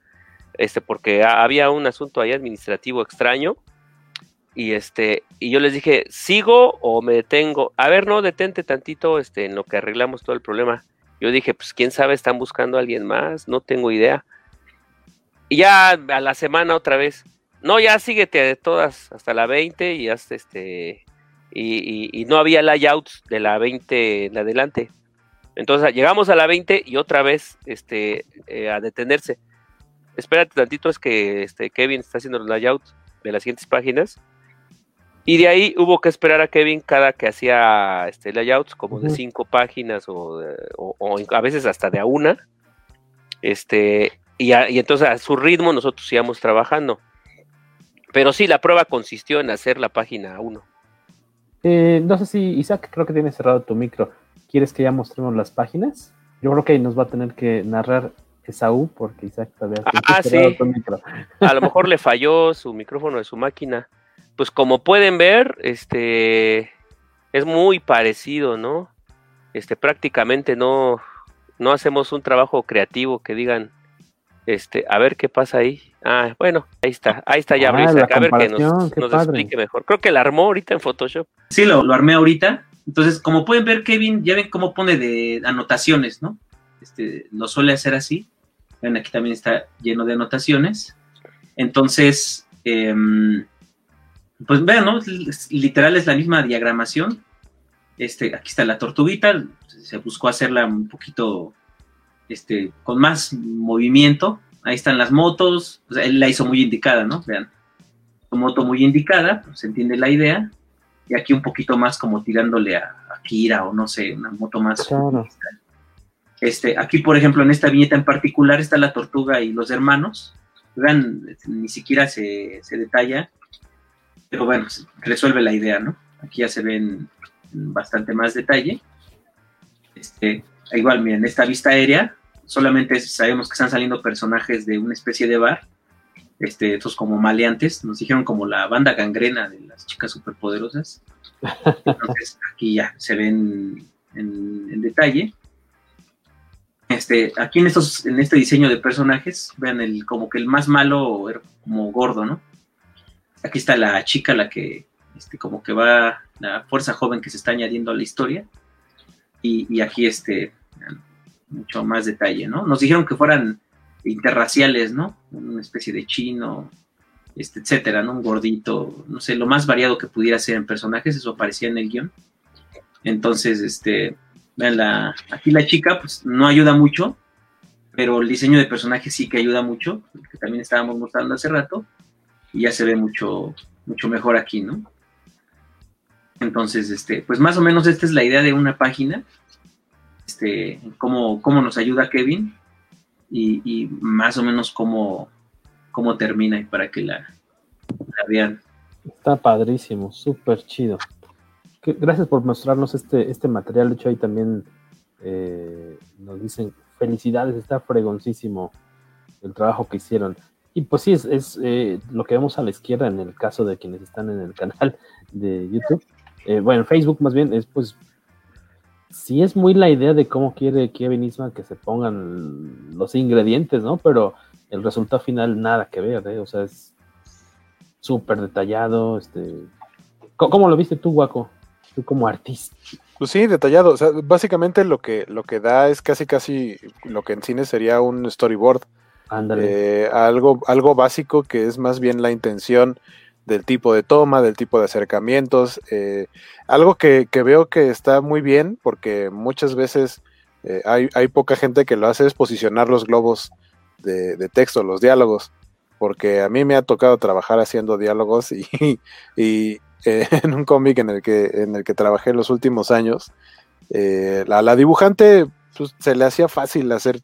este, porque ha- había un asunto ahí administrativo extraño, y este, y yo les dije, ¿sigo o me detengo? A ver, no, detente tantito, este, en lo que arreglamos todo el problema. Yo dije, pues quién sabe, están buscando a alguien más, no tengo idea. Y ya a la semana otra vez, no, ya síguete de todas hasta la 20 y hasta este, y, y- y no había layouts de la 20 en adelante. Entonces llegamos a la 20 y otra vez este, eh, a detenerse. Espérate tantito, es que este, Kevin está haciendo los layouts de las siguientes páginas. Y de ahí hubo que esperar a Kevin cada que hacía este, layouts, como de cinco páginas o, de- o- o a veces hasta de a una. Este, y, a- y entonces a su ritmo nosotros íbamos trabajando. Pero sí, la prueba consistió en hacer la página 1. Eh, no sé si Isaac, creo que tienes cerrado tu micro. ¿Quieres que ya mostremos las páginas? Yo creo que nos va a tener que narrar Esaú porque Isaac todavía Ah, sí. tu micro. A lo mejor le falló su micrófono de su máquina. pues como pueden ver, este es muy parecido, ¿no? Este prácticamente no no hacemos un trabajo creativo que digan este, a ver qué pasa ahí. Ah, bueno, ahí está, ahí está ya Ah, a ver que nos, explique mejor. Creo que la armó ahorita en Photoshop. Sí, lo, lo armé ahorita. Entonces, como pueden ver, Kevin, ya ven cómo pone de anotaciones, ¿no? Este, lo suele hacer así. Ven, aquí también está lleno de anotaciones. Entonces, em, pues vean, ¿no? Literal es la misma diagramación. Este, aquí está la tortuguita. Se buscó hacerla un poquito este, con más movimiento. Ahí están las motos. O sea, él la hizo muy indicada, ¿no? Vean. Moto muy indicada, pues, se entiende la idea. Y aquí un poquito más como tirándole a, a Kira o no sé, una moto más. Claro. Este, aquí, por ejemplo, en esta viñeta en particular está la tortuga y los hermanos. Vean, ni siquiera se, se detalla, pero bueno, se resuelve la idea, ¿no? Aquí ya se ven en bastante más detalle. Este, igual, miren, esta vista aérea, solamente sabemos que están saliendo personajes de una especie de bar, este, estos como maleantes, nos dijeron como la banda gangrena de las chicas superpoderosas. Entonces, aquí ya se ven en, en detalle. Este, aquí en estos, en este diseño de personajes, vean el, como que el más malo era como gordo, ¿no? Aquí está la chica, la que, este, como que va, la fuerza joven que se está añadiendo a la historia. Y, y aquí, este, mucho más detalle, ¿no? Nos dijeron que fueran interraciales, ¿no? Una especie de chino, este, etcétera, ¿no? Un gordito, no sé, lo más variado que pudiera ser en personajes, eso aparecía en el guion. Entonces, este, la, aquí la chica, pues no ayuda mucho, pero el diseño de personaje sí que ayuda mucho, que también estábamos mostrando hace rato, y ya se ve mucho, mucho mejor aquí, ¿no? Entonces, este, pues más o menos esta es la idea de una página, este, cómo, cómo nos ayuda Kevin, y, más o menos cómo, cómo termina y para que la, la vean. Está padrísimo, súper chido. Gracias por mostrarnos este, este material. De hecho, ahí también eh, nos dicen felicidades, está fregoncísimo el trabajo que hicieron. Y pues sí, es, es, eh, lo que vemos a la izquierda en el caso de quienes están en el canal de YouTube. Eh, bueno, en Facebook más bien, es pues sí es muy la idea de cómo quiere Kevin Eastman que se pongan los ingredientes, ¿no? Pero el resultado final nada que ver, ¿eh? O sea, es súper detallado, este... ¿Cómo, cómo lo viste tú, Guaco? Tú como artista. Pues sí, detallado. O sea, básicamente lo que, lo que da es casi casi lo que en cine sería un storyboard. Ándale. Eh, algo, algo básico que es más bien la intención del tipo de toma, del tipo de acercamientos. eh, algo que, que veo que está muy bien, porque muchas veces eh, hay, hay poca gente que lo hace, es posicionar los globos de, de texto, los diálogos. Porque a mí me ha tocado trabajar haciendo diálogos y, y eh, en un cómic en el que en el que trabajé los últimos años, la, la dibujante pues, se le hacía fácil hacer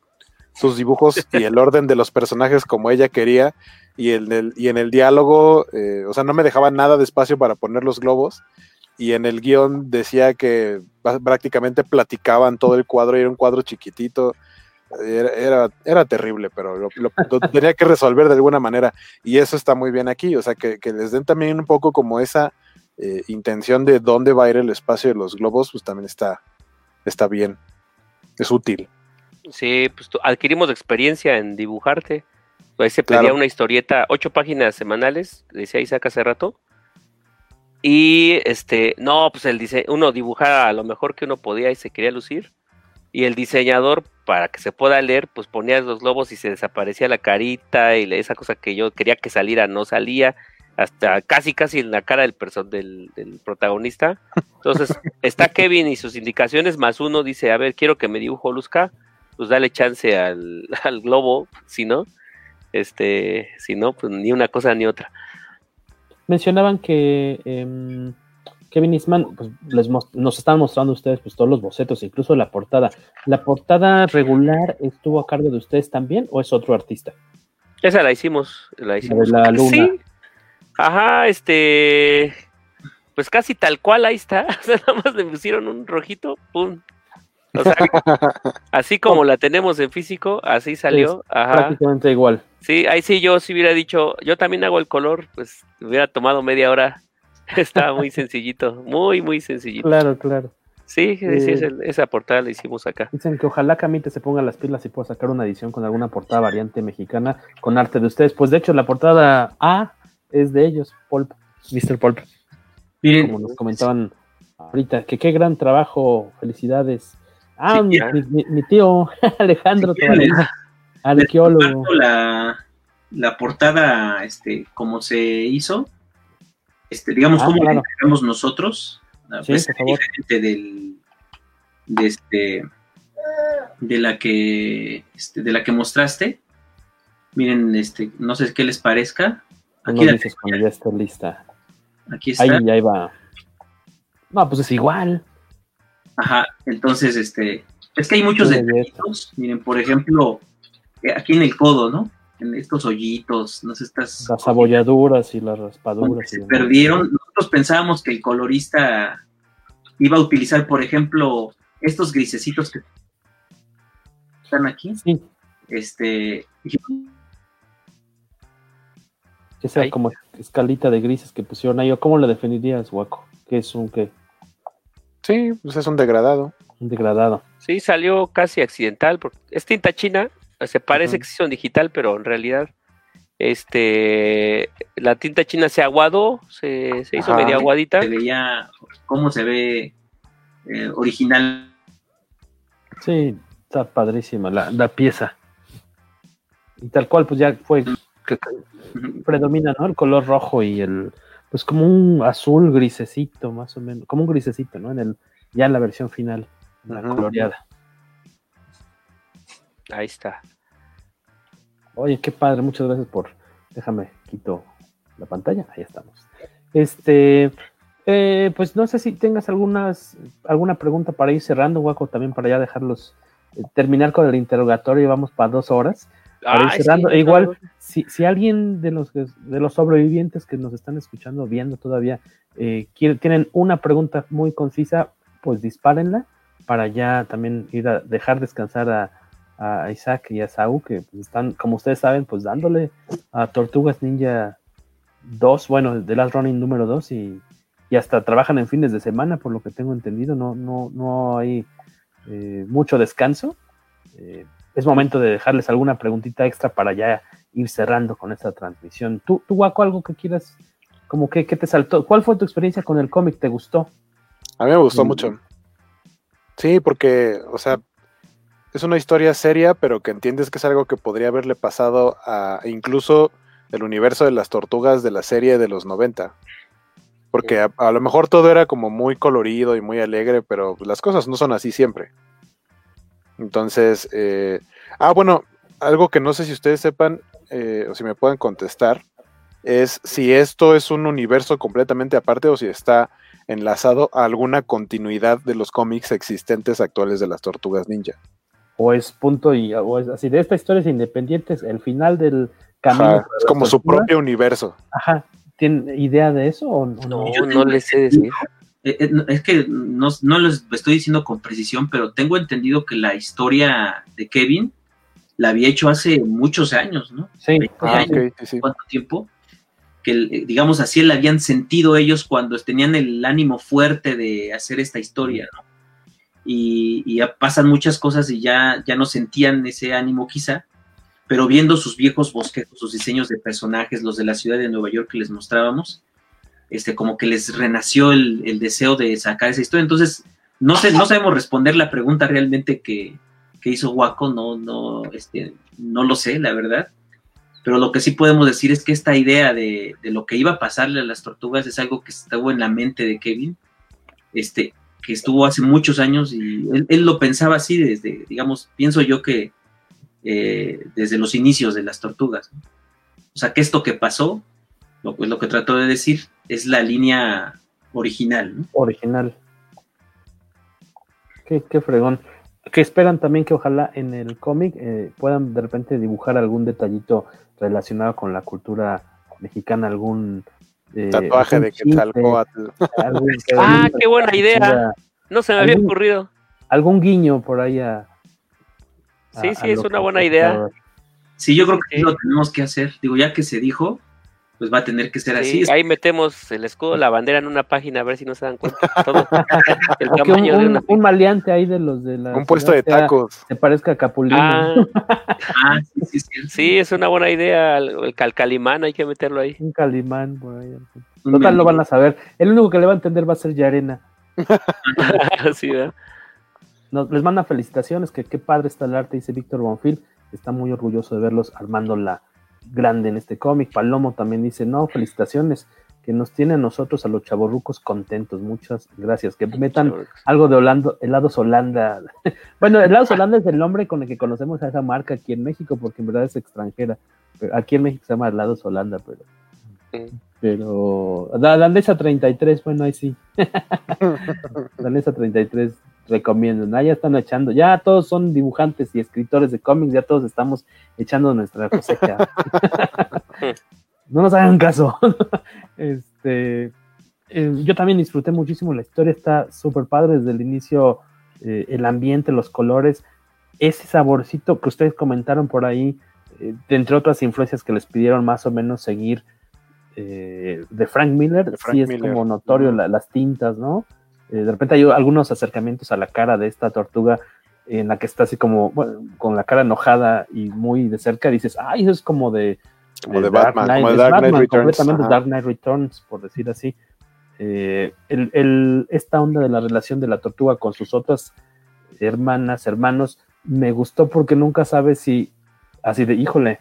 sus dibujos y el orden de los personajes como ella quería y, el, del- y en el diálogo, eh, o sea, no me dejaba nada de espacio para poner los globos y en el guion decía que prácticamente platicaban todo el cuadro y era un cuadro chiquitito. Era, era, era terrible, pero lo, lo- lo tenía que resolver de alguna manera y eso está muy bien aquí, o sea, que, que les den también un poco como esa eh, intención de dónde va a ir el espacio de los globos, pues también está, está bien, es útil. Sí, pues adquirimos experiencia en dibujarte. Ahí se pedía Claro. una historieta, ocho páginas semanales, decía Isaac hace rato. Y este, no, pues el dice, uno dibujaba a lo mejor que uno podía y se quería lucir. Y el diseñador, para que se pueda leer, pues ponía los globos y se desaparecía la carita y esa cosa que yo quería que saliera no salía, hasta casi casi en la cara del, del, del protagonista. Entonces, está Kevin y sus indicaciones, más uno dice, a ver, quiero que me dibujo luzca, pues dale chance al, al globo, si no, este, si no, pues ni una cosa ni otra. Mencionaban que em, Kevin Eastman pues, les nos están mostrando ustedes pues, todos los bocetos, incluso la portada. ¿La portada regular estuvo a cargo de ustedes también o es otro artista? Esa la hicimos, la hicimos. la luna. Sí. Ajá, este, pues casi tal cual ahí está. O sea, nada más le pusieron un rojito, pum. O sea, así como la tenemos en físico, así salió. Ajá. Prácticamente igual. Sí, ahí sí yo sí hubiera dicho, yo también hago el color, pues hubiera tomado media hora. Estaba muy sencillito, muy, muy sencillito. Claro, claro. Sí, sí, Eh, esa, esa portada la hicimos acá. Dicen que ojalá Camite se ponga las pilas y pueda sacar una edición con alguna portada variante mexicana con arte de ustedes. Pues de hecho la portada A es de ellos, Pulp, Mr. Pulp. Miren, Como nos comentaban ahorita, que qué gran trabajo, felicidades. Ah, Sí, mi, ya. mi- mi tío Alejandro les- arqueólogo. la, la portada, este, como se hizo, este, digamos, Ah, cómo claro. la entregamos nosotros, la Sí, pues, diferente del, de este, de la que, este, de la que mostraste. Miren, este, no sé qué les parezca. No Aquí, la- dices cuando ya esté lista. aquí está. Ahí, ahí va. No, pues es igual. Ajá, entonces, este, es que hay muchos detallitos. Miren, por ejemplo, eh, aquí en el codo, ¿no? En estos hoyitos, no sé, estas Las abolladuras y las raspaduras. y se perdieron. Nosotros pensábamos que el colorista iba a utilizar, por ejemplo, estos grisecitos que están aquí. Sí, Este, esa Ahí. como escalita de grises que pusieron ahí. ¿o ¿Cómo le definirías, Guaco? ¿Qué es un qué? Sí, pues es un degradado. Un degradado. Sí, salió casi accidental, porque es tinta china, se parece Ujú. que son digital, pero en realidad este la tinta china se aguadó, se, se hizo media aguadita. se veía cómo se ve eh, original. Sí, está padrísima la, la pieza. Y tal cual, pues ya fue que que predomina, ¿no? El color rojo y el, pues como un azul grisecito, más o menos, como un grisecito, ¿no? En el, ya en la versión final, la coloreada. Ahí está. Oye, qué padre, muchas gracias por, déjame, quito la pantalla, ahí estamos. Este, eh, pues no sé si tengas algunas, alguna pregunta para ir cerrando, Guaco, también para ya dejarlos eh, terminar con el interrogatorio, vamos para dos horas. Para ir Ay, cerrando. sí, E igual, si, si alguien de los, de los sobrevivientes que nos están escuchando, viendo todavía, eh, quiere- tienen una pregunta muy concisa, pues dispárenla para ya también ir a dejar descansar a, a Isaac y a Saúl, que pues, están, como ustedes saben, pues dándole a Tortugas Ninja 2, bueno, de Last Running número 2 y, y hasta trabajan en fines de semana, por lo que tengo entendido, no, no, no hay eh, mucho descanso. Eh, es momento de dejarles alguna preguntita extra para ya ir cerrando con esta transmisión. ¿Tú, tú Guaco, algo que quieras, como que, que te saltó? ¿Cuál fue tu experiencia con el cómic? ¿Te gustó? A mí me gustó Mm. mucho. Sí, porque, o sea, es una historia seria, pero que entiendes que es algo que podría haberle pasado a incluso el universo de las tortugas de la serie de los 90. Porque a, a lo mejor todo era como muy colorido y muy alegre, pero las cosas no son así siempre. Entonces, eh, ah, bueno, algo que no sé si ustedes sepan, eh, o si me pueden contestar, es si esto es un universo completamente aparte o si está enlazado a alguna continuidad de los cómics existentes actuales de las tortugas ninja. ¿O es punto y o es así? De esta historia es independiente, es el final del camino. Ajá, es como su propio universo. Ajá. ¿Tienen idea de eso o no? No, Yo no tengo le sé decir. Eh, eh, es que no, no les estoy diciendo con precisión, pero tengo entendido que la historia de Kevin la había hecho hace muchos años, ¿no? Sí, Ah, años, sí. ¿Cuánto tiempo? Que, eh, digamos, así la habían sentido ellos cuando tenían el ánimo fuerte de hacer esta historia, ¿no? Y, y ya pasan muchas cosas y ya, ya no sentían ese ánimo quizá, pero viendo sus viejos bosquejos, sus diseños de personajes, los de la ciudad de Nueva York que les mostrábamos, este, como que les renació el, el deseo de sacar esa historia. Entonces, no sé, no sabemos responder la pregunta realmente que, que hizo Waco, no, no, este, no lo sé, la verdad. Pero lo que sí podemos decir es que esta idea de, de lo que iba a pasarle a las tortugas es algo que estuvo en la mente de Kevin, este, que estuvo hace muchos años y él, lo pensaba así desde, digamos, pienso yo que eh, desde los inicios de las tortugas. O sea, que esto que pasó, lo, pues, lo que trató de decir, es la línea original. ¿no? Original. Qué, qué fregón. Que esperan también que ojalá en el cómic eh, puedan de repente dibujar algún detallito relacionado con la cultura mexicana, algún eh, Tatuaje de algún- Ah, qué buena idea. No se me había algún- ocurrido. algún guiño por ahí a. Sí, a- sí, a es una buena idea. Sí, yo creo que sí lo tenemos que hacer. Digo, ya que se dijo, pues va a tener que ser Sí, así. ahí metemos el escudo, la bandera en una página a ver si no se dan cuenta. Todo. El O que un, tamaño de un- una. un maleante ahí de los de la. Un puesto de sea- tacos. Se parezca a Capulino. Ah, Ah, sí, sí, sí. sí, es una buena idea. El, el calcalimán hay que meterlo ahí. Un calimán por ahí. Total, lo mendigo. van a saber. El único que le va a entender va a ser Yarena. Sí, ¿verdad? Nos, les manda felicitaciones, que qué padre está el arte, dice Víctor Bonfil. Está muy orgulloso de verlos armando la grande en este cómic. Palomo también dice, no, felicitaciones, que nos tiene a nosotros, a los chavorrucos, contentos. Muchas gracias. Que metan algo de Holanda, helados Holanda. bueno, helados Holanda es el nombre con el que conocemos a esa marca aquí en México, porque en verdad es extranjera. Pero aquí en México se llama helados Holanda, pero... Pero... La Landesa 33, bueno, ahí sí. Danesa 33 recomiendan. Ah, ya están echando. Ya todos son dibujantes y escritores de cómics. Ya todos estamos echando nuestra cosecha. no nos hagan caso. este, eh, yo también disfruté muchísimo. La historia está súper padre desde el inicio. eh, el ambiente, los colores. Ese saborcito que ustedes comentaron por ahí, eh, entre otras influencias que les pidieron más o menos seguir de Frank Miller, De Frank sí es Miller. como notorio la- las tintas, ¿no? Eh, de repente hay algunos acercamientos a la cara de esta tortuga en la que está así como, bueno, con la cara enojada y muy de cerca, dices, ay, eso es como de, Como de Batman, como de Dark Knight Returns, completamente ajá. Dark Knight Returns, por decir así. Eh, el, el- esta onda de la relación de la tortuga con sus otras hermanas, hermanos, me gustó porque nunca sabes si, así de, híjole,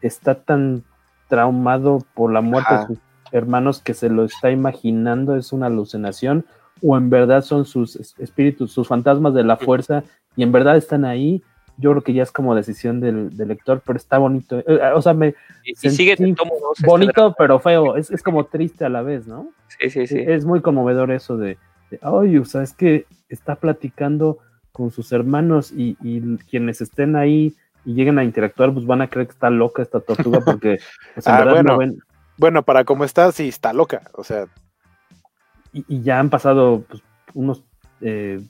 está tan traumado por la muerte Ajá. de sus hermanos que se lo está imaginando, es una alucinación, o en verdad son sus es- espíritus, sus fantasmas de la fuerza, y en verdad están ahí. Yo creo que ya es como decisión del, del lector, pero está bonito. Eh, o sea, me Y, sigue tomo dos, este bonito, pero feo. Es, es como triste a la vez, ¿no? Sí, sí, sí. Es muy conmovedor eso de, de, ay, o sea, es que está platicando con sus hermanos y, y quienes estén ahí y lleguen a interactuar, pues van a creer que está loca esta tortuga porque pues, en Ah, verdad bueno. no ven. Bueno, para cómo está, sí está loca. O sea, Y, y ya han pasado pues, unos, eh,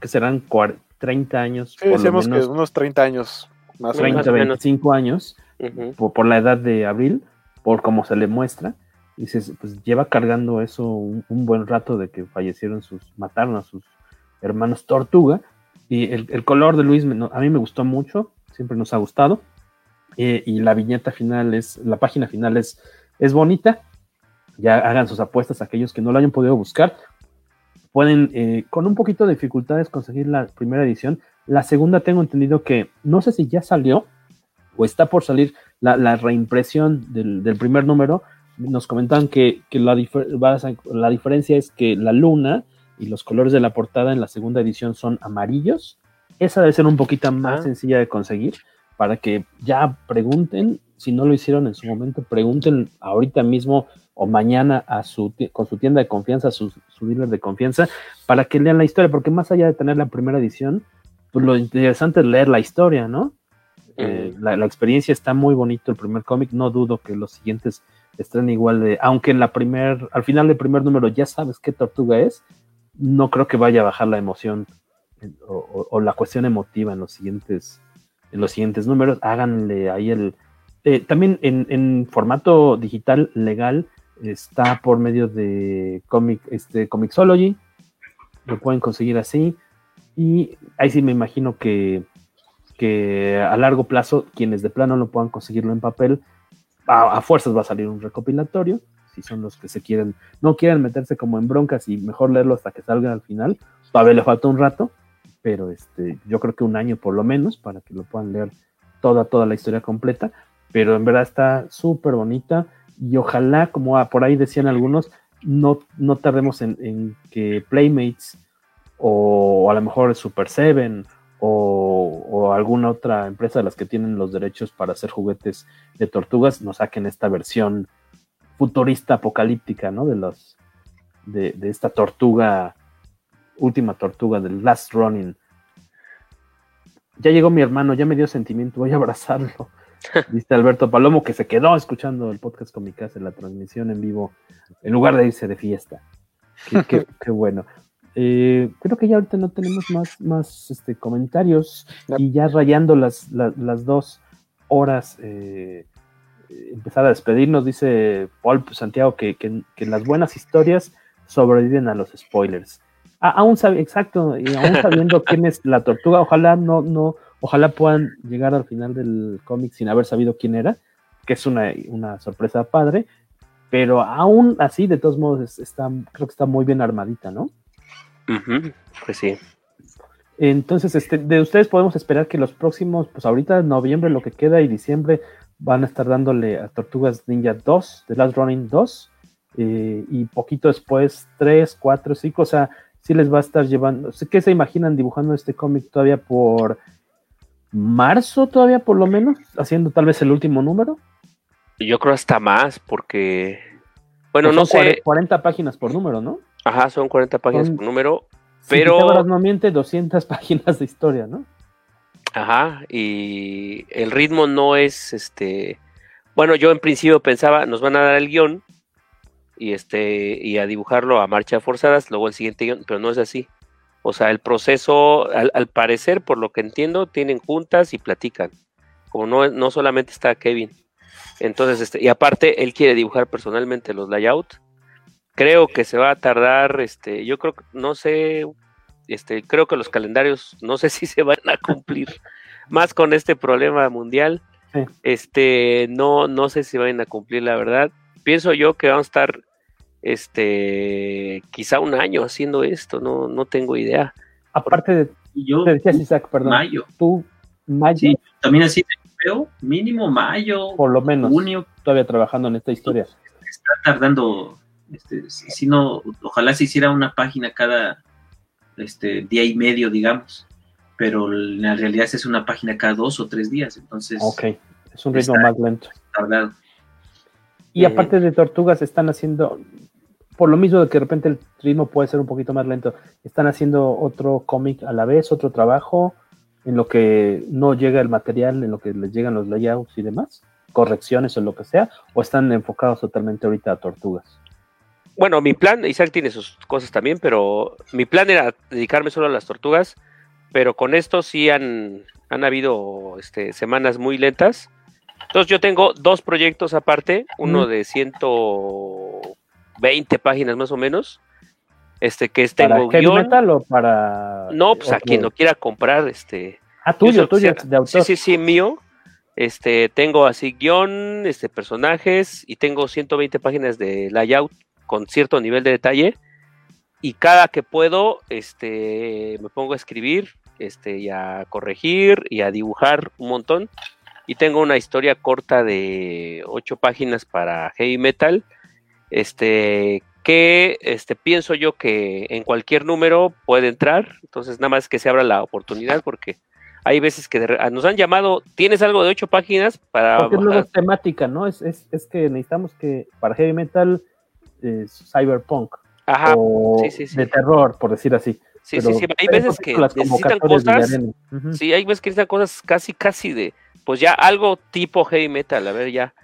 que serán cuar- 30 años, sí, por lo decimos que unos 30 años más o 30, menos. o menos. 25 años, por, por la edad de Abril, por cómo se le muestra. Dices, pues lleva cargando eso un, un buen rato de que fallecieron sus, mataron a sus hermanos Tortuga. Y el, el color de Luis me- no- a mí me gustó mucho, siempre nos ha gustado. Eh, y la viñeta final es, la página final es, es bonita. Ya hagan sus apuestas aquellos que no lo hayan podido buscar. Pueden, eh, con un poquito de dificultades, conseguir la primera edición. La segunda tengo entendido que, no sé si ya salió o está por salir la, la reimpresión del, del primer número. Nos comentan que, que la, difer- la diferencia es que la luna y los colores de la portada en la segunda edición son amarillos. Esa debe ser un poquito más Ah. sencilla de conseguir para que ya pregunten, si no lo hicieron en su momento, pregunten ahorita mismo o mañana a su, con su tienda de confianza, su, su dealer de confianza, para que lean la historia, porque más allá de tener la primera edición, pues lo interesante es leer la historia, ¿no? Eh, la, la experiencia está muy bonito, el primer cómic, no dudo que los siguientes estén igual de, aunque en la primer, al final del primer número ya sabes qué tortuga es, no creo que vaya a bajar la emoción eh, o, o- o la cuestión emotiva en los siguientes, en los siguientes números, háganle ahí el, eh, también en, formato digital legal está por medio de comic, este, Comixology, lo pueden conseguir así, y ahí sí me imagino que que a largo plazo, quienes de plano no puedan conseguirlo en papel, a, a fuerzas va a salir un recopilatorio. Si son los que se quieren, no quieren meterse como en broncas y mejor leerlo hasta que salga al final. Todavía le falta un rato, pero este, yo creo que un año por lo menos para que lo puedan leer toda, toda la historia completa. Pero en verdad está súper bonita y ojalá, como a- por ahí decían algunos, no, no tardemos en, que Playmates o a lo mejor Super Seven o, alguna otra empresa de las que tienen los derechos para hacer juguetes de tortugas nos saquen esta versión futurista apocalíptica, ¿no? De los de esta tortuga, última tortuga del Last Running. Ya llegó mi hermano, ya me dio sentimiento, voy a abrazarlo. Dice Alberto Palomo que se quedó escuchando el podcast con mi casa, la transmisión en vivo, en lugar de irse de fiesta. Qué, qué- qué bueno. eh, creo que ya ahorita no tenemos más, más este, comentarios y ya rayando las, las, las dos horas, eh, empezar a despedirnos, dice Paul Santiago que, que, que, las buenas historias sobreviven a los spoilers. Ah, aún sabe, exacto, y aún sabiendo quién es la tortuga, ojalá no, no, ojalá puedan llegar al final del cómic sin haber sabido quién era, que es una, una sorpresa padre, pero aún así, de todos modos, está, creo que está muy bien armadita, ¿no? Uh -huh, pues sí. Entonces, este, de ustedes podemos esperar que los próximos, pues ahorita noviembre, lo que queda, y diciembre, van a estar dándole a Tortugas Ninja 2, The Last Running 2, eh, y poquito después 3, 4, 5, o sea, sí les va a estar llevando, ¿qué se imaginan dibujando este cómic todavía por marzo, todavía por lo menos, haciendo tal vez el último número? Yo creo hasta más, porque, bueno, Pues no son sé, 40 páginas por número, ¿no? ajá, son 40 páginas Son- por número, Si pero... Pitágoras no miente, 200 páginas de historia, ¿no? Ajá, y el ritmo no es este. Bueno, yo en principio pensaba, nos van a dar el guion y este y a dibujarlo a marcha forzadas, luego el siguiente guion, pero no es así. O sea, el proceso, al, al parecer, por lo que entiendo, tienen juntas y platican. Como no, no solamente está Kevin. Entonces, este, y aparte, él quiere dibujar personalmente los layouts. Creo que se va a tardar, este, yo creo que, no sé, este, creo que los calendarios, no sé si se van a cumplir más con este problema mundial. Sí. Este, no, no sé si van a cumplir, la verdad. Pienso yo que vamos a estar, este, quizá un año haciendo esto, no, no tengo idea. Aparte de, Y yo, te decías Isaac, perdón, mayo. tú, mayo, Sí, también así veo, mínimo mayo, por lo menos, junio, todavía trabajando en esta historia. está tardando, este, si, no, ojalá se hiciera una página cada este, día y medio, digamos, pero en la realidad es una página cada dos o tres días, entonces Ok, es un ritmo Está- más lento. tardado. Y Eh. aparte de Tortugas, están haciendo, por lo mismo de que de repente el ritmo puede ser un poquito más lento, están haciendo otro cómic a la vez, otro trabajo, en lo que no llega el material, en lo que les llegan los layouts y demás, correcciones o lo que sea, o están enfocados totalmente ahorita a Tortugas. Bueno, mi plan, Isaac tiene sus cosas también, pero mi plan era dedicarme solo a las tortugas, pero con esto sí han, han habido este, semanas muy lentas. Entonces yo tengo dos proyectos aparte, uno de 120 páginas más o menos, este que es ¿Para tengo heavy guion. metal o para...? No, pues a quien lo quiera comprar, este, Ah, tuyo, yo tuyo, de autor. Sí, sí, sí, mío. Este, tengo así guion, este, personajes y tengo 120 páginas de layout con cierto nivel de detalle. Y cada que puedo, este, me pongo a escribir, este, y a corregir y a dibujar un montón. Y tengo una historia corta de 8 páginas para heavy metal, este, que, este, pienso yo que en cualquier número puede entrar. Entonces, nada más que se abra la oportunidad porque hay veces que re- nos han llamado, ¿tienes algo de ocho páginas para Porque luego es temática, ¿no? Es, es, es que necesitamos que para heavy metal, cyberpunk, Ajá, o sí, sí, sí. de terror, por decir así. Sí, Pero sí, sí. Hay veces que necesitan cosas. Sí, hay veces que necesitan cosas casi, casi de, pues ya algo tipo heavy metal, a ver, ya.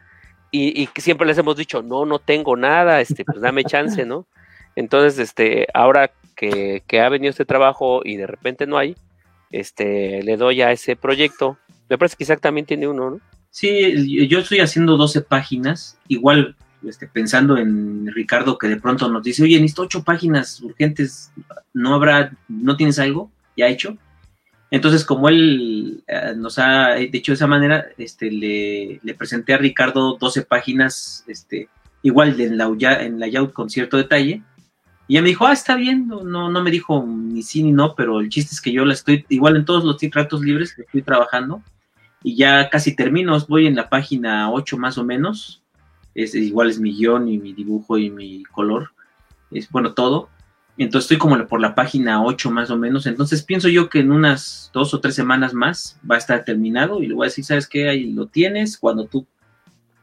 Y, y siempre les hemos dicho, no, no tengo nada, este, pues dame chance, ¿no? Entonces, este, ahora que, que ha venido este trabajo y de repente no hay, este, le doy a ese proyecto. Me parece que también tiene uno, ¿no? Sí, yo estoy haciendo 12 páginas, igual este, pensando en Ricardo que de pronto nos dice, oye, necesito ocho páginas urgentes, ¿no habrá, no tienes algo ya hecho? Entonces, como él eh, nos ha dicho de esa manera, este, le, presenté a Ricardo 12 páginas, este, igual de en, la, en layout con cierto detalle, y ella me dijo, ah, está bien, no, no, no me dijo ni sí ni no, pero el chiste es que yo la estoy, igual en todos los ratos libres, estoy trabajando, y ya casi termino, voy en la página 8 más o menos, es, igual es mi guion y mi dibujo y mi color, es bueno todo, entonces estoy como por la página 8 más o menos, entonces pienso yo que en unas dos o tres semanas más va a estar terminado y le voy a decir, ¿sabes qué? Ahí lo tienes, cuando tú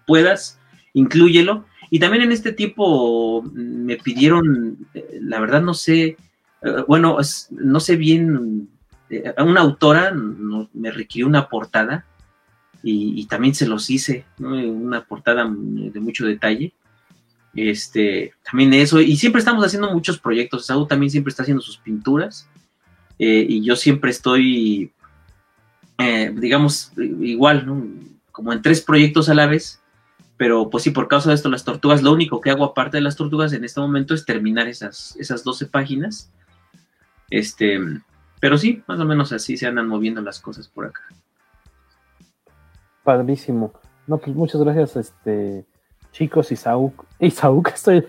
puedas, inclúyelo. Y también en este tiempo me pidieron, eh, la verdad no sé, eh, bueno, no sé bien, eh, una autora me requirió una portada y, y también se los hice, ¿no? una portada de mucho detalle. Este, también eso, y siempre estamos haciendo muchos proyectos. Saúl también siempre está haciendo sus pinturas. eh, y yo siempre estoy, eh, digamos, igual. Como en tres proyectos a la vez. Pero pues sí, por causa de esto, las tortugas, lo único que hago aparte de las tortugas en este momento es terminar esas, esas 12 páginas. Este, pero sí, más o menos así se andan moviendo las cosas por acá. Padrísimo. No, pues muchas gracias, este, chicos, Isaú, Isaú, que estoy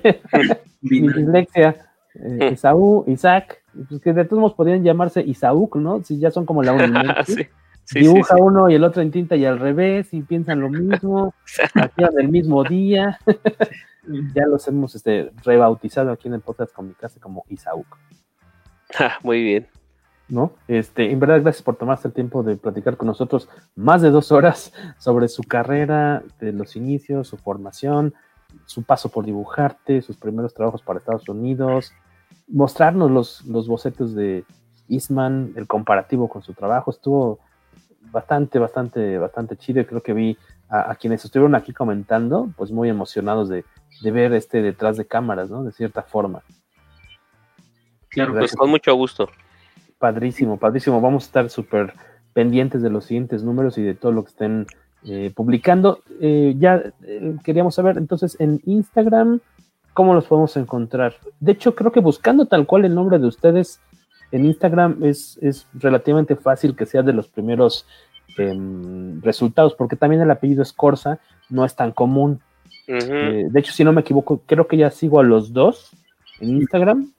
mi dislexia, eh, Isaú, Isaac, pues que de todos modos podrían llamarse Isaúk, ¿no? Si ya son como la una. Sí, sí, Dibuja sí, sí. uno y el otro en tinta y al revés, y piensan lo mismo, hacían el mismo día. ya los hemos este, rebautizado aquí en el podcast con mi casa como Isaúk. Ah, Muy bien. ¿No? Este, en verdad, gracias por tomarse el tiempo de platicar con nosotros más de dos horas sobre su carrera, de los inicios, su formación, su paso por dibujarte, sus primeros trabajos para Estados Unidos, mostrarnos los, los bocetos de Eastman, el comparativo con su trabajo, estuvo bastante, bastante, bastante chido y creo que vi a, a quienes estuvieron aquí comentando, pues muy emocionados de, de ver este detrás de cámaras, ¿no? De cierta forma. Claro, Pues con mucho gusto. Padrísimo, padrísimo. Vamos a estar súper pendientes de los siguientes números y de todo lo que estén eh, publicando. Eh, ya eh, queríamos saber, entonces, en Instagram, ¿cómo los podemos encontrar? De hecho, creo que buscando tal cual el nombre de ustedes en Instagram es, es relativamente fácil que sea de los primeros em, resultados, porque también el apellido Escorza no es tan común. De hecho, si no me equivoco, creo que ya sigo a los dos en Instagram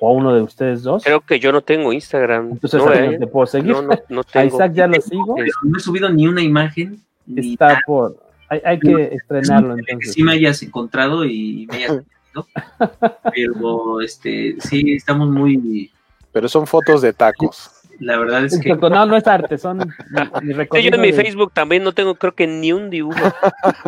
o a uno de ustedes dos. Creo que yo no tengo Instagram. Entonces, no, ¿a eh. no te puedo seguir? No, no, no A tengo. Isaac ya lo sigo. Pero no he subido ni una imagen. Está por. Hay, hay que estrenarlo entonces. sí me hayas encontrado y me hayas. Pero este, sí, estamos muy. Pero son fotos de tacos. La verdad es que. No, no es arte, son mi, mi yo en mi de- Facebook también no tengo, creo que ni un dibujo.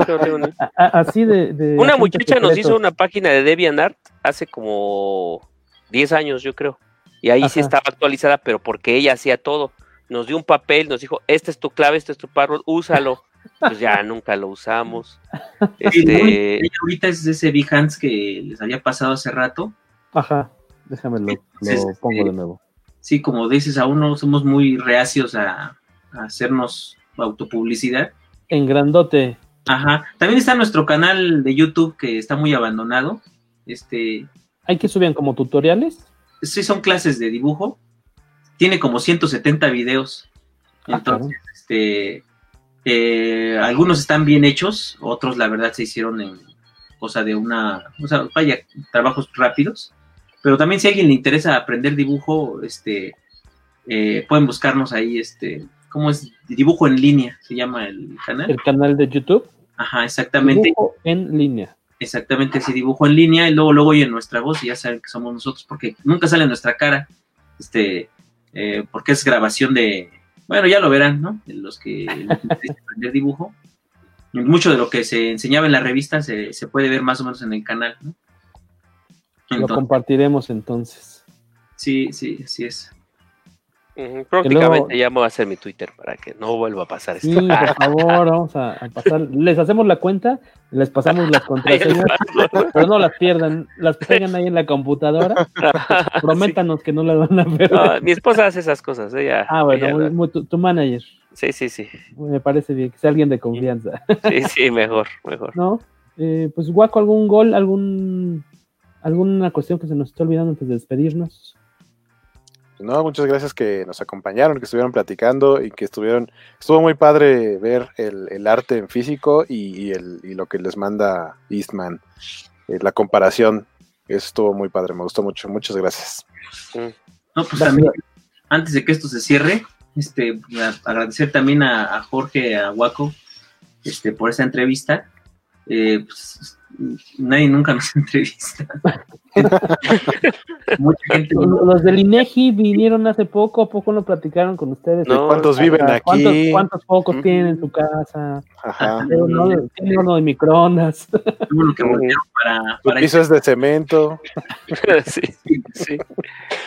No tengo ni- a- a- así de, de Una muchacha nos hizo una página de DeviantArt hace como 10 años, yo creo. Y ahí sí estaba actualizada, pero porque ella hacía todo. Nos dio un papel, nos dijo, este es tu clave, este es tu password, úsalo. Pues ya nunca lo usamos. Este, ahorita es ese Behance que les había pasado hace rato. Ajá, déjame lo, pongo eh, de nuevo. Sí, como dices, aún no somos muy reacios a, a hacernos autopublicidad. En grandote. Ajá. También está nuestro canal de YouTube que está muy abandonado. Este, ¿Hay que subir como tutoriales? sí son clases de dibujo. Tiene como 170 videos. Ah, Entonces, este, eh, algunos están bien hechos, otros la verdad se hicieron en cosa de una, o sea, vaya, trabajos rápidos. Pero también si a alguien le interesa aprender dibujo, este, eh, pueden buscarnos ahí, este, ¿cómo es? Dibujo en línea, se llama el canal. El canal de YouTube. Ajá, exactamente. Dibujo en línea. Exactamente, ese dibujo en línea y luego luego oyen nuestra voz y ya saben que somos nosotros porque nunca sale nuestra cara, este, eh, porque es grabación de, bueno, ya lo verán, ¿no? Los que aprender dibujo. Mucho de lo que se enseñaba en la revista se, se puede ver más o menos en el canal, ¿no? Lo compartiremos entonces. sí, sí, así es. Prácticamente ya me va a hacer mi Twitter para que no vuelva a pasar esto. Sí, por favor, vamos a, a pasar. Les hacemos la cuenta, les pasamos las contraseñas, pero no las pierdan, las pegan ahí en la computadora. Prométanos que no las van a perder. No, mi esposa hace esas cosas, ella. ah, bueno, ella muy- lo- muy- tu, tu manager. Sí, sí, sí. Me parece bien, que sea alguien de confianza. Sí, sí, mejor, mejor. ¿No? Eh, pues, Guaco, ¿algún gol, algún alguna cuestión que se nos está olvidando antes de despedirnos? No, muchas gracias que nos acompañaron, que estuvieron platicando y que estuvieron, estuvo muy padre ver el, el arte en físico y, y el, y lo que les manda Eastman, eh, la comparación, eso estuvo muy padre, me gustó mucho, muchas gracias. No, pues también, antes de que esto se cierre, este, agradecer también a, a Jorge, a Waco, este, por esa entrevista. Eh, pues, nadie nunca nos entrevista. Mucha gente. Los del INEGI vinieron hace poco, ¿a poco no platicaron con ustedes? No, ¿Cuántos viven aquí? ¿Cuántos, cuántos focos tienen en su casa? Ajá. Pero no, Tienen uno de microondas. Bueno, que volvieron para, para piso es de cemento. sí, sí.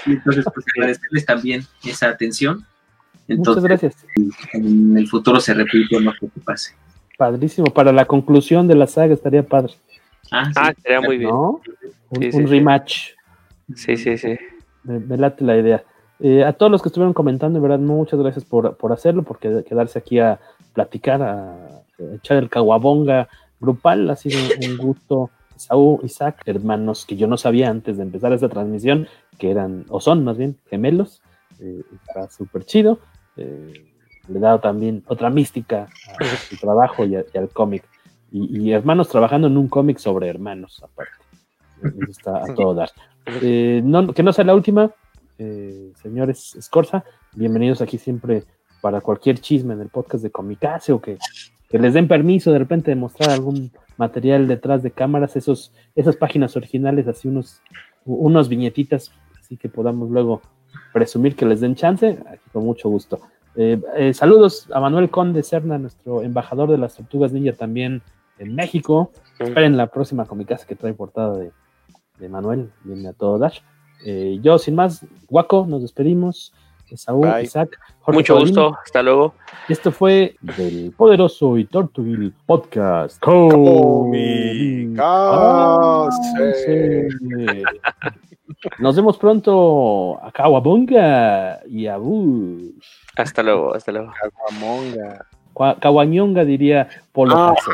Y entonces, pues agradecerles también esa atención. Entonces, Muchas gracias. en el futuro se repite no que pase. Padrísimo. Para la conclusión de la saga estaría padre. Ah, sí. Ah, sería muy bien. ¿no? Un, Sí, sí, un sí. rematch. Sí, sí, sí. Me, me late la idea. Eh, a todos los que estuvieron comentando, en verdad, muchas gracias por, por hacerlo, por qued- quedarse aquí a platicar, a, a echar el caguabonga grupal. Ha sido un gusto. Saúl, Isaac, hermanos que yo no sabía antes de empezar esta transmisión, que eran, o son más bien, gemelos. Eh, está súper chido. Eh, le da también otra mística a su trabajo y, a- y al cómic. Y, y hermanos trabajando en un cómic sobre hermanos, aparte. Eso está a todo dar. Eh, no- que no sea la última, eh, señores Scorza, bienvenidos aquí siempre para cualquier chisme en el podcast de Comicase o que, que les den permiso de repente de mostrar algún material detrás de cámaras, esos, esas páginas originales, así unos, unos viñetitas, así que podamos luego presumir que les den chance, aquí con mucho gusto. Eh, eh, saludos a Manuel Conde Serna, nuestro embajador de las Tortugas Ninja también en México. Esperen la próxima Comicase que trae portada de, de Manuel, viene a todo Dash. Eh, yo, sin más, Guaco, nos despedimos. Saúl, Bye. Isaac, Jorge Mucho Paulino. gusto. Hasta luego. Esto fue del poderoso y Tortugil Podcast. Comicase. Nos vemos pronto a Kawabonga y a Bush. Hasta luego, hasta luego. Caguamonga. Caguañonga diría Polo Ah. Paso.